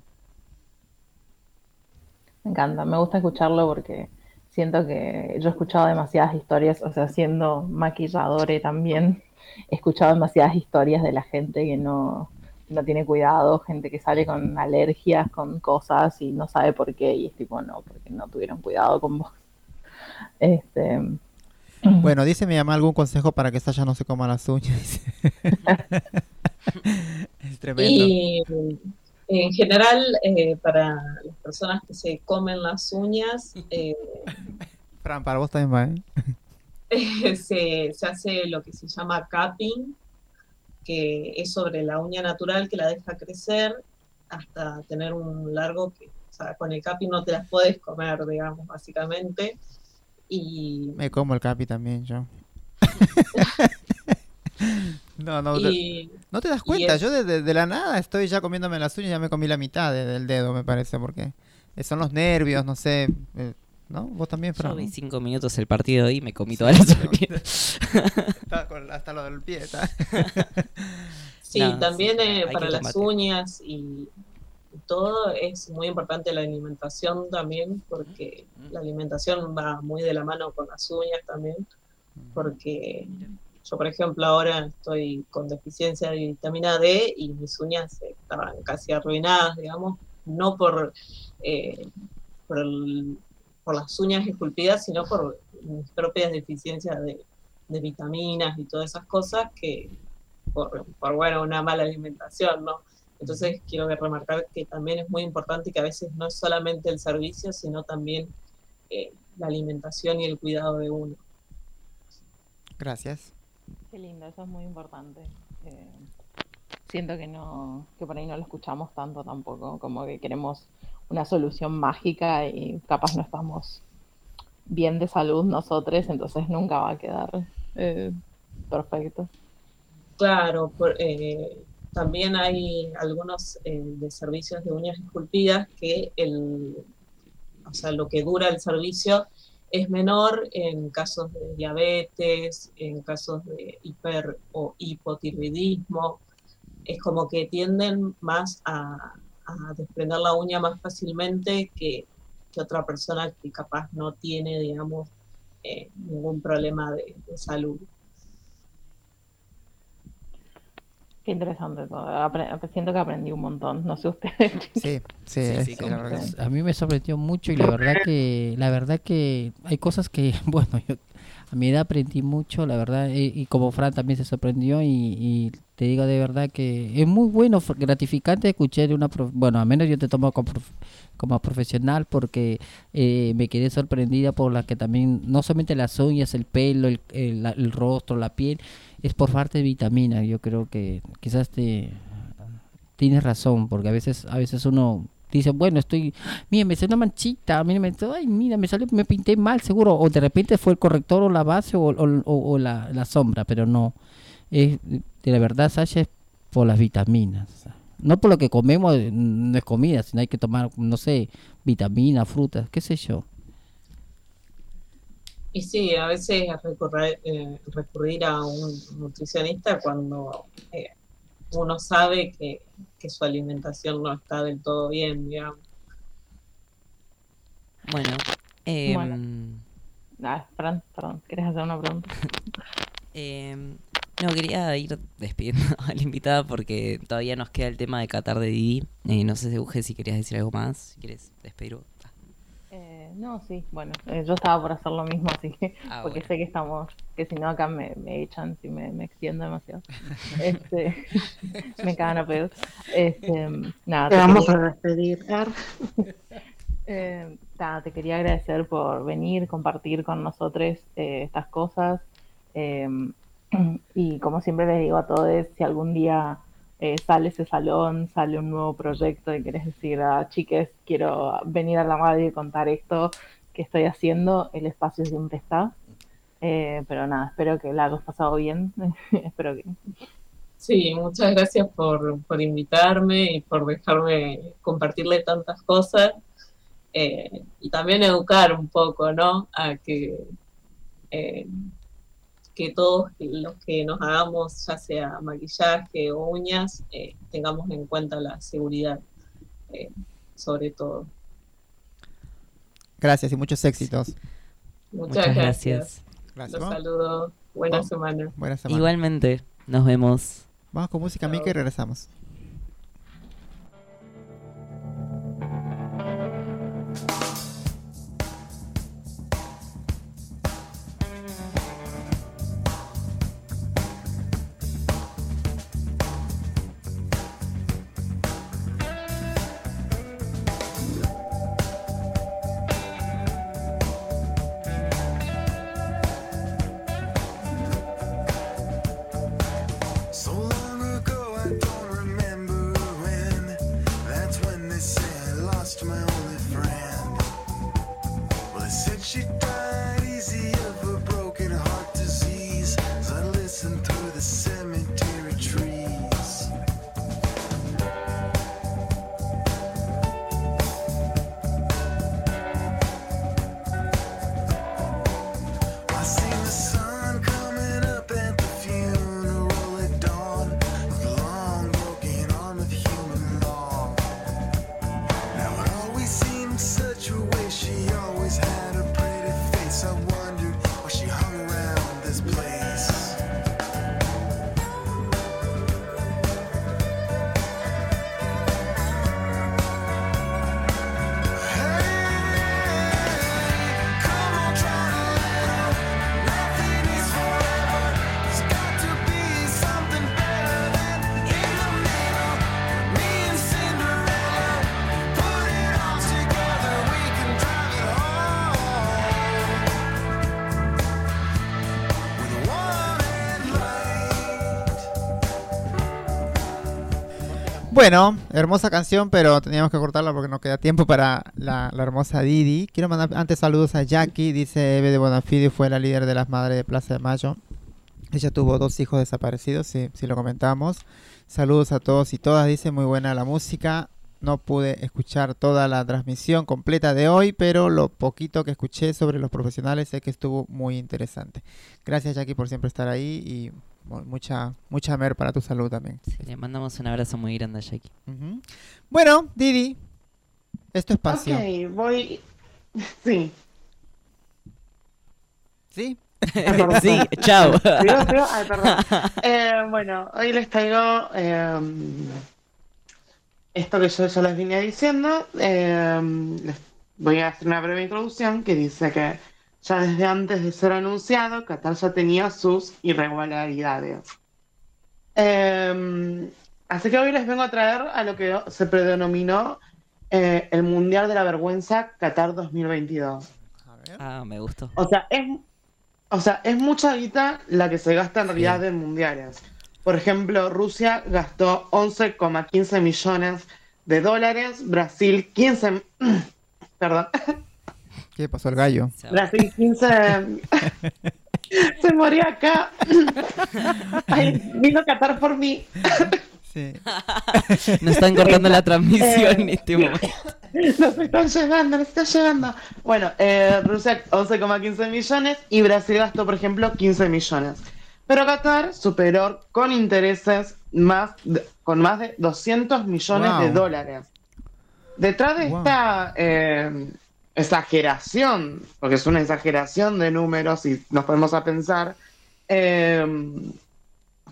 Me encanta, me gusta escucharlo porque siento que yo he escuchado demasiadas historias, o sea, siendo maquilladora también, he escuchado demasiadas historias de la gente que no, no tiene cuidado, gente que sale con alergias, con cosas y no sabe por qué, y es tipo, no, porque no tuvieron cuidado con vos. Este, Bueno, dice mi mamá algún consejo para que Sasha no se coma las uñas. es tremendo. Y en general, eh, para las personas que se comen las uñas, eh, Fran, para vos también va, ¿eh? se, se hace lo que se llama capping, que es sobre la uña natural que la deja crecer hasta tener un largo que, o sea, con el capping no te las puedes comer, digamos, básicamente. Y, Me como el capi también yo. no, no, y- te- no te das cuenta. es- Yo de, de- de la nada estoy ya comiéndome las uñas, ya me comí la mitad de- del dedo, me parece, porque son los nervios, no sé. eh, ¿No? Vos también, Yo Fran. vi ¿no? cinco minutos el partido y me comí todas las uñas. Con- hasta lo del pie, está. Sí, No, también sí, eh, para las combatir. uñas y todo es muy importante la alimentación también, porque la alimentación va muy de la mano con las uñas también, porque yo, por ejemplo, ahora estoy con deficiencia de vitamina D y mis uñas estaban casi arruinadas, digamos, no por, eh, por, el- por las uñas esculpidas, sino por mis propias deficiencias de, de vitaminas y todas esas cosas que por, por, bueno, una mala alimentación, ¿no? Entonces quiero remarcar que también es muy importante que a veces no es solamente el servicio, sino también eh, la alimentación y el cuidado de uno. Gracias. Qué lindo, eso es muy importante. Eh, siento que no, que por ahí no lo escuchamos tanto tampoco, como que queremos una solución mágica y capaz no estamos bien de salud nosotros, entonces nunca va a quedar eh, perfecto. Claro, por- eh, también hay algunos eh, de servicios de uñas esculpidas que el, o sea, lo que dura el servicio es menor en casos de diabetes, en casos de hiper o hipotiroidismo. Es como que tienden más a, desprender la uña más fácilmente que, que otra persona que capaz no tiene, digamos, eh, ningún problema de salud. Qué interesante todo. Apre- siento que aprendí un montón. No sé ustedes. Sí, sí, Sí, es- sí, la verdad. A mí me sorprendió mucho y la verdad que la verdad que hay cosas que bueno yo a mi edad aprendí mucho la verdad y, y como Fran también se sorprendió y, y te digo de verdad que es muy bueno gratificante escuchar de una prof- bueno al menos yo te tomo como, prof- como profesional porque eh, me quedé sorprendida por la que también no solamente las uñas el pelo el, el, la- el rostro la piel es por parte de vitaminas yo creo que quizás te tienes razón, porque a veces, a veces uno dice, bueno, estoy, mira, me salió una manchita, mira, me, ay, mira, me salió, me pinté mal, seguro, o de repente fue el corrector o la base o, la, sombra, pero no, es, de la verdad, Sasha, es por las vitaminas, no por lo que comemos, no es comida, sino hay que tomar, no sé, vitaminas, frutas, qué sé yo. Y sí, a veces recurrir, eh, recurrir a un nutricionista cuando eh, uno sabe que, que su alimentación no está del todo bien, digamos. Bueno, em, Bueno. Ah, Fran, perdón, ¿querés hacer una pregunta? em, no, quería ir despidiendo a la invitada porque todavía nos queda el tema de Qatar de Didi. Eh, no sé, Euge, si querías decir algo más, si quieres despedir. vos. Eh, no, sí, bueno, eh, yo estaba por hacer lo mismo, así que, Ah, porque bueno. sé que estamos, que si no acá me, me echan si me, me extiendo demasiado. Este, me cagan a pedos. Este, nada, Te te vamos quería- a despedir. Ar. Eh, nada, te quería agradecer por venir, compartir con nosotros eh, estas cosas. eh, y como siempre les digo a todos, si algún día eh, sale ese salón, sale un nuevo proyecto y querés decir a chiques, quiero venir a la radio y contar esto que estoy haciendo, el espacio siempre está. Eh, pero nada, espero que la hayas pasado bien. espero que. Sí, muchas gracias por, por invitarme y por dejarme compartirle tantas cosas. eh, y también educar un poco, ¿no? A que, eh, que todos los que nos hagamos, ya sea maquillaje o uñas, eh, tengamos en cuenta la seguridad, eh, sobre todo. Gracias y muchos éxitos. Muchas, Muchas gracias. gracias. Los saludo. Buena Vamos. semana. buena semana. Igualmente, nos vemos. Vamos con música, Mika, y regresamos. Bueno, hermosa canción, pero teníamos que cortarla porque no queda tiempo para la, hermosa Didi. Quiero mandar antes saludos a Jackie, dice Eve de Bonafide, fue la líder de las madres de Plaza de Mayo. Ella tuvo dos hijos desaparecidos, sí, sí lo comentamos. Saludos a todos y todas, dice, muy buena la música. No pude escuchar toda la transmisión completa de hoy, pero lo poquito que escuché sobre los profesionales sé que estuvo muy interesante. Gracias Jackie por siempre estar ahí y mu- mucha mucha mer para tu salud también. Le mandamos un abrazo muy grande a Jackie. Bueno, Didi, es tu espacio. Ok, voy. Sí. ¿Sí? sí, chao. ¿Sigo, sigo? Ay, perdón. Eh, bueno, hoy les traigo eh, esto que yo ya les venía diciendo. Eh, les voy a hacer una breve introducción que dice que ya desde antes de ser anunciado, Qatar ya tenía sus irregularidades. Eh, así que hoy les vengo a traer a lo que se predenominó eh, el Mundial de la Vergüenza Qatar 2022. Ah, me gustó. O sea, es, o sea, es mucha guita la que se gasta en realidad en mundiales. Por ejemplo, Rusia gastó 11,15 millones de dólares, Brasil 15, perdón, ¿Qué pasó el gallo? Brasil 15, se moría acá. Ay, vino a Qatar por mí. Sí. Nos están cortando la transmisión en este momento. Nos están llegando, nos están llegando. Bueno, eh, Rusia 11,15 millones y Brasil gastó, por ejemplo, 15 millones. Pero Qatar superó con intereses más de- con más de 200 millones de dólares. Detrás de Wow. esta eh, exageración, porque es una exageración de números y nos podemos a pensar, eh,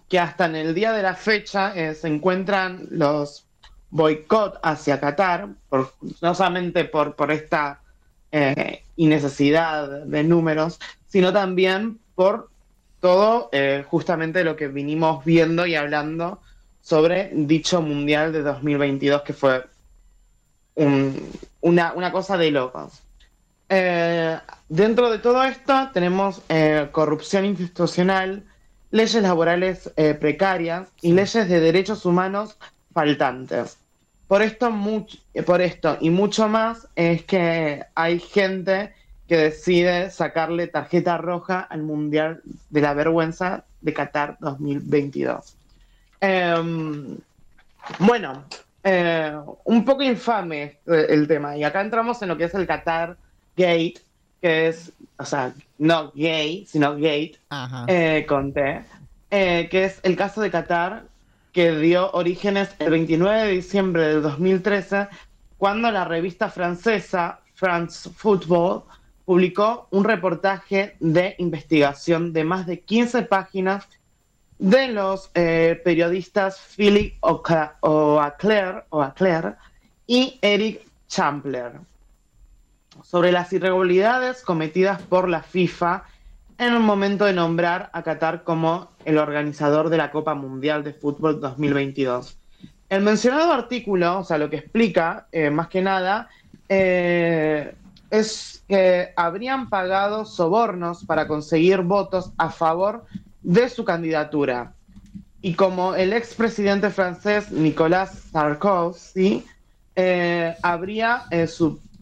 que hasta en el día de la fecha eh, se encuentran los boicot hacia Qatar, por, no solamente por, por esta eh, innecesidad de números, sino también por todo eh, justamente lo que vinimos viendo y hablando sobre dicho Mundial de 2022, que fue un- una, una cosa de locos. Eh, dentro de todo esto tenemos eh, corrupción institucional, leyes laborales precarias y leyes de derechos humanos faltantes. Por esto, much- por esto y mucho más es que hay gente que decide sacarle tarjeta roja al Mundial de la Vergüenza de Qatar 2022. Em, bueno, eh, un poco infame el tema. Y acá entramos en lo que es el Qatar Gate, que es, o sea, no gay, sino gate, eh, con T, eh, que es el caso de Qatar, que dio orígenes el 29 de diciembre del 2013, cuando la revista francesa France Football publicó un reportaje de investigación de más de 15 páginas de los eh, periodistas Philip Oaclair y Eric Champler sobre las irregularidades cometidas por la FIFA en el momento de nombrar a Qatar como el organizador de la Copa Mundial de Fútbol 2022. El mencionado artículo, o sea, lo que explica, eh, más que nada, eh, es que habrían pagado sobornos para conseguir votos a favor de su candidatura. Y como el expresidente francés Nicolas Sarkozy eh, habría eh,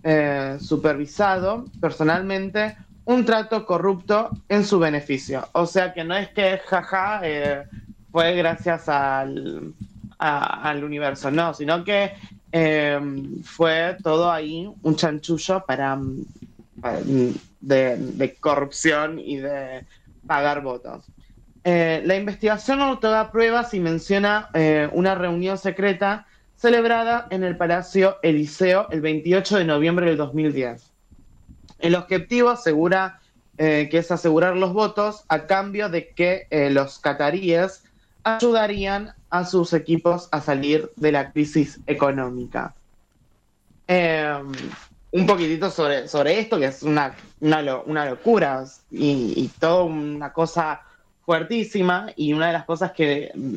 eh, supervisado personalmente un trato corrupto en su beneficio. O sea que no es que jaja fue gracias al, al universo, no, sino que eh, fue todo ahí un chanchullo para, mm, mm, de, corrupción y de pagar votos. Eh, la investigación da pruebas y menciona eh, una reunión secreta celebrada en el Palacio Eliseo el 28 de noviembre del 2010. El objetivo asegura eh, que es asegurar los votos a cambio de que los cataríes ayudarían a sus equipos a salir de la crisis económica. Eh, un poquitito sobre, sobre esto, que es una, una, lo- una locura y, y toda una cosa fuertísima y una de las cosas que mm,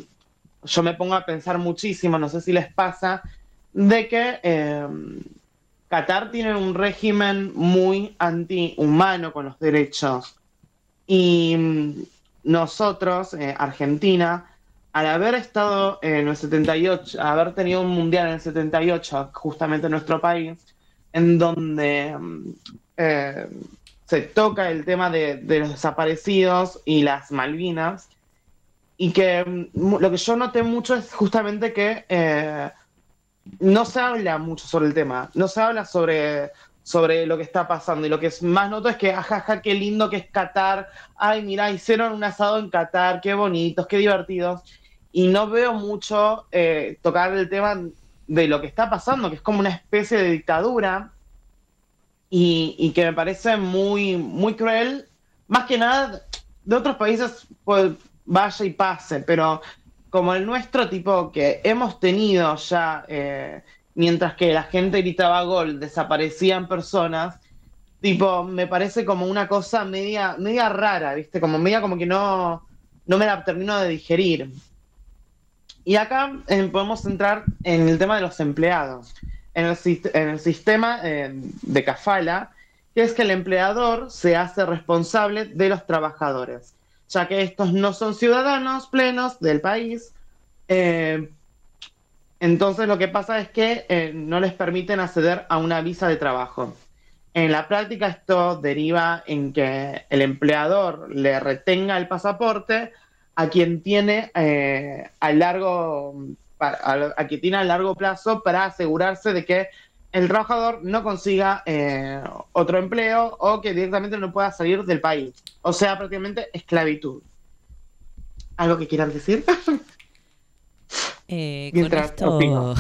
yo me pongo a pensar muchísimo, no sé si les pasa, de que eh, Qatar tiene un régimen muy antihumano con los derechos. Y mm, nosotros, eh, Argentina, al haber estado en el 78, haber tenido un mundial en el 78, justamente en nuestro país, en donde mm, eh, se toca el tema de, los desaparecidos y las Malvinas. Y que mm, lo que yo noté mucho es justamente que eh, no se habla mucho sobre el tema, no se habla sobre, sobre lo que está pasando. Y lo que más noto es que, ajaja, qué lindo que es Qatar. Ay, mira, hicieron un asado en Qatar, qué bonitos, qué divertidos. Y no veo mucho eh, tocar el tema de lo que está pasando, que es como una especie de dictadura y, y que me parece muy, muy cruel. Más que nada, de otros países, pues vaya y pase, pero como el nuestro, tipo que hemos tenido ya, eh, mientras que la gente gritaba gol, desaparecían personas, tipo, me parece como una cosa media, media rara, ¿viste? Como media como que no, no me la termino de digerir. Y acá eh, podemos entrar en el tema de los empleados. En el, en el sistema eh, de Cafala, que es que el empleador se hace responsable de los trabajadores, ya que estos no son ciudadanos plenos del país. eh, entonces lo que pasa es que eh, no les permiten acceder a una visa de trabajo. En la práctica esto deriva en que el empleador le retenga el pasaporte a quien tiene eh, a largo a quien tiene a largo plazo para asegurarse de que el trabajador no consiga eh, otro empleo o que directamente no pueda salir del país. O sea, prácticamente esclavitud. ¿Algo que quieran decir? Eh, con Mientras esto, opino.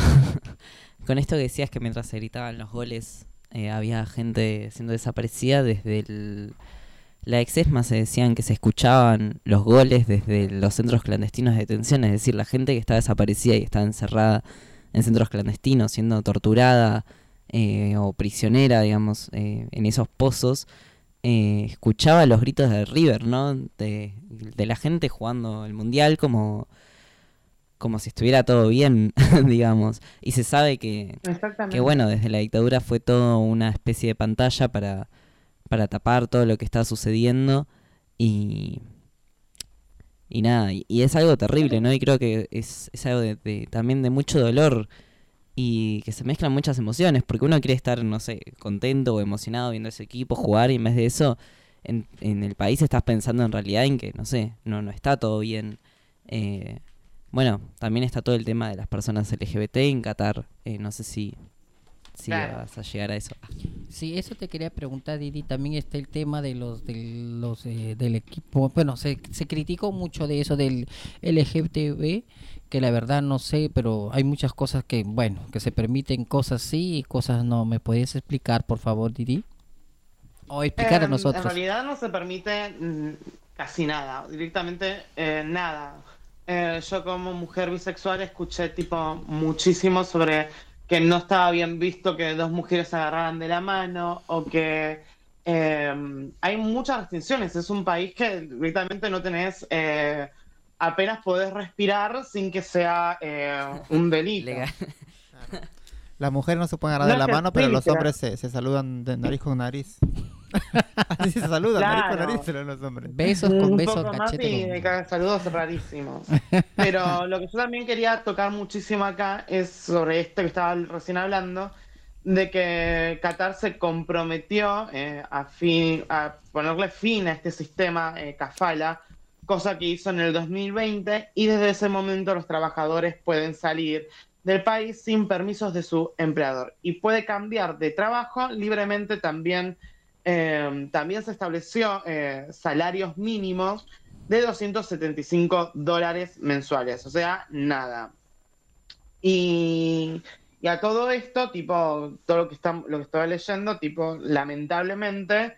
con esto que decías que mientras se gritaban los goles eh, había gente siendo desaparecida desde el, la exesma se decían que se escuchaban los goles desde los centros clandestinos de detención, es decir, la gente que estaba desaparecida y estaba encerrada en centros clandestinos, siendo torturada eh, o prisionera, digamos, eh, en esos pozos, eh, escuchaba los gritos de River, ¿no? De, de la gente jugando el mundial como como si estuviera todo bien, digamos. Y se sabe que, que, bueno, desde la dictadura fue todo una especie de pantalla para, para tapar todo lo que estaba sucediendo. Y, y nada, y, y es algo terrible, ¿no? Y creo que es, es algo de, de- también de mucho dolor y que se mezclan muchas emociones, porque uno quiere estar, no sé, contento o emocionado viendo ese equipo jugar y en vez de eso, en, en el país estás pensando en realidad en que, no sé, no, no está todo bien. Eh, bueno, también está todo el tema de las personas LGBT en Qatar. Eh, no sé si, si Claro. vas a llegar a eso. Sí, eso te quería preguntar, Didi. También está el tema de los, de los eh, del equipo. Bueno, se, se criticó mucho de eso del LGTB, que la verdad no sé, pero hay muchas cosas que, bueno, que se permiten cosas sí y cosas no. ¿Me puedes explicar, por favor, Didi? O explicar a Em, nosotros. En realidad no se permite mm, casi nada, directamente eh, nada. Eh, yo como mujer bisexual escuché tipo muchísimo sobre que no estaba bien visto que dos mujeres se agarraran de la mano o que eh, hay muchas restricciones. Es un país que directamente no tenés, eh, apenas podés respirar sin que sea eh, un delito. Las mujeres no se pueden agarrar de No, la que mano, pero los hombres se, se saludan de nariz con nariz. Así se con Claro. pero los hombres. un poco más y me cagan saludos rarísimos. Pero lo que yo también quería tocar muchísimo acá es sobre esto que estaba recién hablando, de que Qatar se comprometió eh, a, fin, a ponerle fin a este sistema eh, kafala, cosa que hizo en el 2020 y desde ese momento los trabajadores pueden salir del país sin permisos de su empleador y puede cambiar de trabajo libremente también. Eh, también se estableció eh, salarios mínimos de 275 dólares mensuales, o sea, nada. Y, a todo esto, tipo, todo lo que, está, lo que estaba leyendo, tipo, lamentablemente,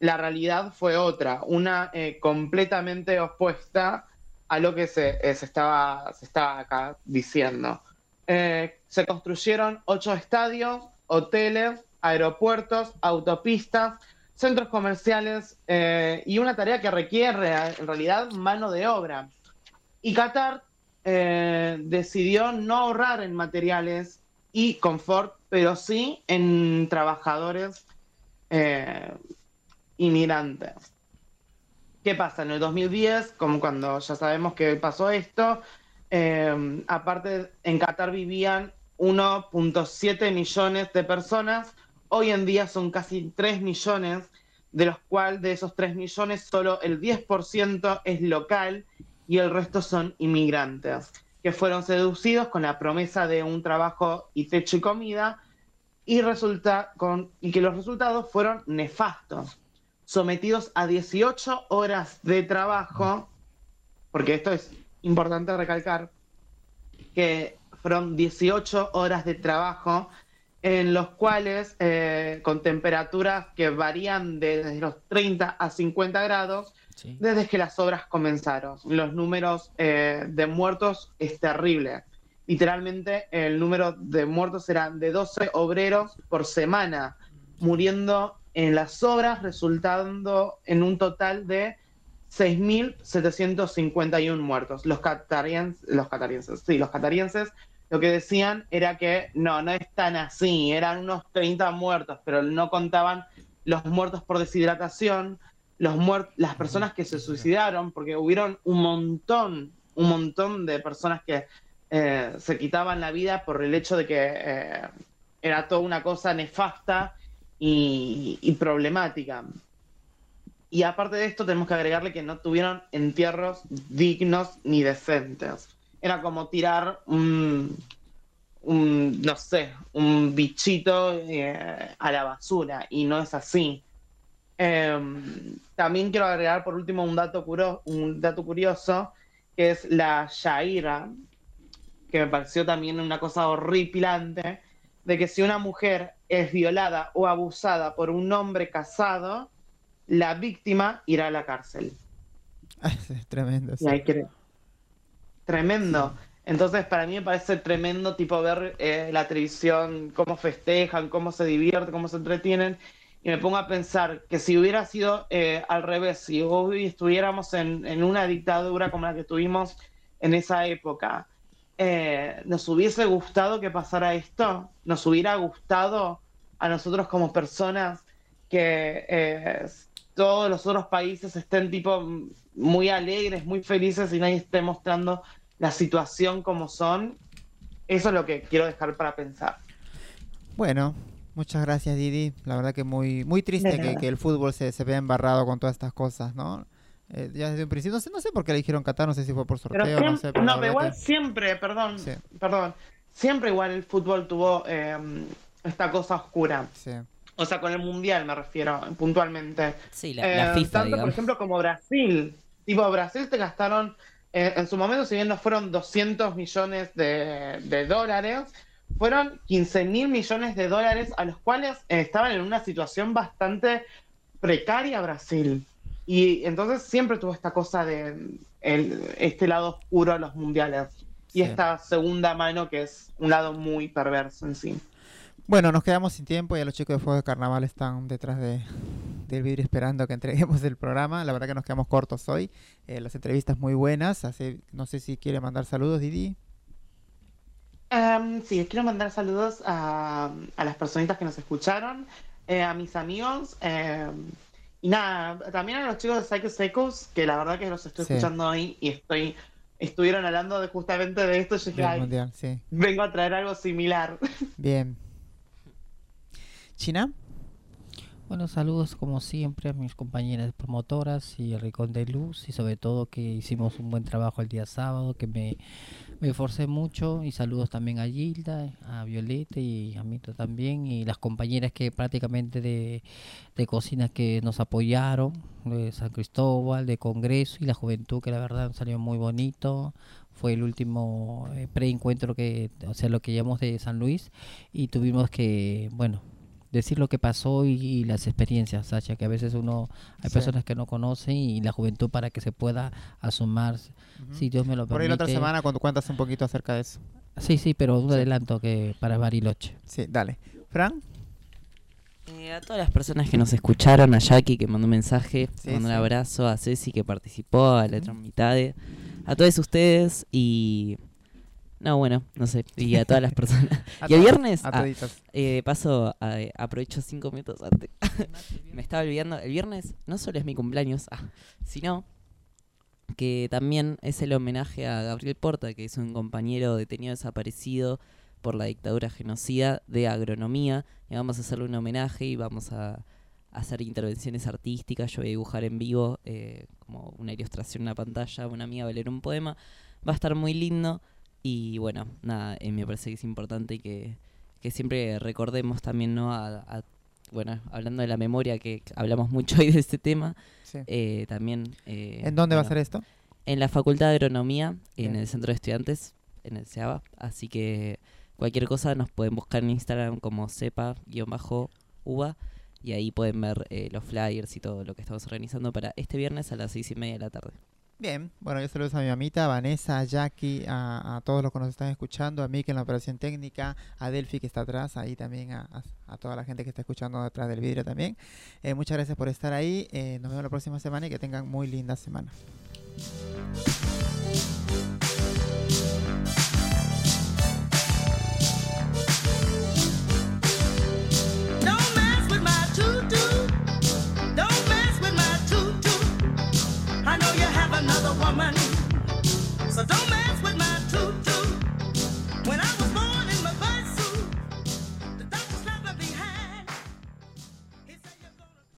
la realidad fue otra, una eh, completamente opuesta a lo que se, eh, se estaba, se estaba acá diciendo. Se construyeron ocho estadios, hoteles, aeropuertos, autopistas, centros comerciales eh, y una tarea que requiere en realidad mano de obra. Y Qatar eh, decidió no ahorrar en materiales y confort, pero sí en trabajadores eh, inmigrantes. ¿Qué pasa? En el 2010, como cuando ya sabemos que pasó esto, aparte en Qatar vivían 1.7 millones de personas, hoy en día son casi 3 millones de los cuales de esos 3 millones solo el 10% es local y el resto son inmigrantes, que fueron seducidos con la promesa de un trabajo y techo y comida y, resulta con, y que los resultados fueron nefastos. Sometidos a 18 horas de trabajo, porque esto es importante recalcar, que fueron 18 horas de trabajo en los cuales eh, con temperaturas que varían de- desde los 30 a 50 grados desde que las obras comenzaron. Los números eh, de muertos es terrible. Literalmente el número de muertos era de 12 obreros por semana, muriendo en las obras, resultando en un total de 6.751 muertos. Los catarienses, los catarienses, sí, los catarienses lo que decían era que no, no es tan así, eran unos 30 muertos, pero no contaban los muertos por deshidratación, los muer- las personas que se suicidaron, porque hubieron un montón, un montón de personas que eh, se quitaban la vida por el hecho de que eh, era toda una cosa nefasta y, y problemática. Y aparte de esto, tenemos que agregarle que no tuvieron entierros dignos ni decentes. Era como tirar un, un, no sé, un bichito eh, a la basura, y no es así. Em, también quiero agregar por último un dato, curo- un dato curioso, que es la Shaira, que me pareció también una cosa horripilante, de que si una mujer es violada o abusada por un hombre casado, la víctima irá a la cárcel. Es tremendo. sí. Y ahí creo. Tremendo. Entonces, para mí me parece tremendo, tipo, ver eh, la televisión, cómo festejan, cómo se divierten, cómo se entretienen. Y me pongo a pensar que si hubiera sido eh, al revés, si hoy estuviéramos en, en una dictadura como la que tuvimos en esa época, eh, ¿nos hubiese gustado que pasara esto? ¿Nos hubiera gustado a nosotros como personas que eh, todos los otros países estén tipo muy alegres, muy felices y nadie esté mostrando la situación como son? Eso es lo que quiero dejar para pensar. Bueno, muchas gracias Didi. La verdad que muy muy triste que, el fútbol se, se vea embarrado con todas estas cosas, ¿no? Eh, ya desde un principio, no sé, no sé por qué le dijeron Qatar, no sé si fue por Pero sorteo, siempre, no sé. pero la no, pero igual que- siempre, perdón, perdón, siempre igual el fútbol tuvo eh, esta cosa oscura. Sí. O sea, con el mundial me refiero puntualmente. Sí, la- la FIFA, Tanto, digamos. por ejemplo, como Brasil. Tipo, Brasil te gastaron, en su momento, si bien no fueron 200 millones de, de dólares, fueron 15 mil millones de dólares a los cuales eh, estaban en una situación bastante precaria Brasil. Y entonces siempre tuvo esta cosa de el- este lado oscuro a los mundiales. Y Sí. esta segunda mano que es un lado muy perverso en sí. Bueno, nos quedamos sin tiempo y los chicos de Fuego de Carnaval están detrás de, del vidrio esperando que entreguemos el programa. La verdad que nos quedamos cortos hoy. Eh, las entrevistas muy buenas. Así, no sé si quiere mandar saludos, Didi. Em, sí, quiero mandar saludos a, a las personitas que nos escucharon, eh, a mis amigos, em, y nada, también a los chicos de Psycho Secos, que la verdad que los estoy Sí. escuchando hoy y estoy estuvieron hablando de justamente de esto, yo dije, Del "Ay, mundial, sí. vengo a traer algo similar. Bien. ¿China? Bueno, saludos como siempre a mis compañeras promotoras y Ricón de Luz y sobre todo que hicimos un buen trabajo el día sábado, que me, me esforcé mucho y saludos también a Gilda, a Violeta y a Mita también y las compañeras que prácticamente de, de cocina que nos apoyaron, de San Cristóbal, de Congreso y la Juventud que la verdad salió muy bonito. Fue el último eh, preencuentro que, o sea, lo que llamamos de San Luis y tuvimos que, bueno, decir lo que pasó y, y las experiencias, Sacha, que a veces uno, hay Sí. personas que no conocen y la juventud para que se pueda asumar, si Dios me lo Por ahí la otra permite. semana cuando cuentas un poquito acerca de eso. Sí, sí, pero un adelanto que para Bariloche. Sí, dale. Fran. Eh, a todas las personas que nos escucharon, a Jackie que mandó un mensaje, Sí, mandó un abrazo, a Ceci que participó, a la mitad, a todos ustedes y... No, bueno, no sé, y a todas las personas. A y el viernes, a ah, eh, de paso, a- aprovecho cinco minutos antes. Me estaba olvidando, el viernes no solo es mi cumpleaños, ah, sino que también es el homenaje a Gabriel Porta, que es un compañero detenido desaparecido por la dictadura genocida de agronomía. Y vamos a hacerle un homenaje y vamos a, hacer intervenciones artísticas, yo voy a dibujar en vivo, eh, como una ilustración una pantalla, una amiga va a leer un poema, va a estar muy lindo y bueno, nada, eh, me parece que es importante que, que siempre recordemos también, ¿no? A, a- bueno, hablando de la memoria, que hablamos mucho hoy de este tema, Sí. eh, también... eh, ¿En dónde va a ser esto? En la Facultad de Agronomía, en Bien. el Centro de Estudiantes, en el CEABA. Así que cualquier cosa nos pueden buscar en Instagram como cepa-uva y ahí pueden ver eh, los flyers y todo lo que estamos organizando para este viernes a las seis y media de la tarde. Bien, bueno, yo saludos a mi mamita, a Vanessa, a Jackie, a, todos los que nos están escuchando, a Miki en la operación técnica, a Delphi que está atrás, ahí también a toda la gente que está escuchando detrás del vidrio también. Eh, muchas gracias por estar ahí, eh, nos vemos la próxima semana y que tengan muy linda semana.